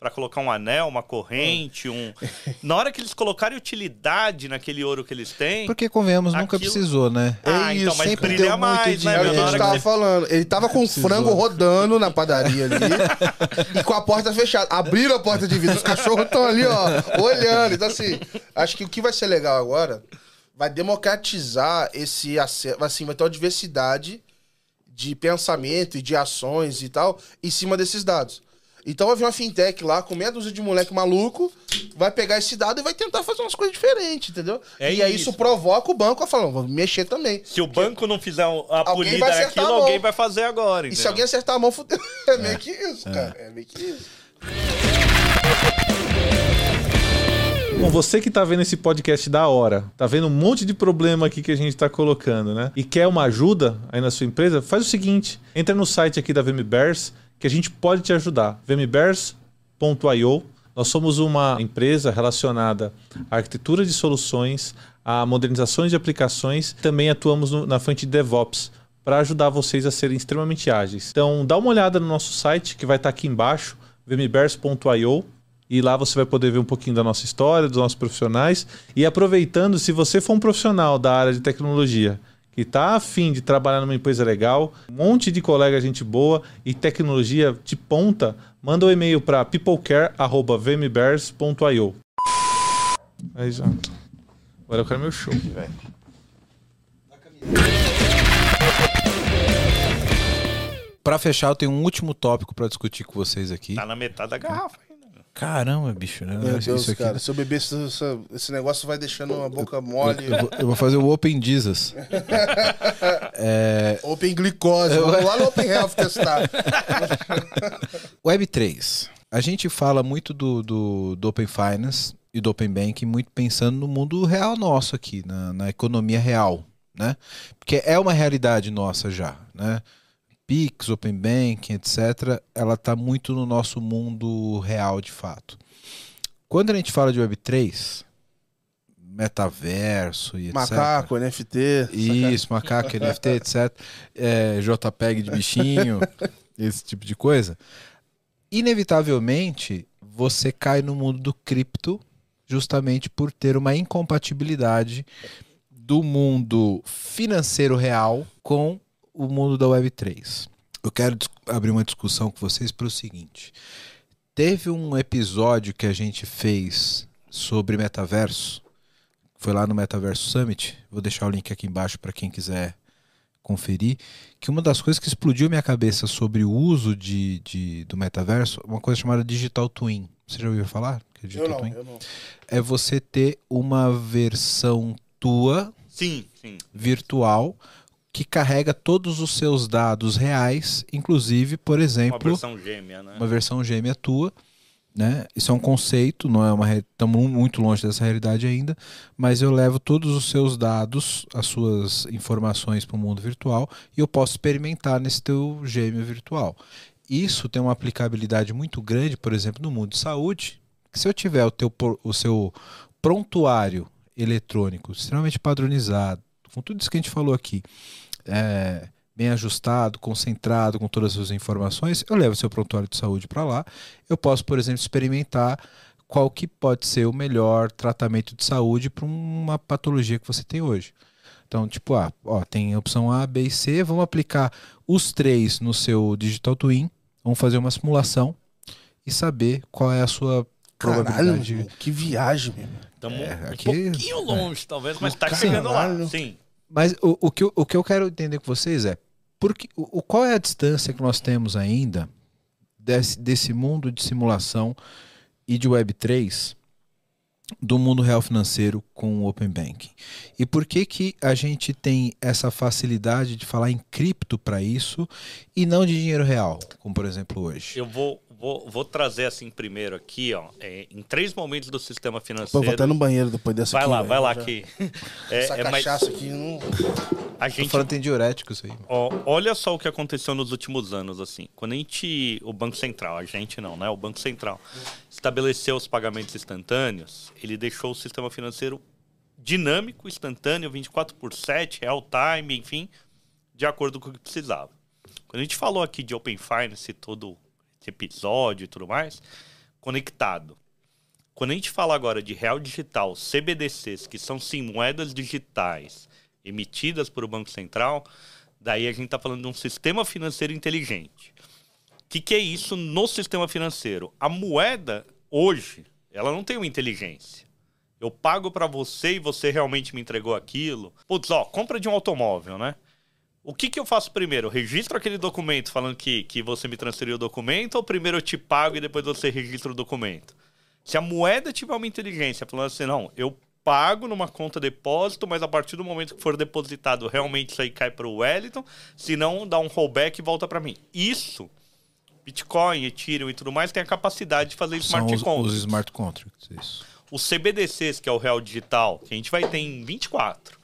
Para colocar um anel, uma corrente, um. Na hora que eles colocarem utilidade naquele ouro que eles têm. Porque, convenhamos, nunca Aquilo- precisou, né? Ah, É então, isso, mas sempre brilha deu muito mais, né? É o que a gente tava que- falando. Ele tava com o frango rodando na padaria ali e com a porta fechada. Abriram a porta de vidro, os cachorros estão ali, ó, olhando. Então, assim, acho que o que vai ser legal agora vai democratizar esse acesso. Assim, vai ter uma diversidade de pensamento e de ações e tal em cima desses dados. Então vai vir uma fintech lá com meia dúzia de moleque maluco, vai pegar esse dado e vai tentar fazer umas coisas diferentes, entendeu? É e aí isso. isso provoca o banco a falar, vou mexer também. Se o banco não fizer a polida daquilo, alguém vai fazer agora. E se alguém acertar a mão, fudeu. É, meio que isso, cara. É meio que isso. Bom, você que tá vendo esse podcast da hora, tá vendo um monte de problema aqui que a gente tá colocando, né? E quer uma ajuda aí na sua empresa, faz o seguinte: entra no site aqui da VMBears que a gente pode te ajudar. vmbears.io. Nós somos uma empresa relacionada à arquitetura de soluções, a modernizações de aplicações, também atuamos no- na frente de DevOps para ajudar vocês a serem extremamente ágeis. Então, dá uma olhada no nosso site que vai estar aqui embaixo, vmbears.io. E lá você vai poder ver um pouquinho da nossa história, dos nossos profissionais. E aproveitando, se você for um profissional da área de tecnologia que está afim de trabalhar numa empresa legal, um monte de colega gente boa e tecnologia de ponta, manda um e-mail para peoplecare.vmbears.io. Aí já. Agora eu quero meu show, velho. Pra fechar, eu tenho um último tópico pra discutir com vocês aqui. Tá na metade da garrafa. Caramba, bicho, né? Meu Isso Deus, aqui- cara. Se eu beber esse, esse- negócio vai deixando a boca mole. Eu, vou, eu vou fazer o Open Jesus. Open glicose. Vamos lá no Open Health testar. Web3. A gente fala muito do, do, do Open Finance e do Open Banking, muito pensando no mundo real nosso aqui, na, na economia real, né? Porque é uma realidade nossa já, né? Pix, Open Banking, etc., ela está muito no nosso mundo real de fato. Quando a gente fala de Web3, metaverso e etc. Macaco, NFT. Isso, macaco, NFT, etc. É, JPEG de bichinho, esse tipo de coisa. Inevitavelmente, você cai no mundo do cripto justamente por ter uma incompatibilidade do mundo financeiro real com o mundo da Web3. Eu quero abrir uma discussão com vocês para o seguinte. Teve um episódio que a gente fez sobre metaverso, foi lá no Metaverso Summit, vou deixar o link aqui embaixo para quem quiser conferir, que uma das coisas que explodiu minha cabeça sobre o uso de, de- do metaverso, uma coisa chamada Digital Twin. Você já ouviu falar? É Digital Eu não, Twin? eu não. É você ter uma versão tua Sim, sim. virtual que carrega todos os seus dados reais, inclusive, por Uma exemplo, versão gêmea, né? uma versão gêmea tua, né? Isso é um conceito, não é uma estamos muito longe dessa realidade ainda, mas eu levo todos os seus dados, as suas informações para o mundo virtual e eu posso experimentar nesse teu gêmeo virtual. Isso tem uma aplicabilidade muito grande, por exemplo, no mundo de saúde. Se eu tiver o teu o seu prontuário eletrônico extremamente padronizado, com tudo isso que a gente falou aqui, é, bem ajustado, concentrado com todas as suas informações, eu levo seu prontuário de saúde para lá. Eu posso, por exemplo, experimentar qual que pode ser o melhor tratamento de saúde para uma patologia que você tem hoje. Então, tipo, ah, ó, tem a opção A, B e C, vamos aplicar os três no seu Digital Twin, vamos fazer uma simulação e saber qual é a sua Caralho, probabilidade. irmão, que viagem, meu. Estamos É, um aqui- pouquinho longe, talvez, mas tá Caralho. chegando lá. Sim. Mas o, o, que eu, o que eu quero entender com vocês é porque, o- qual é a distância que nós temos ainda desse, desse mundo de simulação e de Web3 do mundo real financeiro com o Open Banking? E por que, que a gente tem essa facilidade de falar em cripto para isso e não de dinheiro real, como por exemplo hoje? Eu vou, vou, vou trazer assim primeiro aqui, ó. é, em três momentos do sistema Pô, financeiro. vou até no banheiro depois dessa Vai aqui, lá, vai lá Já- que. É, Essa é mais- cachaça aqui não... a Tô gente falando tem diurético isso aí. Ó, olha só o que aconteceu nos últimos anos, assim. Quando a gente, o Banco Central, a gente não, né? O Banco Central estabeleceu os pagamentos instantâneos, ele deixou o sistema financeiro dinâmico, instantâneo, 24 por 7, real time, enfim, de acordo com o que precisava. Quando a gente falou aqui de Open Finance, todo esse episódio e tudo mais, conectado. Quando a gente fala agora de real digital, CBDCs, que são sim moedas digitais emitidas por o Banco Central, daí a gente está falando de um sistema financeiro inteligente. O que, que é isso no sistema financeiro? A moeda, hoje, ela não tem uma inteligência. Eu pago para você e você realmente me entregou aquilo. Putz, ó, compra de um automóvel, né? O que, que eu faço primeiro? Eu registro aquele documento falando que, que você me transferiu o documento ou primeiro eu te pago e depois você registra o documento? Se a moeda tiver uma inteligência falando assim, não, eu pago numa conta depósito, mas a partir do momento que for depositado, realmente isso aí cai para o Wellington, se não, dá um rollback e volta para mim. Isso, Bitcoin, Ethereum e tudo mais, tem a capacidade de fazer São smart os, contracts. os smart contracts, isso. Os CBDCs, que é o real digital, que a gente vai ter em 24.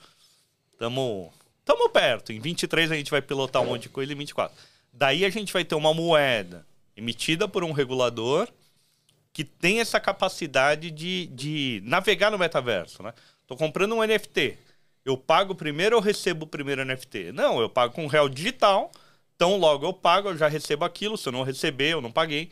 Tamo, tamo perto. Em 23 a gente vai pilotar um monte de coisa em 24. Daí a gente vai ter uma moeda emitida por um regulador que tem essa capacidade de, de navegar no metaverso, né? Tô comprando um NFT. Eu pago primeiro ou recebo o primeiro NFT? Não, eu pago com um real digital. Então, logo eu pago, eu já recebo aquilo. Se eu não receber, eu não paguei.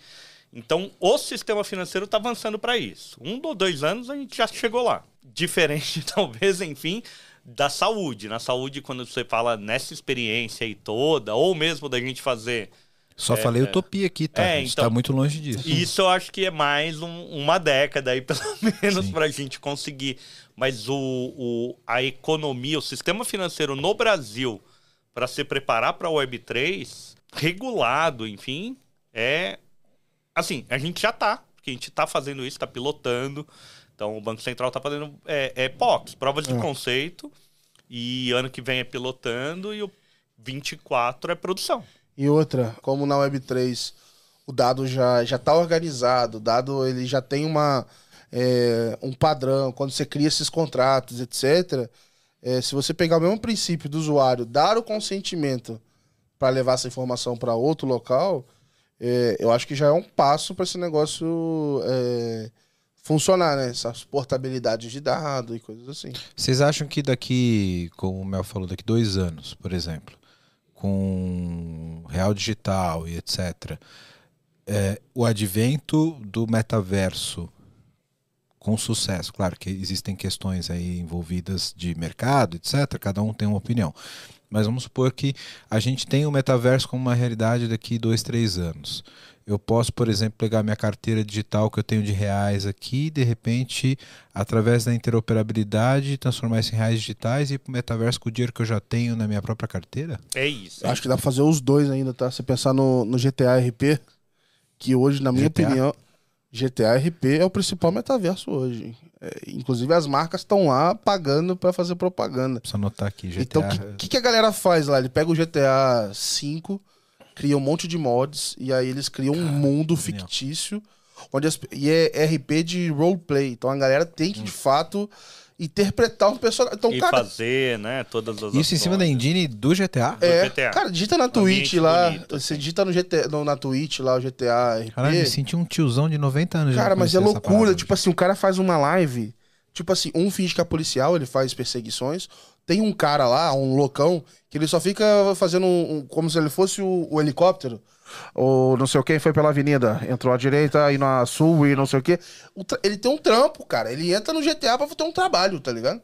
Então, o sistema financeiro está avançando para isso. Um ou dois anos a gente já chegou lá. Diferente, talvez, enfim, da saúde. Na saúde, quando você fala nessa experiência aí toda, ou mesmo da gente fazer. Só falei utopia aqui, tá? É, a gente então- tá muito longe disso. Isso eu acho que é mais um- uma década aí, pelo menos, para a gente conseguir. Mas o, o- a economia, o sistema financeiro no Brasil, para se preparar para a Web3, regulado, enfim, é. Assim, a gente já tá, porque a gente tá fazendo isso, tá pilotando. Então o Banco Central tá fazendo é, é POCs, provas de conceito. E ano que vem é pilotando e o 24 é produção. E outra, como na Web3 o dado já já está organizado, o dado ele já tem uma, é, um padrão, quando você cria esses contratos, etc. é, se você pegar o mesmo princípio do usuário, dar o consentimento para levar essa informação para outro local, é, eu acho que já é um passo para esse negócio é, funcionar, né? Essas portabilidades de dados e coisas assim. Vocês acham que daqui, como o Mel falou, daqui dois anos, por exemplo, com real digital e etc., é, o advento do metaverso com sucesso, claro que existem questões aí envolvidas de mercado, etc., cada um tem uma opinião. Mas vamos supor que a gente tem o metaverso como uma realidade daqui dois, três anos. Eu posso, por exemplo, pegar minha carteira digital que eu tenho de reais aqui e, de repente, através da interoperabilidade, transformar isso em reais digitais e ir para o metaverso com o dinheiro que eu já tenho na minha própria carteira? É isso. Eu acho que dá pra fazer os dois ainda, tá? Você pensar no, no GTA RP, que hoje, na minha GTA? opinião, GTA RP é o principal metaverso hoje. É, inclusive, as marcas estão lá pagando pra fazer propaganda. Precisa anotar aqui, GTA. Então, o que, que, que a galera faz lá? Ele pega o GTA V, cria um monte de mods, e aí eles criam um mundo genial. fictício, onde as- e é RP de roleplay. Então, a galera tem que, de fato, interpretar um personagem. Então, e cara, fazer, né, todas as Isso em cima da ações. engine do GTA? É, GTA. cara, digita na Twitch lá. bonito, você digita no GTA, no- na Twitch lá o GTA RP. Caralho, me senti um tiozão de 90 anos. já cara, mas é loucura. parada. Tipo assim, o cara faz uma live. Tipo assim, um finge que é policial, ele faz perseguições. Tem um cara lá, um loucão, que ele só fica fazendo um, um- como se ele fosse o, o helicóptero. Ou não sei o quem foi pela avenida. Entrou à direita e na sul e não sei o tra- ele tem um trampo, cara. Ele entra no GTA pra ter um trabalho, tá ligado?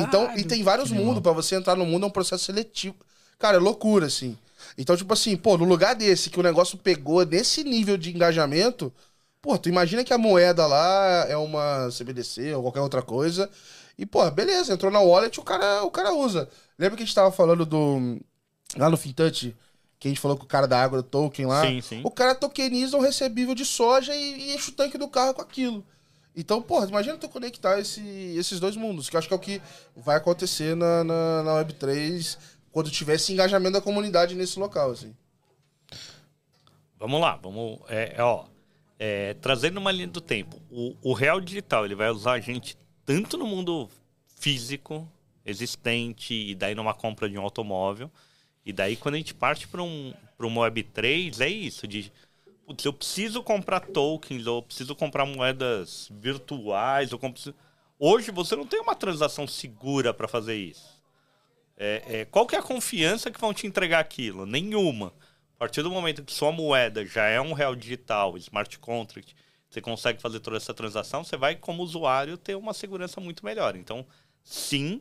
Então, e tem vários mundos. Pra você entrar no mundo é um processo seletivo. Cara, é loucura, assim. Então, tipo assim, pô, no lugar desse, que o negócio pegou nesse nível de engajamento, pô, tu imagina que a moeda lá é uma CBDC ou qualquer outra coisa. E, pô, beleza, entrou na wallet, o cara, o cara usa. Lembra que a gente tava falando do. Lá no Fintouch, que a gente falou com o cara da água do token lá? Sim, sim. O cara tokeniza um recebível de soja e, e enche o tanque do carro com aquilo. Então, porra, imagina tu conectar esse- esses dois mundos, que eu acho que é o que vai acontecer na, na, na Web3 quando tiver esse engajamento da comunidade nesse local, assim. Vamos lá, vamos. É, é, ó, é, trazendo uma linha do tempo. O, o real digital ele vai usar a gente tanto no mundo físico existente e daí numa compra de um automóvel. E daí quando a gente parte para um, pra uma Web3, é isso, de putz, eu preciso comprar tokens, ou eu preciso comprar moedas virtuais, preciso... Hoje você não tem uma transação segura para fazer isso. É, é, qual que é a confiança que vão te entregar aquilo? Nenhuma. A partir do momento que sua moeda já é um real digital, smart contract, você consegue fazer toda essa transação, você vai, como usuário, ter uma segurança muito melhor. Então, sim.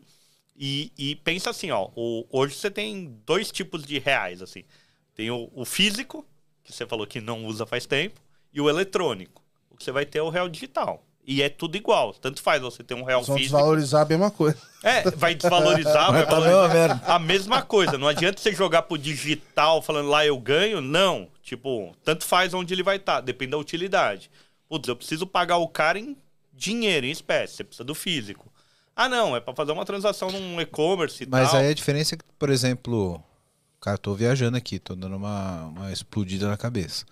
E, e pensa assim, ó, o- hoje você tem dois tipos de reais, assim. Tem o, o físico, que você falou que não usa faz tempo, e o eletrônico. O que você vai ter é o real digital. E é tudo igual. Tanto faz você ter um real Eles vão físico. desvalorizar a mesma coisa. É, vai desvalorizar, vai Tá valorizar. A mesma coisa. Não adianta você jogar pro digital falando lá eu ganho. Não. Tipo, tanto faz onde ele vai estar. Depende da utilidade. Putz, eu preciso pagar o cara em dinheiro, em espécie. Você precisa do físico. Ah, não. É pra fazer uma transação num e-commerce e Mas tal. aí a diferença é que, por exemplo, cara, tô viajando aqui, tô dando uma, uma explodida na cabeça.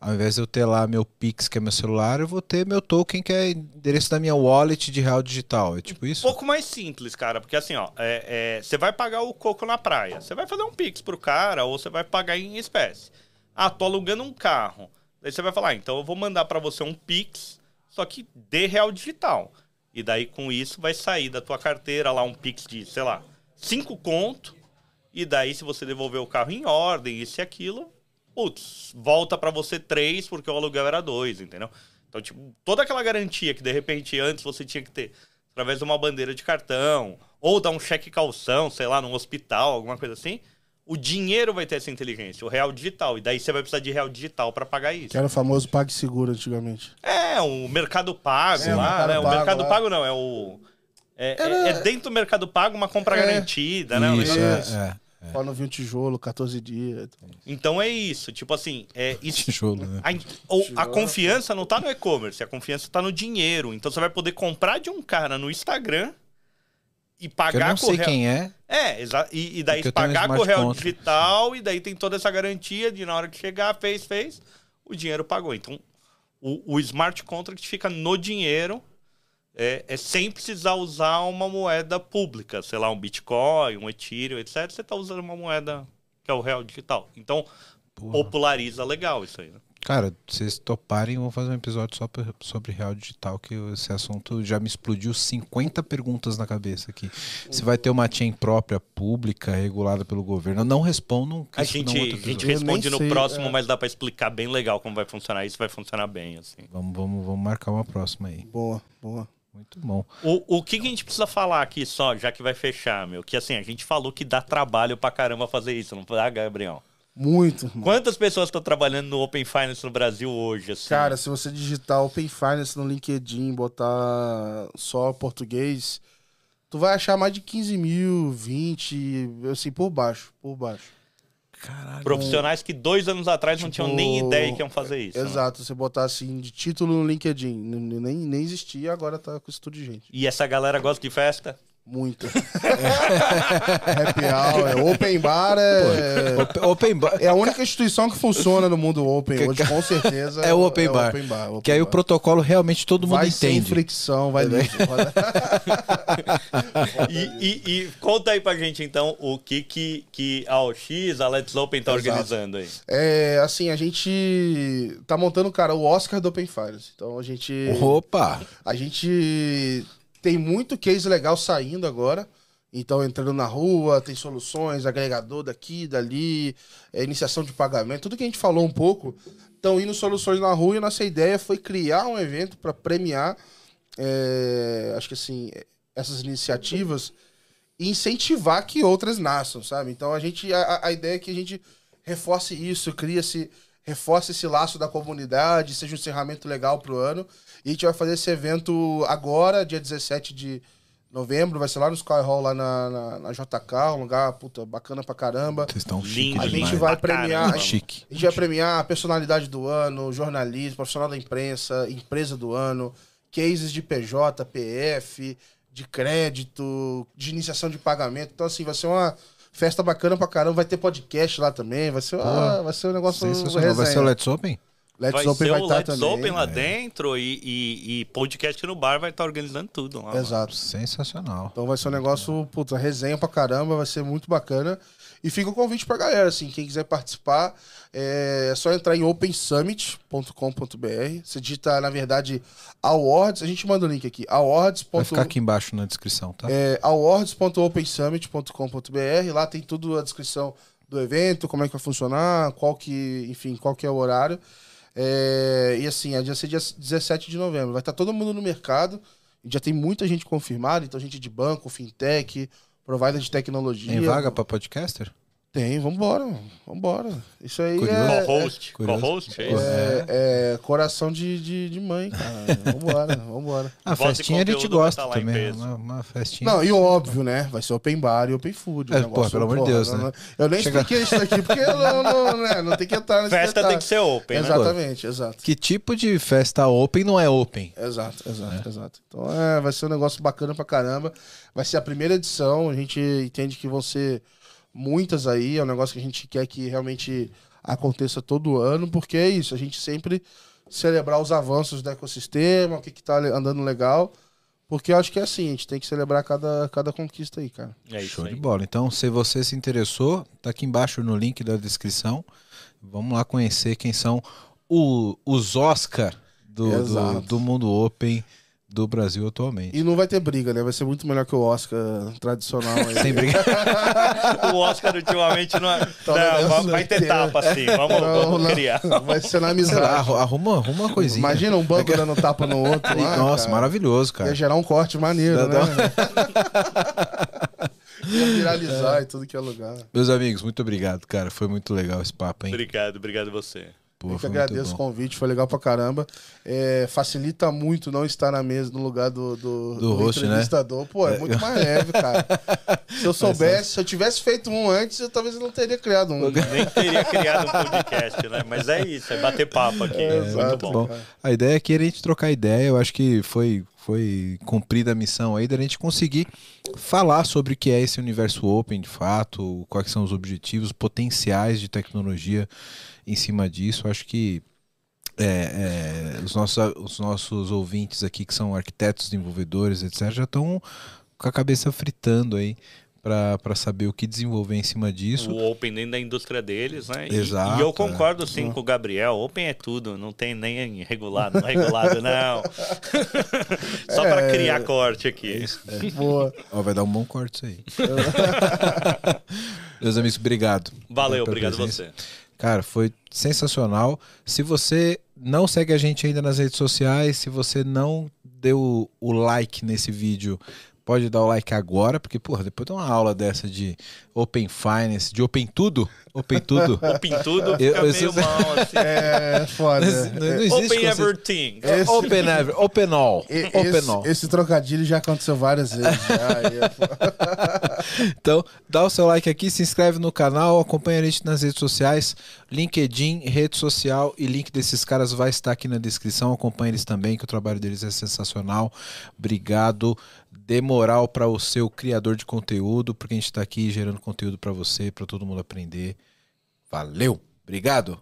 Ao invés de eu ter lá meu Pix, que é meu celular, eu vou ter meu token, que é endereço da minha wallet de real digital. É tipo Um isso? pouco mais simples, cara, porque assim, ó, é- é, você vai pagar o coco na praia, você vai fazer um pix pro cara ou você vai pagar em espécie. Ah, tô alugando um carro. Daí você vai falar, ah, então eu vou mandar pra você um pix, só que de real digital. E daí com isso vai sair da tua carteira lá um pix de, sei lá, cinco conto. E daí se você devolver o carro em ordem, isso e aquilo, putz, volta pra você três porque o aluguel era dois, entendeu? Então, tipo, toda aquela garantia que de repente antes você tinha que ter através de uma bandeira de cartão, ou dar um cheque calção, sei lá, num hospital, alguma coisa assim, o dinheiro vai ter essa inteligência, o real digital. E daí você vai precisar de real digital para pagar isso. Que era o famoso PagSeguro antigamente. É, o Mercado Pago É, o lá, Mercado né? O Pago Mercado lá. Pago não, é o. É, é- Era- é dentro do Mercado Pago uma compra É. garantida, né? Um Isso, negócio é, desse. é. Só não vi um tijolo, 14 dias. Então é isso. Tipo assim, é, isso, Tijolo, né? A, ou a confiança não tá no e-commerce, a confiança tá no dinheiro. Então você vai poder comprar de um cara no Instagram e eu pagar não sei corre- quem é. É, exa- e, e daí um pagar correio contract. digital e daí tem toda essa garantia de na hora que chegar, fez, fez, o dinheiro pagou. Então o, o smart contract fica no dinheiro. É, é sem precisar usar uma moeda pública, sei lá, um Bitcoin, um Ethereum, etc. Você está usando uma moeda que é o real digital. Então, populariza legal isso aí, né? Cara, se vocês toparem, vamos fazer um episódio só pra- sobre real digital, que esse assunto já me explodiu 50 perguntas na cabeça aqui. Se vai ter uma chain própria, pública, regulada pelo governo. Não respondam. que A isso gente, não é a gente. Eu responde no sei, próximo, é. mas dá para explicar bem legal como vai funcionar isso, vai funcionar bem, assim. Vamos, vamos, vamos marcar uma próxima aí. Boa, boa. Muito bom. O, o que, que a gente precisa falar aqui só, já que vai fechar, meu? Que assim, a gente falou que dá trabalho pra caramba fazer isso, não dá, Gabriel? Muito, irmão. Quantas pessoas estão trabalhando no Open Finance no Brasil hoje, assim? Cara, se você digitar Open Finance no LinkedIn, botar só português, tu vai achar mais de 15 mil, 20, assim, por baixo, por baixo. Caralho. Profissionais que dois anos atrás não tinham nem Tipo, ideia que iam fazer isso. né? Exato, você botar assim, de título no LinkedIn, nem, nem existia, agora tá com isso tudo de gente. E essa galera gosta de festa? Muito. Happy Hour, é Open Bar é... Open- Open bar. É a única instituição que funciona no mundo Open Que- hoje, com certeza. É o Open bar. Open bar, Open Que aí o bar. protocolo realmente todo mundo Vai sem entende. fricção, vai liso. E, e- e conta aí pra gente, então, o que, que, que a OX, a Let's Open tá Exato. organizando aí. É, assim, a gente tá montando, cara, o Oscar do Open Finance. Então a gente. Opa! A gente tem muito case legal saindo agora. Então, entrando na rua, tem soluções, agregador daqui, dali, é, iniciação de pagamento, tudo que a gente falou um pouco. Estão indo soluções na rua e nossa ideia foi criar um evento para premiar, é, acho que assim, essas iniciativas e incentivar que outras nasçam, sabe? Então, a gente, a, a ideia é que a gente reforce isso, cria-se, reforce esse laço da comunidade, seja um encerramento legal pro ano. E a gente vai fazer esse evento agora, dia 17 de novembro, vai ser lá no Sky Hall, lá na, na, na JK, um lugar, puta, bacana pra caramba. Vocês estão Lindo A gente demais. vai premiar- caramba. Muito chique. A gente vai premiar a personalidade do ano, jornalismo, profissional da imprensa, empresa do ano, cases de PJ, PF, de crédito, de iniciação de pagamento. Então, assim, vai ser uma festa bacana pra caramba. Vai ter podcast lá também. Vai ser, uma- vai ser um negócio. Vai ser o. Let's Open? Let's vai Open ser vai o estar Let's também. Open lá dentro e, e, e podcast no bar vai estar organizando tudo lá. mano. Exato. Sensacional. Então vai ser um negócio, puta, resenha pra caramba, vai ser muito bacana. E fica o convite pra galera, assim, quem quiser participar, é só entrar em opensummit.com.br. Você digita, na verdade, awards, a gente manda o link aqui, awards. Vai ficar aqui embaixo na descrição, tá? É, awards.opensummit.com.br. Lá tem tudo a descrição do evento, como é que vai funcionar, qual que, enfim, qual que é o horário. É, e assim, a dia dia 17 de novembro. Vai estar todo mundo no mercado. Já tem muita gente confirmada, então gente de banco, fintech, provider de tecnologia. Tem vaga pra podcaster? Tem, vambora, vambora. Isso aí Curioso. é, Co-host. curioso. Co-host, é isso? é, é coração de, de, de mãe, cara. Vambora, vambora. A Voz festinha a gente gosta tá em também. Uma, uma festinha. Não, e óbvio, né? Vai ser open bar e open food. o É, negócio, pô, pelo amor de Deus, não- né? Eu nem Chega- expliquei isso aqui porque não, não, né? não tem que entrar nesse Festa detalhe. tem que ser open, né? Exatamente, exato. Que tipo de festa open não é open? Exato, exato, É. exato. Então é, vai ser um negócio bacana pra caramba. Vai ser a primeira edição, a gente entende que vão ser muitas aí, é um negócio que a gente quer que realmente aconteça todo ano, porque é isso, a gente sempre celebrar os avanços do ecossistema, o que, que tá andando legal, porque eu acho que é assim, a gente tem que celebrar cada, cada conquista aí, cara. É isso Show aí. de bola. Então, se você se interessou, tá aqui embaixo no link da descrição. Vamos lá conhecer quem são o- os Oscar do, do, do mundo open do Brasil atualmente. E não vai ter briga, né? Vai ser muito melhor que o Oscar tradicional aí. Sem briga. O Oscar ultimamente não é. Tá não, vai, vai ter tapa assim. Vamos, Não, vamos não. criar. Vai ser na amizade. arruma, arruma uma coisinha. Imagina um banco dando tapa no outro lá. Nossa, cara. maravilhoso, Ia cara. gerar um corte maneiro, Dá- né? Ia viralizar em tudo que é lugar. Meus amigos, muito obrigado, cara. Foi muito legal esse papo, hein? Obrigado, obrigado você. Pô, Eu que agradeço o convite, foi legal pra caramba. É, facilita muito não estar na mesa no lugar do, do, Do host, né? entrevistador. Pô, é muito mais leve, cara. Se eu soubesse, se eu tivesse feito um antes, eu talvez eu não teria criado um. Nem teria criado um podcast, né? Mas é isso, é bater papo aqui. É, Muito exato. bom. Bom, a ideia aqui era a gente trocar ideia. Eu acho que foi, foi cumprida a missão aí da gente conseguir falar sobre o que é esse universo open de fato, quais são os objetivos, potenciais de tecnologia em cima disso. Acho que é, é, os, nossos, os nossos ouvintes aqui, que são arquitetos, desenvolvedores, etc., já estão com a cabeça fritando aí para saber o que desenvolver em cima disso. O Open dentro da indústria deles, né? E- Exato, E, eu é. concordo sim com o Gabriel. Open é tudo, não tem nem regulado, não é regulado, não. Só É. para criar corte aqui. Boa. Ó, vai dar um bom corte isso aí. Meus amigos, obrigado. Valeu, obrigado presença. você. Cara, foi sensacional. Se você não segue a gente ainda nas redes sociais, se você não deu o like nesse vídeo, pode dar o like agora, porque, porra, depois de uma aula dessa de Open Finance, de Open Tudo, Open Tudo. Open tudo Eu- fica eu- meio mal, assim. É foda. Não, não existe Open conceito- everything. Esse- Open Ever, Open All. E- Open Esse, All. esse trocadilho já aconteceu várias vezes. é- Então, dá o seu like aqui, se inscreve no canal, acompanha a gente nas redes sociais, LinkedIn, rede social e link desses caras vai estar aqui na descrição. Acompanha eles também, que o trabalho deles é sensacional. Obrigado. Dê moral para o seu criador de conteúdo, porque a gente está aqui gerando conteúdo para você, para todo mundo aprender. Valeu. Obrigado.